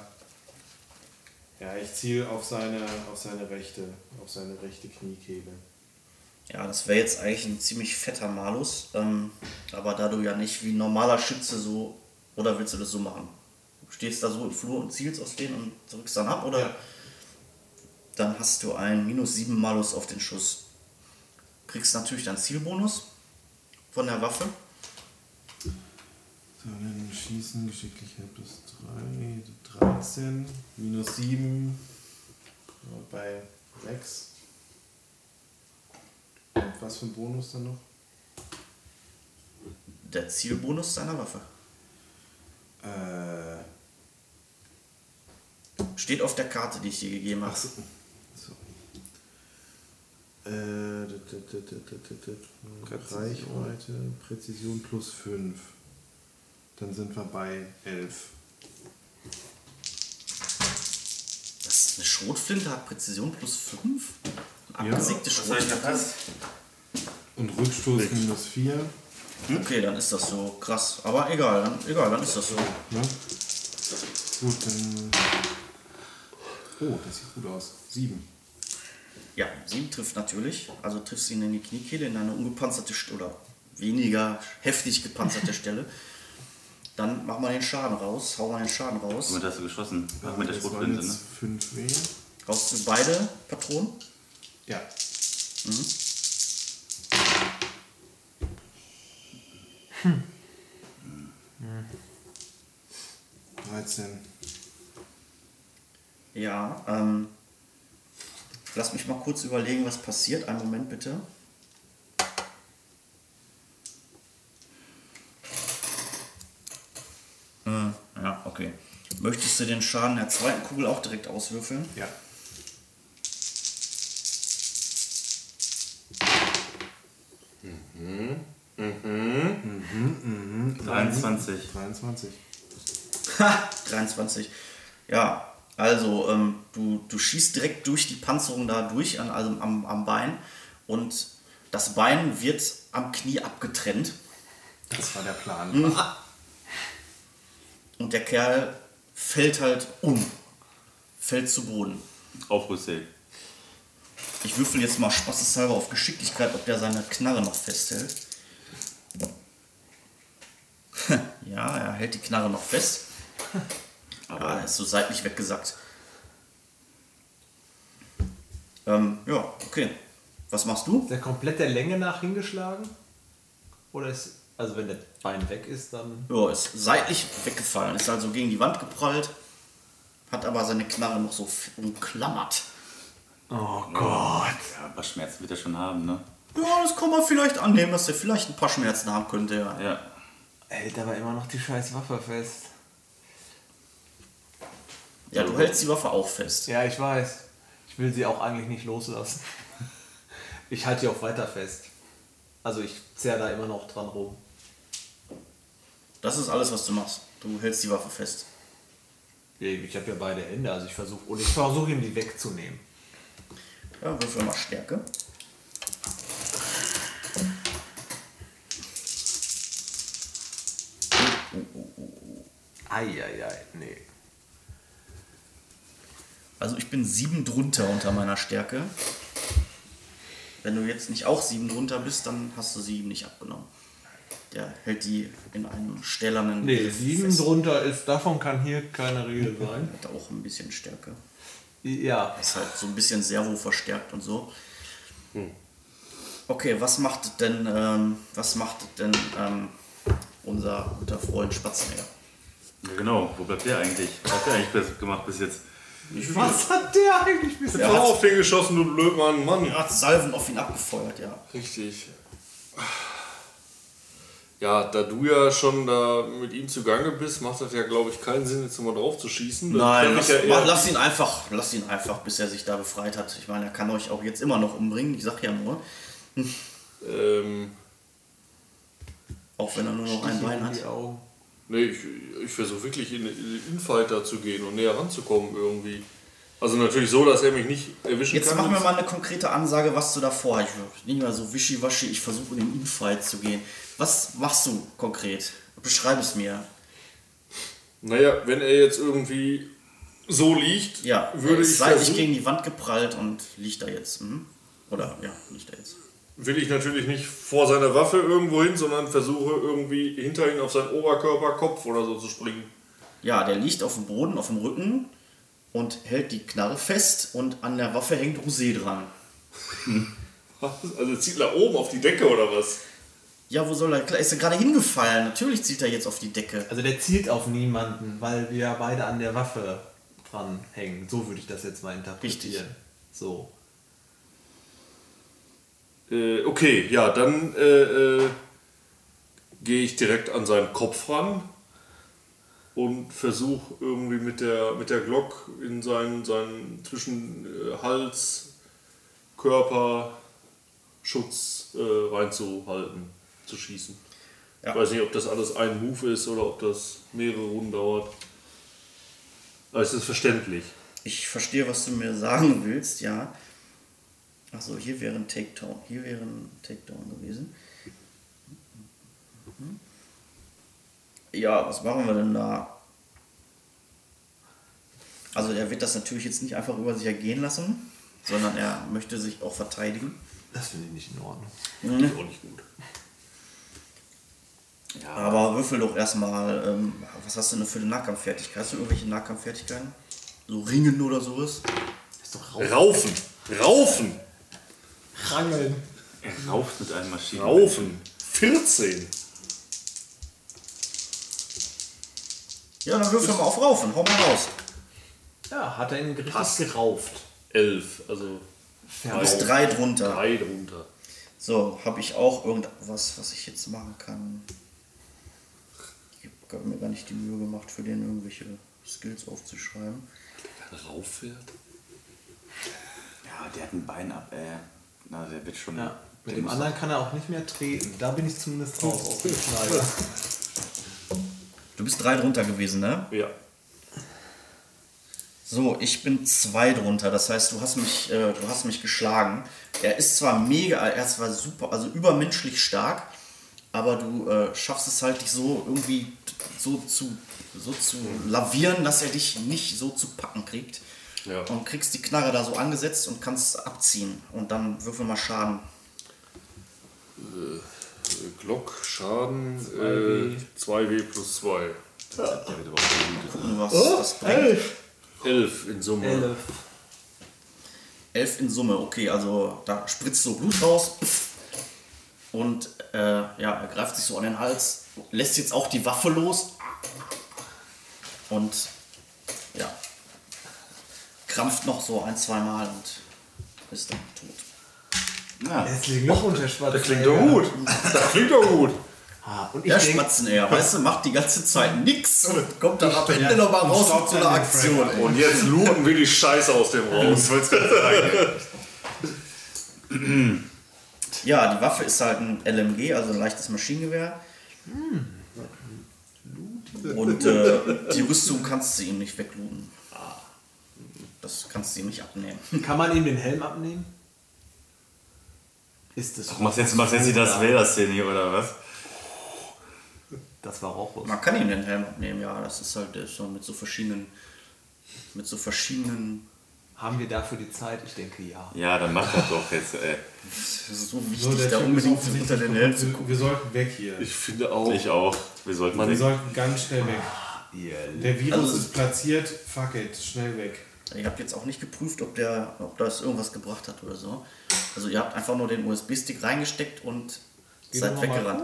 Ja, ich ziele auf seine, auf seine rechte, auf seine rechte Kniekehle. Ja, das wäre jetzt eigentlich ein ziemlich fetter Malus. Ähm, aber da du ja nicht wie ein normaler Schütze so. Oder willst du das so machen? Du stehst da so im Flur und zielst aus denen und drückst dann ab? Oder Ja. dann hast du einen minus 7 Malus auf den Schuss. Kriegst natürlich dann Zielbonus von der Waffe. So, dann schießen, Geschicklichkeit plus 3, 13, minus 7, bei 6. Und was für ein Bonus dann noch? Der Zielbonus deiner Waffe. Äh, Steht auf der Karte, die ich dir gegeben habe. so. so. Äh, Reichweite, Präzision plus 5. Dann sind wir bei 11. Das ist eine Schrotflinte, hat Präzision plus 5. Ja, Abgesägte Was soll ich da Schrotflinte. Und Rückstoß minus 4. Okay, dann ist das so krass. Aber egal, dann, egal, dann ist das so. Ne? Gut, dann. Oh, das sieht gut aus. 7. Ja, 7 trifft natürlich. Also triffst ihn in die Kniekehle, in eine ungepanzerte St- oder weniger heftig gepanzerte Stelle. Dann machen wir den Schaden raus, hauen wir den Schaden raus. Womit hast du geschossen? Ach, mit der Schrotflinte, jetzt ne? 5 W. Raus zu beide Patronen. Ja. Hm. 13. Ja, ähm. Lass mich mal kurz überlegen, was passiert. Einen Moment bitte. Äh, ja, okay. Du den Schaden der zweiten Kugel auch direkt auswürfeln? Ja. Mhm. 23. 23. 23. Ja, also ähm, du, du schießt direkt durch die Panzerung da durch, an, also am, am Bein. Und das Bein wird am Knie abgetrennt. Das war der Plan. Und der Kerl fällt halt um. Fällt zu Boden. Aufrüstsee. Ich würfel jetzt mal spaßeshalber auf Geschicklichkeit, ob der seine Knarre noch festhält. ja, er hält die Knarre noch fest. Aber er ist so seitlich weggesackt. Ähm, ja, okay. Was machst du? Ist der komplett der Länge nach hingeschlagen? Oder ist, also wenn der Bein weg ist, dann. Ja, ist seitlich weggefallen, ist also gegen die Wand geprallt, hat aber seine Knarre noch so umklammert. Oh Gott. Ja, ein paar Schmerzen wird er schon haben, ne? Ja, das kann man vielleicht annehmen, dass er vielleicht ein paar Schmerzen haben könnte, ja. Ja. Hält aber immer noch die scheiß Waffe fest. Ja, du hältst die Waffe auch fest. Ja, ich weiß. Ich will sie auch eigentlich nicht loslassen. Ich halte die auch weiter fest. Also ich zerr da immer noch dran rum. Das ist alles, was du machst. Du hältst die Waffe fest. Ich habe ja beide Hände, also ich versuche und ich versuche ihm die wegzunehmen. Ja, würfel mal Stärke. Eieiei, nee. Also ich bin sieben drunter unter meiner Stärke. Wenn du jetzt nicht auch sieben drunter bist, dann hast du sieben nicht abgenommen. Der hält die in einem stählernen Nee, Griff sieben fest. drunter ist, davon kann hier keine Rede sein. Hat auch ein bisschen Stärke. Ja, Ist halt so ein bisschen Servo verstärkt und so. Hm. Okay, was macht denn, ähm, was macht denn ähm, unser guter Freund Spatzenegger? Ja, genau. Wo bleibt der eigentlich? Was hat der eigentlich bis- gemacht bis jetzt? was hat der eigentlich bis Ja, auf den geschossen, du Blödmann, Mann. Er hat Salven auf ihn abgefeuert, ja. Richtig. Ja, da du ja schon da mit ihm zugange bist, macht das ja, glaube ich, keinen Sinn, jetzt nochmal drauf zu schießen. Nein, lass, ja mach, lass ihn einfach, lass ihn einfach, bis er sich da befreit hat. Ich meine, er kann euch auch jetzt immer noch umbringen. Ich sag ja nur, ähm, auch wenn er nur noch ein Bein hat. nee, ich, ich versuche wirklich in den Infighter zu gehen und näher ranzukommen irgendwie. Also natürlich so, dass er mich nicht erwischen Jetzt kann. mach mir mal eine konkrete Ansage, was du da vorhast. Ich nicht mehr so wischiwaschi, ich versuche in den Infight zu gehen. Was machst du konkret? Beschreib es mir. Naja, wenn er jetzt irgendwie so liegt, Ja, würde ich ist seitlich gegen die Wand geprallt und liegt da jetzt. Mhm. Oder ja, liegt da jetzt. will ich natürlich nicht vor seiner Waffe irgendwo hin, sondern versuche irgendwie hinter ihn auf seinen Oberkörper, Kopf oder so zu springen. Ja, der liegt auf dem Boden, auf dem Rücken und hält die Knarre fest und an der Waffe hängt Rosé dran. Also zieht nach oben auf die Decke oder was? Ja, wo soll er? Klar, ist er gerade hingefallen. Natürlich zieht er jetzt auf die Decke. Also der zielt auf niemanden, weil wir beide an der Waffe dran hängen. So würde ich das jetzt mal interpretieren. Richtig. So. Äh, okay, ja, dann äh, äh, gehe ich direkt an seinen Kopf ran und versuche irgendwie mit der, mit der Glock in seinen, seinen zwischen Hals, Körper, Schutz äh, reinzuhalten, zu schießen. Ja. Ich weiß nicht, ob das alles ein Move ist oder ob das mehrere Runden dauert. Aber es ist verständlich. Ich verstehe, was du mir sagen willst, ja. Achso, hier wäre ein Takedown. Hier wäre ein Takedown gewesen. Ja, was machen wir denn da? Also er wird das natürlich jetzt nicht einfach über sich ergehen lassen, sondern er möchte sich auch verteidigen. Das finde ich nicht in Ordnung. Ist auch nicht gut. Aber würfel doch erstmal, ähm, was hast du denn für eine Nahkampffertigkeit? Hast du irgendwelche Nahkampffertigkeiten? So Ringen oder sowas? ist doch raus. Raufen! Raufen! Rangeln. Er rauft mit einem Maschinen. Raufen! 14! Ja, dann würfel mal auf Raufen, hau mal raus. Ja, hat er ihn richtig Passt. gerauft. 11, also Du bist drei drunter. drei drunter. So, habe ich auch irgendwas, was ich jetzt machen kann? Ich habe mir gar nicht die Mühe gemacht, für den irgendwelche Skills aufzuschreiben. Rauffährt? Ja, der hat ein Bein ab, ey. Na, der wird schon. Ja. Mit der dem anderen kann er auch nicht mehr treten. Da bin ich zumindest raus bist drei drunter gewesen, ne? Ja. So, ich bin zwei drunter. Das heißt, du hast mich, äh, du hast mich geschlagen. Er ist zwar mega, er ist zwar super, also übermenschlich stark, aber du äh, schaffst es halt dich so irgendwie so zu, so zu lavieren, dass er dich nicht so zu packen kriegt. Ja. Und kriegst die Knarre da so angesetzt und kannst abziehen. Und dann würfel mal Schaden. Glock, Schaden, 2W, äh, 2W plus 2. Der wird überhaupt nicht was das bringt. 11 in Summe. Elf. Elf in Summe, okay, also da spritzt so Blut raus. Und äh, ja, er greift sich so an den Hals, lässt jetzt auch die Waffe los. Und ja, krampft noch so ein, zwei Mal und ist dann tot. Ja, Herzlichen Glückwunsch, Herr Schwarz. Das klingt doch gut. Das klingt doch gut. Ah, und ich Der denke, Spatzeneher, weißt du, macht die ganze Zeit nix und kommt dann am Ende ja, noch mal und raus mit so einer Aktion. Ey. Und jetzt looten wir die Scheiße aus dem Raum. Ja, die Waffe ist halt ein LMG, also ein leichtes Maschinengewehr. Und äh, die Rüstung kannst du ihm nicht weglooten. Das kannst du ihm nicht abnehmen. kann man ihm den Helm abnehmen? Ist das Machst jetzt, machst jetzt die das Vader-Szene hier oder was? Das war Rochus. Man kann ihn den Helm abnehmen, ja. Das ist halt der ist so mit so verschiedenen. Mit so verschiedenen. Haben wir dafür die Zeit? Ich denke ja. Ja, dann mach das doch jetzt, ey. Das ist so So, wichtig, der da unbedingt unter den Helm zu kaputt. wir, wir sollten weg hier. Ich finde auch. Ich auch. Wir sollten Wir weg. sollten ganz schnell weg. Der Virus Also- ist platziert. Fuck it, schnell weg. Ihr habt jetzt auch nicht geprüft, ob, der, ob das irgendwas gebracht hat oder so. Also ihr habt einfach nur den USB-Stick reingesteckt und seid doch mal weggerannt.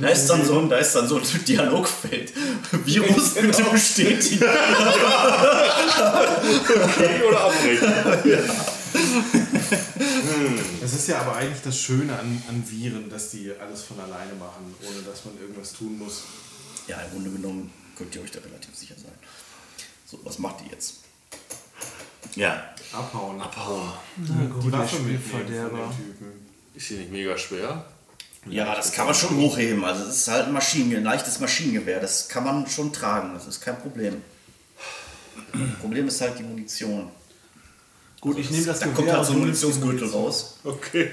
Da ist dann so ein, da ist dann so ein Dialogfeld. Virus bitte bestätigen. Okay oder abbrechen. Es ist ja aber eigentlich das Schöne an, an Viren, dass die alles von alleine machen, ohne dass man irgendwas tun muss. Ja, im Grunde genommen könnt ihr euch da relativ sicher sein. So, was macht ihr jetzt? Ja. Abhauen. Abhauen. Die Waffe mitnehmen von Spielverderber. den Typen. Ist hier nicht mega schwer? Ja, das kann man schon hochheben. Also es ist halt ein Maschinen, ein leichtes Maschinengewehr. Das kann man schon tragen. Das ist kein Problem. Problem ist halt die Munition. Gut, ich nehme das Da Gewehr kommt halt so ein die Munitionsgürtel Munition. raus. Okay.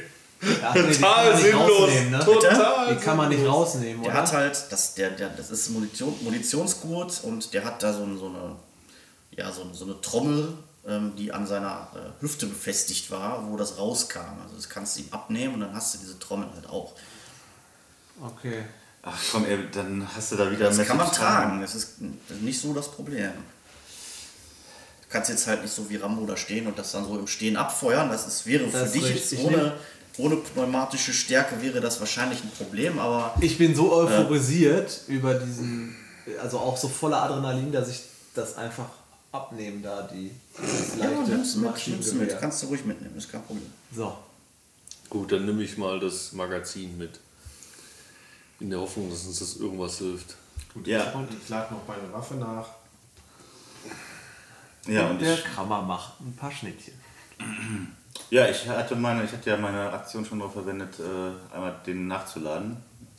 Ach, nee, die Total man nicht sinnlos. ne? Total. Die kann man nicht rausnehmen, Der oder? hat halt, das, der, der, das ist ein Munition, Munitionsgurt und der hat da so, so eine, ja, so, so eine Trommel, die an seiner äh, Hüfte befestigt war, wo das rauskam. Also das kannst du ihm abnehmen und dann hast du diese Trommel halt auch. Okay. Ach komm, ey, dann hast du da wieder Das kann man tragen, das ist nicht so das Problem. Du kannst jetzt halt nicht so wie Rambo da stehen und das dann so im Stehen abfeuern. Das ist, wäre für Das ist dich ohne, ohne pneumatische Stärke wäre das wahrscheinlich ein Problem, aber Ich bin so euphorisiert über diesen, also auch so voller Adrenalin, dass ich das einfach abnehmen da, die ja, leichte nimmst du mit. Maschinengewehr. Kannst du ruhig mitnehmen, ist kein Problem. So. Gut, dann nehme ich mal das Magazin mit. In der Hoffnung, dass uns das irgendwas hilft. Gut, Ja. und ich lade noch meine Waffe nach. Ja, und der ich, Krammer macht ein paar Schnittchen. ja, ich hatte meine, ich hatte ja meine Aktion schon darauf verwendet, äh, einmal den nachzuladen.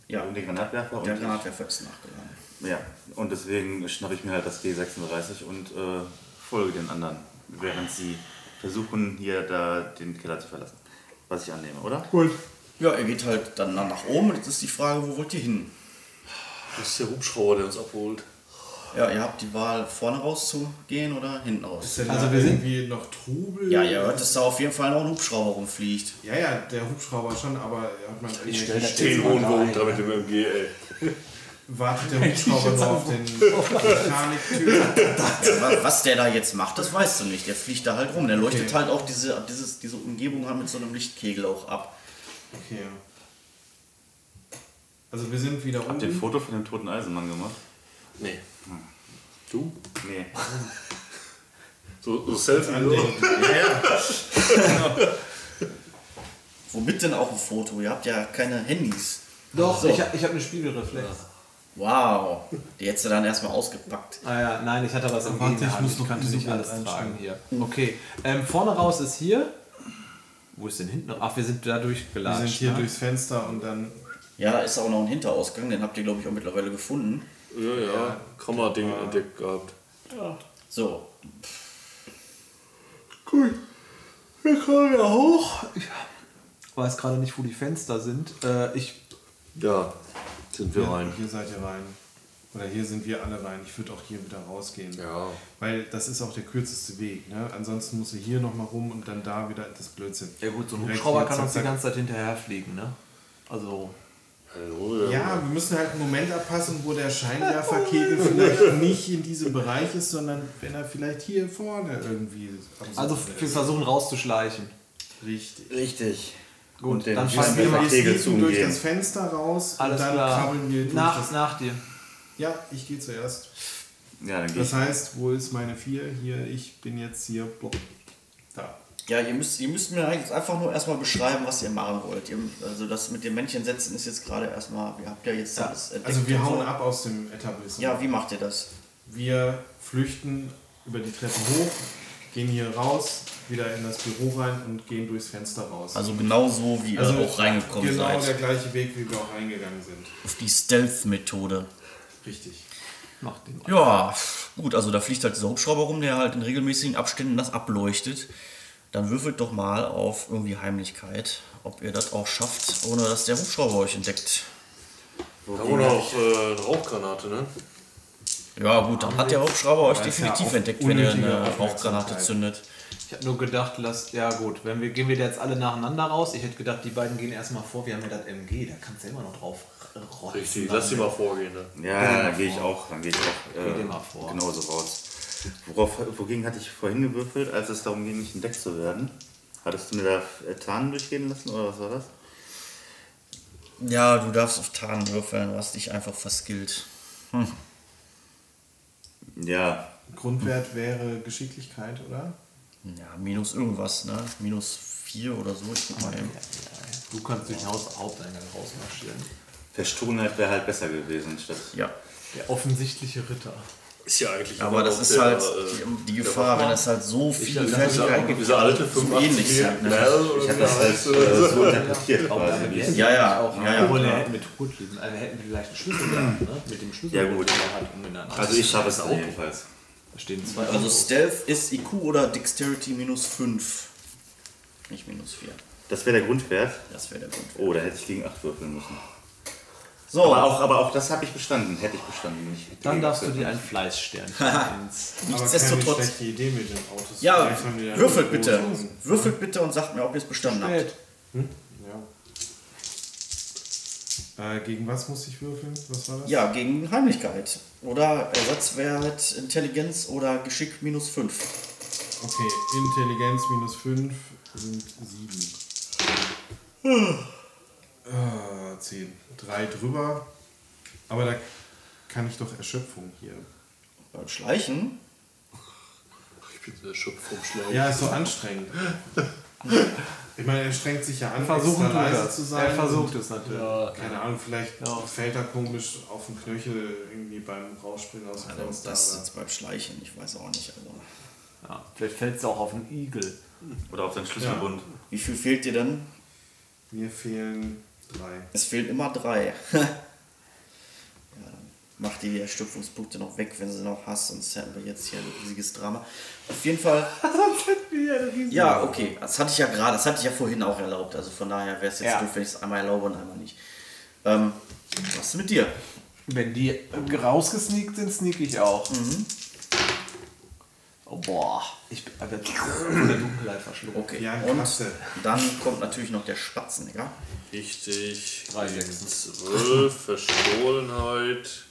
Ja. Den Granatwerfer. Der und Granatwerfer ist nachgeladen. Ja, und deswegen schnappe ich mir halt das G36 und äh, folge den anderen, während sie versuchen, hier da den Keller zu verlassen. Was ich annehme, oder? Ja, er geht halt dann nach oben. Jetzt ist die Frage, wo wollt ihr hin? Das ist der Hubschrauber, der uns abholt. Ja, ihr habt die Wahl, vorne rauszugehen oder hinten raus. Ist denn Also wir sind- irgendwie noch Trubel? Ja, ihr hört, dass da auf jeden Fall noch ein Hubschrauber rumfliegt. Ja, ja, der Hubschrauber schon, aber hat man Ich stell das Den hohen Wohn ein, da mit dem MG, ey. Wartet der Hubschrauber nur auf den Mechaniktyp. Ja, wa- was der da jetzt macht, das weißt du nicht. Der fliegt da halt rum. Der leuchtet Okay. halt auch diese, dieses, diese Umgebung halt mit so einem Lichtkegel auch ab. Okay. Also wir sind wieder Habt ihr ein oben. Foto von dem toten Eisenmann gemacht? Nee. Du? Nee. So, so Selfie. Andenken. Womit denn auch ein Foto? Ihr habt ja keine Handys. Doch, So. ich, hab- ich habe eine Spiegelreflex. Wow. Die hättest du dann erstmal ausgepackt. Ah ja, nein, ich hatte was im Warte, ich muss noch kannte nicht alles tragen hier. Okay, ähm, vorne raus ist hier. Wo ist denn hinten? Ach, wir sind da Wir durchgelatscht. sind hier ne? durchs Fenster und dann Ja, da ist auch noch ein Hinterausgang. Den habt ihr, glaube ich, auch mittlerweile gefunden. Ja, ja. Kammerding entdeckt gehabt. So. Cool. Wir kommen ja hoch. Ich weiß gerade nicht, wo die Fenster sind. Äh, ich Ja, sind wir hier, rein. hier seid ihr rein. Oder hier sind wir alle rein. Ich würde auch hier wieder rausgehen. Ja. Weil das ist auch der kürzeste Weg. Ne? Ansonsten muss er hier nochmal rum und dann da wieder das Blödsinn. ja gut, so ein Hubschrauber kann uns die ganze Zeit hinterherfliegen, ne? Also, Hallo, Ja, wir müssen halt einen Moment abpassen, wo der Scheinwerferkegel vielleicht nicht in diesem Bereich ist, sondern wenn er vielleicht hier vorne irgendwie. also wir versuchen rauszuschleichen. Richtig. Richtig. Gut, Und den dann Schießen fallen wir wir mal. Kegel zu durch das Fenster raus Alles und dann klar. krabbeln wir durch Nach, das. nach dir. Ja, ich gehe zuerst. Ja, dann gehe Das ich. heißt, wo ist meine 4? Hier, ich bin jetzt hier. Da. Ja, ihr müsst, ihr müsst mir jetzt einfach nur erstmal beschreiben, was ihr machen wollt. Ihr, also das mit dem Männchen setzen ist jetzt gerade erstmal, ihr habt ja jetzt alles entdeckt Also wir hauen so. ab aus dem Etablissement. Ja, wie macht ihr das? Wir flüchten über die Treppe hoch, gehen hier raus, wieder in das Büro rein und gehen durchs Fenster raus. Also genau so, wie ihr auch reingekommen genau seid. der gleiche Weg, wie wir auch reingegangen sind. Auf die Stealth-Methode. Richtig. Mach den. Ja, gut, also da fliegt halt dieser Hubschrauber rum, der halt in regelmäßigen Abständen das ableuchtet. Dann würfelt doch mal auf irgendwie Heimlichkeit, ob ihr das auch schafft, ohne dass der Hubschrauber euch entdeckt. Da haben wir noch äh, eine Rauchgranate, ne? Ja, gut, dann hat der Hubschrauber euch ja definitiv auch entdeckt, wenn ihr eine Rauchgranate zündet. Ich habe nur gedacht, lass, ja gut, wenn wir, gehen wir jetzt alle nacheinander raus. Ich hätte gedacht, die beiden gehen erstmal vor. Wir haben ja das MG, da kannst du ja immer noch drauf rotzen. Richtig, lass sie mal vorgehen. Ne? Ja, dann gehe ich auch, dann gehe ich auch Geh äh, dir mal vor. genauso raus. Worauf, wogegen hatte ich vorhin gewürfelt, als es darum ging, nicht entdeckt zu werden? Hattest du mir da äh, Tarnen durchgehen lassen oder was war das? Ja, du darfst auf Tarn würfeln, hast dich einfach verskillt. Ja, Grundwert wäre Geschicklichkeit, oder? Ja, minus irgendwas, ne? Minus 4 oder so. Ich guck mal eben. Du kannst durch den Haupteingang rausmarschieren. Verstohlenheit wäre halt besser gewesen statt. Ja. Der offensichtliche Ritter. Ist ja eigentlich Aber das ist der, halt äh, die, die der Gefahr, wenn es halt so viele Fertigkeiten gibt. diese alte so 85 ähnlich halt, ne? Mel Ich habe das halt äh, äh, so interpretiert quasi. wie es- Ja, ja, auch. ja, ja, Obwohl, er hätte mit Hut lesen. Also, wir hätten vielleicht einen Schlüssel gehabt, ne? Mit dem Schlüssel, Ja, den gut. er hat. Um der Also ich schaffe es jedenfalls. Da stehen zwei Also Autos. Stealth ist IQ oder Dexterity minus 5. Nicht minus 4. Das wäre der Grundwert. Das wäre der Grund. Oh, da hätte ich gegen 8 würfeln müssen. So, Aber auch, aber auch das habe ich bestanden. Hätte ich bestanden. Nicht Dann darfst du dir würfeln. ein Fleißsternchen ins. Aber keine nichtsdestotrotz. schlechte Idee mit den Autos. Ja, würfelt bitte. Würfelt bitte und sagt mir, ob ihr es bestanden habt. Spät. Äh, gegen was muss ich würfeln? Was war das? Ja, gegen Heimlichkeit. Oder Ersatzwert Intelligenz oder Geschick minus 5. Okay, Intelligenz minus 5 sind 7. Äh, 10. 3 drüber. Aber da kann ich doch Erschöpfung hier. Beim Schleichen. Ich bin so erschöpft vom Schlag. Ja, ist so anstrengend. Ich meine, er strengt sich ja an, Versuchen extra leise das. zu sein. Er versucht es natürlich. Ja, Keine Ahnung, vielleicht Ja. fällt er komisch auf den Knöchel irgendwie beim Rausspringen aus dem Also Fenster. das ist jetzt beim Schleichen, ich weiß auch nicht. Also. Ja, vielleicht fällt es auch auf einen Igel. Oder auf den Schlüsselbund. Wie viel fehlt dir denn? Mir fehlen drei. Es fehlen immer drei. ja, mach die Erschöpfungspunkte noch weg, wenn sie noch hast, sonst hätten wir jetzt hier ein riesiges Drama. Auf jeden Fall. Ja, okay. Das hatte ich ja gerade, das hatte ich ja vorhin auch erlaubt. Also von daher wäre es jetzt Ja. doof, wenn ich es einmal erlaube und einmal nicht. Ähm, was ist mit dir? Wenn die rausgesneakt sind, sneak ich auch. Oh, boah. Ich bin aber von der Dunkelheit verschluckt. Okay. Ja, und dann kommt natürlich noch der Spatzenegger. Richtig. Drei Sechsen. 12, Verstohlenheit.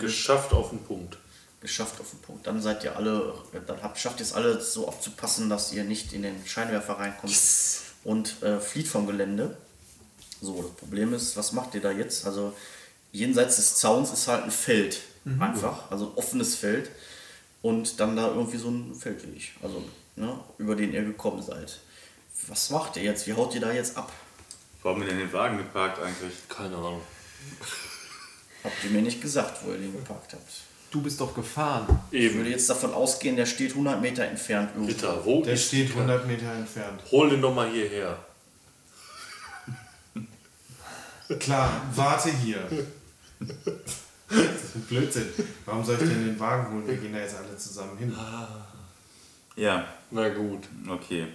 Geschafft auf den Punkt. Geschafft auf den Punkt. Dann seid ihr alle, dann habt, schafft ihr es alle so aufzupassen, dass ihr nicht in den Scheinwerfer reinkommt und äh, flieht vom Gelände. So, das Problem ist, was macht ihr da jetzt? Also jenseits des Zauns ist halt ein Feld, einfach, also ein offenes Feld und dann da irgendwie so ein Feldweg, also ne, über den ihr gekommen seid. Was macht ihr jetzt? Wie haut ihr da jetzt ab? Wo haben wir denn den Wagen geparkt eigentlich? Keine Ahnung. Habt ihr mir nicht gesagt, wo ihr den geparkt habt. Du bist doch gefahren. Ich würde Eben. jetzt davon ausgehen, der steht 100 Meter entfernt irgendwo. Ritter, wo Der ist steht Ritter? 100 Meter entfernt. Hol den doch mal hierher. Klar, warte hier. Das ist ein Blödsinn. Warum soll ich denn den Wagen holen? Wir gehen da jetzt alle zusammen hin. Ja, Na gut. okay.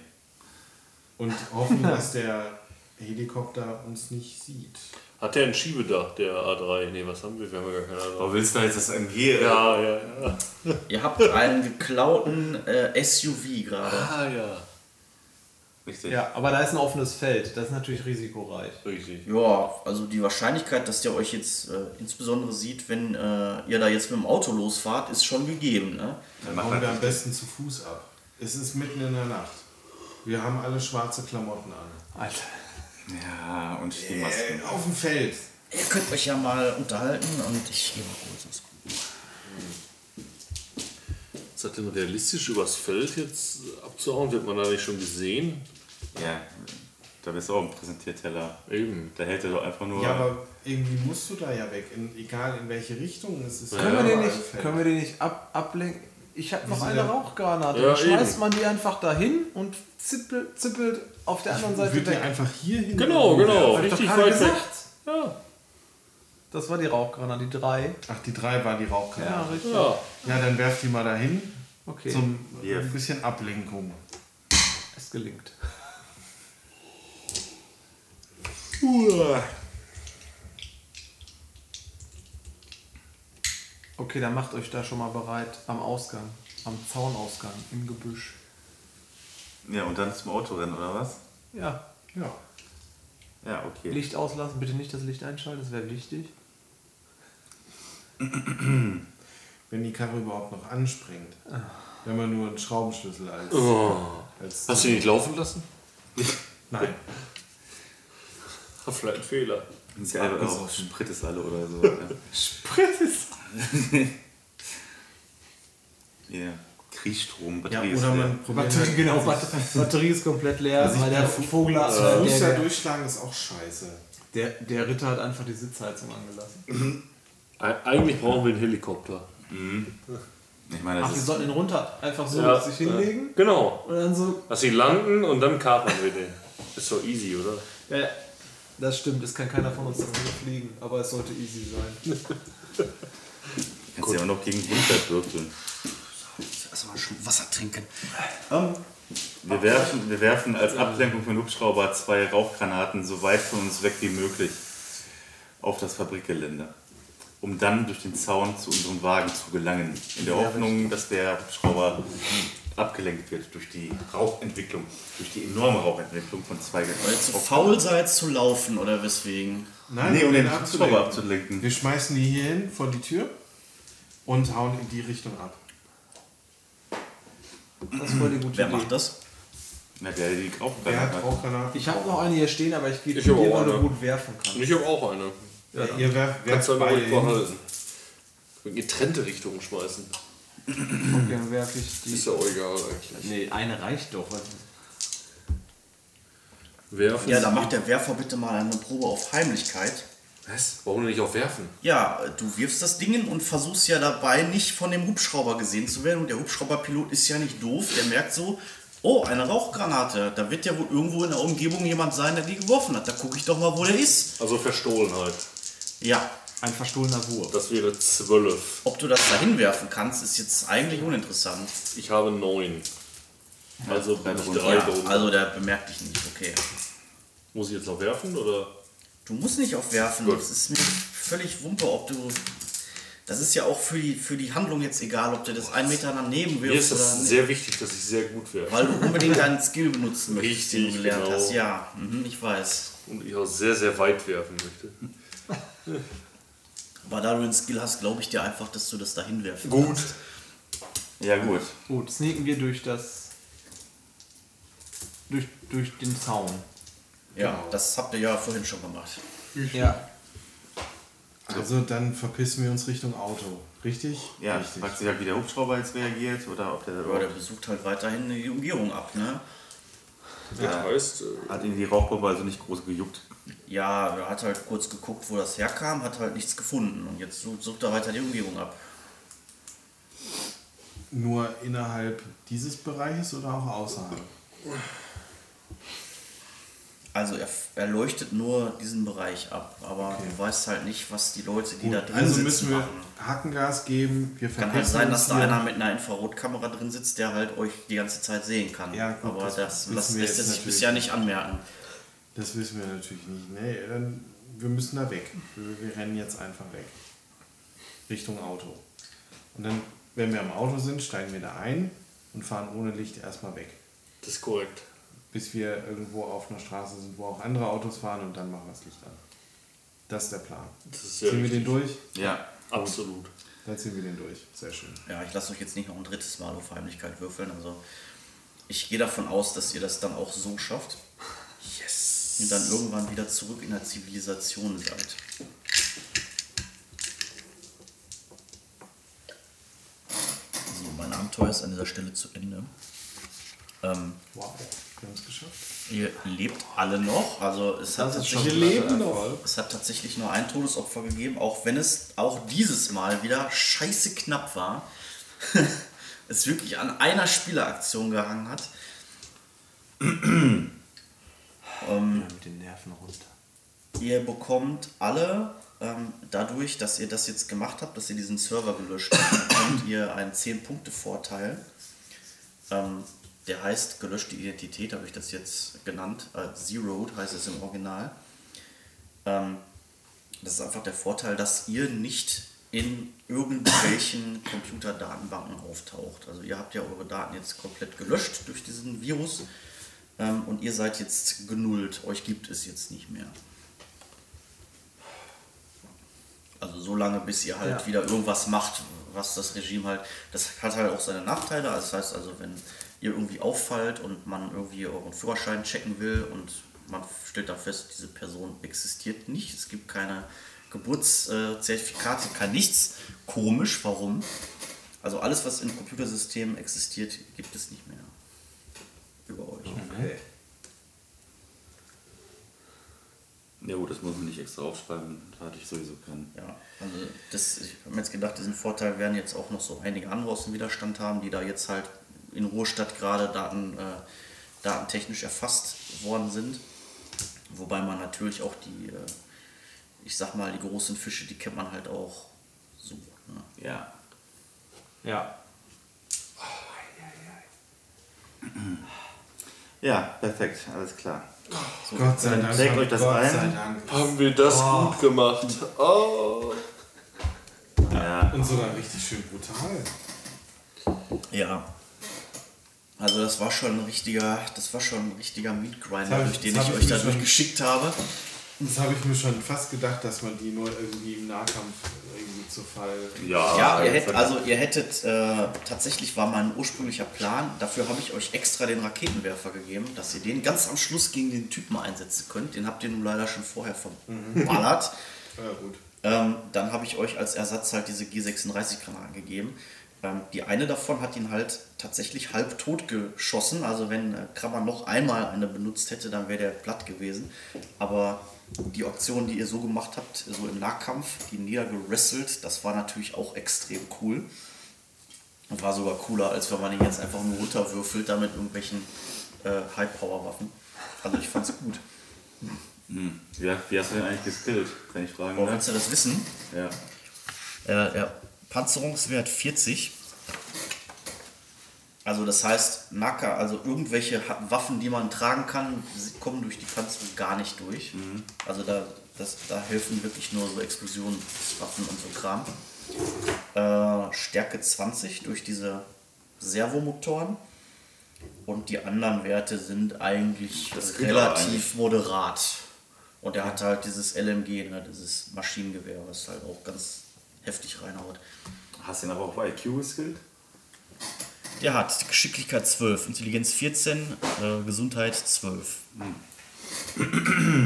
Und hoffen, dass der Helikopter uns nicht sieht. Hat der ein Schiebedach, der A3? Nee, was haben wir? Wir haben ja gar keine Aber Ahnung. willst du jetzt das MG? Ja, ja, ja. Ihr habt einen geklauten äh, SUV gerade. Ah, ja. Richtig. Ja, aber da ist ein offenes Feld. Das ist natürlich risikoreich. Richtig. Ja, also die Wahrscheinlichkeit, dass der euch jetzt äh, insbesondere sieht, wenn äh, ihr da jetzt mit dem Auto losfahrt, ist schon gegeben. Ne? Dann mach hauen halt wir am besten zu Fuß ab. Es ist mitten in der Nacht. Wir haben alle schwarze Klamotten an. Alter. Ja, und Skimasken. Äh, auf dem Feld. Ihr könnt euch ja mal unterhalten und ich gehe mal kurz was gucken. Ist das denn realistisch, übers Feld jetzt abzuhauen? Wird man da nicht schon gesehen? Ja, da bist du auch ein Präsentierteller. Eben. Da hält er doch einfach nur. Ja, aber irgendwie musst du da ja weg. In, egal in welche Richtung es ist. Können, wir den nicht, können wir den nicht ab, ablenken? Ich habe noch eine? Rauchgranate. Ja, Dann schmeißt eben. man die einfach dahin und zippelt, zippelt auf der anderen Seite Wird die weg. einfach hier hin? Genau, genau. Hab ich doch Richtig gerade weit weg. gesagt. Ja. Das war die Rauchgranate, die drei. Ach, die drei war die Ja, Rauchgranate. richtig. ja. Ja, dann werft die mal dahin. Okay, Zum Hier. ein bisschen Ablenkung. es gelingt. Okay, dann macht euch da schon mal bereit am Ausgang, am Zaunausgang im Gebüsch. Ja, und dann zum Autorennen, oder was? Ja, Ja. Ja, okay. Licht auslassen, bitte nicht das Licht einschalten, das wäre wichtig. Wenn die Karre überhaupt noch anspringt. Wenn man nur einen Schraubenschlüssel als. Oh. als Hast du ihn nicht laufen lassen? Nein. Vielleicht ein Fehler. Geil, oder auch Sprit ist alle oder so. ja. Ja, Kriechstrom, Ja, Batterie ist oder leer. man probiert Batterie, halt, genau, Batterie, Batterie ist komplett leer, weil der Vogel, Fuß äh, da der, durchschlagen ist auch scheiße. der, der Ritter hat einfach die Sitzheizung angelassen. Eig- Eigentlich brauchen wir einen Helikopter. Ich meine, Ach, wir ist, sollten ihn runter einfach so Ja, sich hinlegen Genau. und dann so. Dass sie landen und dann kapern wir den. Ist doch easy, oder? Ja, ja, das stimmt, es kann keiner von uns das nicht fliegen, aber es sollte easy sein. kannst du ja auch noch gegen Grundwert würfeln. Erstmal schon Wasser trinken. Wir werfen, wir werfen als Ablenkung von Hubschrauber zwei Rauchgranaten so weit von uns weg wie möglich auf das Fabrikgelände, um dann durch den Zaun zu unseren Wagen zu gelangen. In der Hoffnung, dass der Hubschrauber abgelenkt wird durch die Rauchentwicklung, durch die enorme Rauchentwicklung von zwei Weil ihr zu faul seid zu laufen oder weswegen? Nein, Nee, um den den Hubschrauber abzulenken. Wir schmeißen die hier hin vor die Tür und hauen in die Richtung ab. Das ist voll die gute Wer Idee. macht das? Na, der die Wer Rauchgranaten hat hat. Rauchgranaten? Ich habe noch eine hier stehen, aber ich auch weil du eine. gut werfen kannst. Ich habe auch eine. Ja, ihr werft, Kannst werft du aber beide ruhig behalten. In getrennte Richtungen schmeißen. Okay, dann werfe ich die. Ist ja auch egal eigentlich. Nee, eine reicht doch. Werfen. Ja, dann macht der Werfer bitte mal eine Probe auf Heimlichkeit. Was? Warum denn nicht auch werfen? Ja, du wirfst das Ding und versuchst ja dabei nicht von dem Hubschrauber gesehen zu werden. Und der Hubschrauberpilot ist ja nicht doof. Der merkt so, oh, eine Rauchgranate. Da wird ja wohl irgendwo in der Umgebung jemand sein, der die geworfen hat. Da gucke ich doch mal, wo der ist. Also Verstohlenheit. Ja, Ein verstohlener Wurf. Das wäre zwölf. ob du das dahin werfen kannst, ist jetzt eigentlich uninteressant. Ich habe neun. Also drei bin ich drunter. drei Ja, drunter. also der bemerkt dich nicht, okay. Muss ich jetzt noch werfen oder? Du musst nicht aufwerfen. Gut. Das ist mir völlig Wumpe, ob du. Das ist ja auch für die, für die Handlung jetzt egal, ob du das einen Meter daneben Mir wirfst ist oder es nicht. sehr wichtig, dass ich sehr gut werfe. Weil du unbedingt deinen Skill benutzen möchtest, den du Richtig, gelernt genau. hast. Ja, mhm, ich weiß. Und ich auch sehr, sehr weit werfen möchte. Aber da du den Skill hast, glaube ich dir einfach, dass du das dahin werfen Gut. kannst. Ja, gut. Gut, sneaken wir durch das. durch, durch den Zaun. Ja, das habt ihr ja vorhin schon gemacht. Ja. Also dann verpissen wir uns Richtung Auto. Richtig? Ja, Richtig. fragt sich halt, wie der Hubschrauber jetzt reagiert oder ob der, Aber der besucht halt weiterhin die Umgebung ab, ne? Das heißt, äh, hat ihn die Rauchbombe also nicht groß gejuckt. Ja, er hat halt kurz geguckt, wo das herkam, hat halt nichts gefunden. Und jetzt sucht, er weiter die Umgebung ab. Nur innerhalb dieses Bereiches oder auch außerhalb? Also er, er leuchtet nur diesen Bereich ab, aber Okay. du weißt halt nicht, was die Leute, die da Gut, drin also sitzen, müssen wir machen. Hackengas geben. Wir Kann halt sein, dass da einer mit einer Infrarotkamera drin sitzt, der halt euch die ganze Zeit sehen kann. Ja, gut, aber das das, das lässt er sich bisher nicht anmerken. Das wissen wir natürlich nicht. Nee, dann, wir müssen da weg. Wir, wir rennen jetzt einfach weg. Richtung Auto. Und dann, wenn wir am Auto sind, steigen wir da ein und fahren ohne Licht erstmal weg. das ist korrekt. Bis wir irgendwo auf einer Straße sind, wo auch andere Autos fahren und dann machen wir das Licht an. Das ist der Plan. Das ist Ziehen wir den durch? Ja. Absolut. Dann ziehen wir den durch. Sehr schön. Ja, ich lasse euch jetzt nicht noch ein drittes Mal auf Heimlichkeit würfeln. Also ich gehe davon aus, dass ihr das dann auch so schafft. Und dann irgendwann wieder zurück in der Zivilisation seid. So, mein Abenteuer ist an dieser Stelle zu Ende. Ähm, Wow. Wir haben es geschafft. ihr lebt alle noch. Also es hat, tatsächlich, es hat tatsächlich nur ein Todesopfer gegeben, auch wenn es auch dieses Mal wieder scheiße knapp war. es wirklich an einer Spieleraktion gehangen hat. mit den Nerven runter. Ihr bekommt alle, ähm, dadurch, dass ihr das jetzt gemacht habt, dass ihr diesen Server gelöscht habt, bekommt ihr einen 10-Punkte-Vorteil. Ähm, der heißt gelöschte Identität, habe ich das jetzt genannt. Äh, Zeroed heißt es im Original. Ähm, das ist einfach der Vorteil, dass ihr nicht in irgendwelchen Computerdatenbanken auftaucht. Also ihr habt ja eure Daten jetzt komplett gelöscht durch diesen Virus ähm, und ihr seid jetzt genullt. Euch gibt es jetzt nicht mehr. Also so lange, bis ihr halt Ja. wieder irgendwas macht, was das Regime halt. Das hat halt auch seine Nachteile. Also Das heißt also, wenn ihr irgendwie auffallt und man irgendwie euren Führerschein checken will und man stellt dann fest, diese Person existiert nicht. Es gibt keine Geburtszertifikate, kein nichts. Komisch, warum? Also alles, was in Computersystemen existiert, gibt es nicht mehr. Über euch. Okay. Ja gut, das muss man nicht extra aufschreiben, da hatte ich sowieso keinen. Ja, also das, ich habe mir jetzt gedacht, diesen Vorteil werden jetzt auch noch so einige andere aus dem Widerstand haben, die da jetzt halt in Ruhestadt gerade Daten, äh, datentechnisch erfasst worden sind. Wobei man natürlich auch die, äh, ich sag mal, die großen Fische, die kennt man halt auch so. Ne? Ja. Ja. Ja, perfekt, alles klar. Gott sei dann Dank. trägt euch das Gott ein. sei Dank. Haben wir das gut gemacht? Oh. Ja. Und sogar richtig schön brutal. Ja. Also das war schon ein richtiger, das war schon ein richtiger Meat Das Grinder, hab ich- durch den ich euch da durchgeschickt habe. Das habe ich mir schon fast gedacht, dass man die nur irgendwie im Nahkampf irgendwie zu Fall. Ja, Ja, ihr hättet, also ihr hättet, äh, tatsächlich war mein ursprünglicher Plan, dafür habe ich euch extra den Raketenwerfer gegeben, dass ihr den ganz am Schluss gegen den Typen einsetzen könnt. Den habt ihr nun leider schon vorher verballert. Ja, gut. ähm, dann habe ich euch als Ersatz halt diese G36-Granaten gegeben. Ähm, die eine davon hat ihn halt tatsächlich halb tot geschossen. Also wenn äh, Krabber noch einmal eine benutzt hätte, dann wäre der platt gewesen. Aber die Aktion, die ihr so gemacht habt, so im Nahkampf, die niedergerasselt, das war natürlich auch extrem cool. Und war sogar cooler, als wenn man ihn jetzt einfach nur runterwürfelt, da mit irgendwelchen äh, High-Power-Waffen. Also ich fand's gut. Hm. Ja, wie hast du denn eigentlich geskillt, wenn ich fragen darf? willst du das wissen? Ja. Äh, der Panzerungswert 40. Also das heißt, Naka, also irgendwelche Waffen, die man tragen kann, kommen durch die Panzerung gar nicht durch. Also da, das, da helfen wirklich nur so Explosionswaffen und so Kram. Äh, Stärke 20 durch diese Servomotoren. Und die anderen Werte sind eigentlich relativ eigentlich. moderat. Und er hat halt dieses LMG, ne, dieses Maschinengewehr, was halt auch ganz heftig reinhaut. Hast du ihn aber auch bei IQ geskillt? Der hat Geschicklichkeit 12, Intelligenz 14, äh, Gesundheit 12.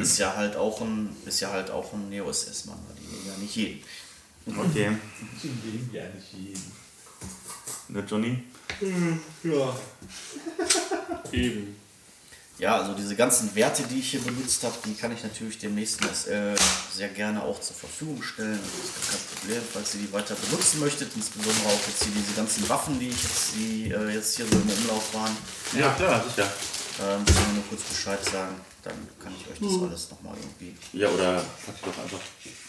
Ist ja halt auch ein, ist ja halt auch ein Neo-SS-Mann, die nehmen ja nicht jeden. Okay. Ja, nicht jeden. Ne, Johnny? Ja. Eben. Ja, also diese ganzen Werte, die ich hier benutzt habe, die kann ich natürlich dem nächsten SL sehr gerne auch zur Verfügung stellen. Das ist gar kein Problem, falls ihr die weiter benutzen möchtet, insbesondere auch jetzt hier diese ganzen Waffen, die ich jetzt, die, äh, jetzt hier so im Umlauf waren. Ja, klar, sicher. Ähm, könnt ihr nur kurz Bescheid sagen, dann kann ich euch das alles nochmal irgendwie Ja, oder pack die doch einfach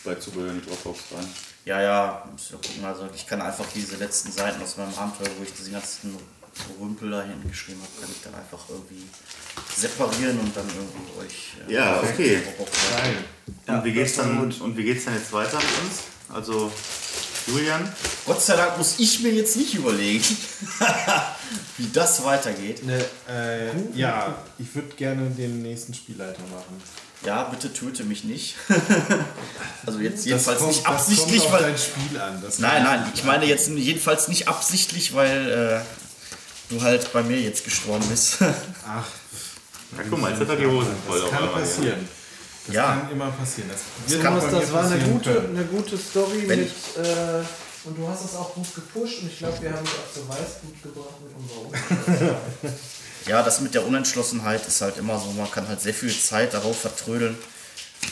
bei Zubehör in die Dropbox rein. Ja, ja, müsst ihr gucken. Also ich kann einfach diese letzten Seiten aus meinem Abenteuer, wo ich diesen ganzen Rümpel da hinten geschrieben habe, kann ich dann einfach irgendwie separieren und dann irgendwie euch. äh, Ja, okay. Geil. Und, wie geht's dann, gut. und wie geht's dann jetzt weiter mit uns? Also, Julian? Gott sei Dank muss ich mir jetzt nicht überlegen, wie das weitergeht. Ne, äh, ja, ich würde gerne den nächsten Spielleiter machen. Ja, bitte töte mich nicht. also jetzt Das jedenfalls kommt- nicht das absichtlich, weil. dein Spiel an. Das Nein, nein, ich meine jetzt jedenfalls nicht absichtlich, weil äh, du halt bei mir jetzt gestorben bist. Ach, Ja, guck mal, jetzt hat er die Hosen voll. das kann passieren. Das Ja. kann immer passieren. Das, Das, mir das war eine gute, können. eine gute Story Wenn mit. Äh, und du hast es auch gut gepusht und ich glaube, wir haben dich auch zu Weißblut gebracht mit unserer. Ja, das mit der Unentschlossenheit ist halt immer so, man kann halt sehr viel Zeit darauf vertrödeln,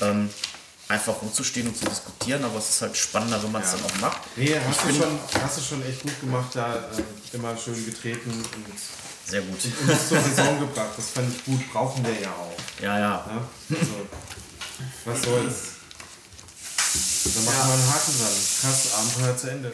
ähm, einfach rumzustehen und zu diskutieren, aber es ist halt spannender, wenn man es Ja. dann auch macht. Nee, hast Ich du, schon, hast du schon echt gut gemacht, da ähm, immer schön getreten und Sehr gut. uns zur Saison gebracht. Das fand ich gut, brauchen wir ja auch. Ja, ja. Ne? Also, was soll's. Dann machen wir einen Haken dran. Krass, Abenteuer zu Ende.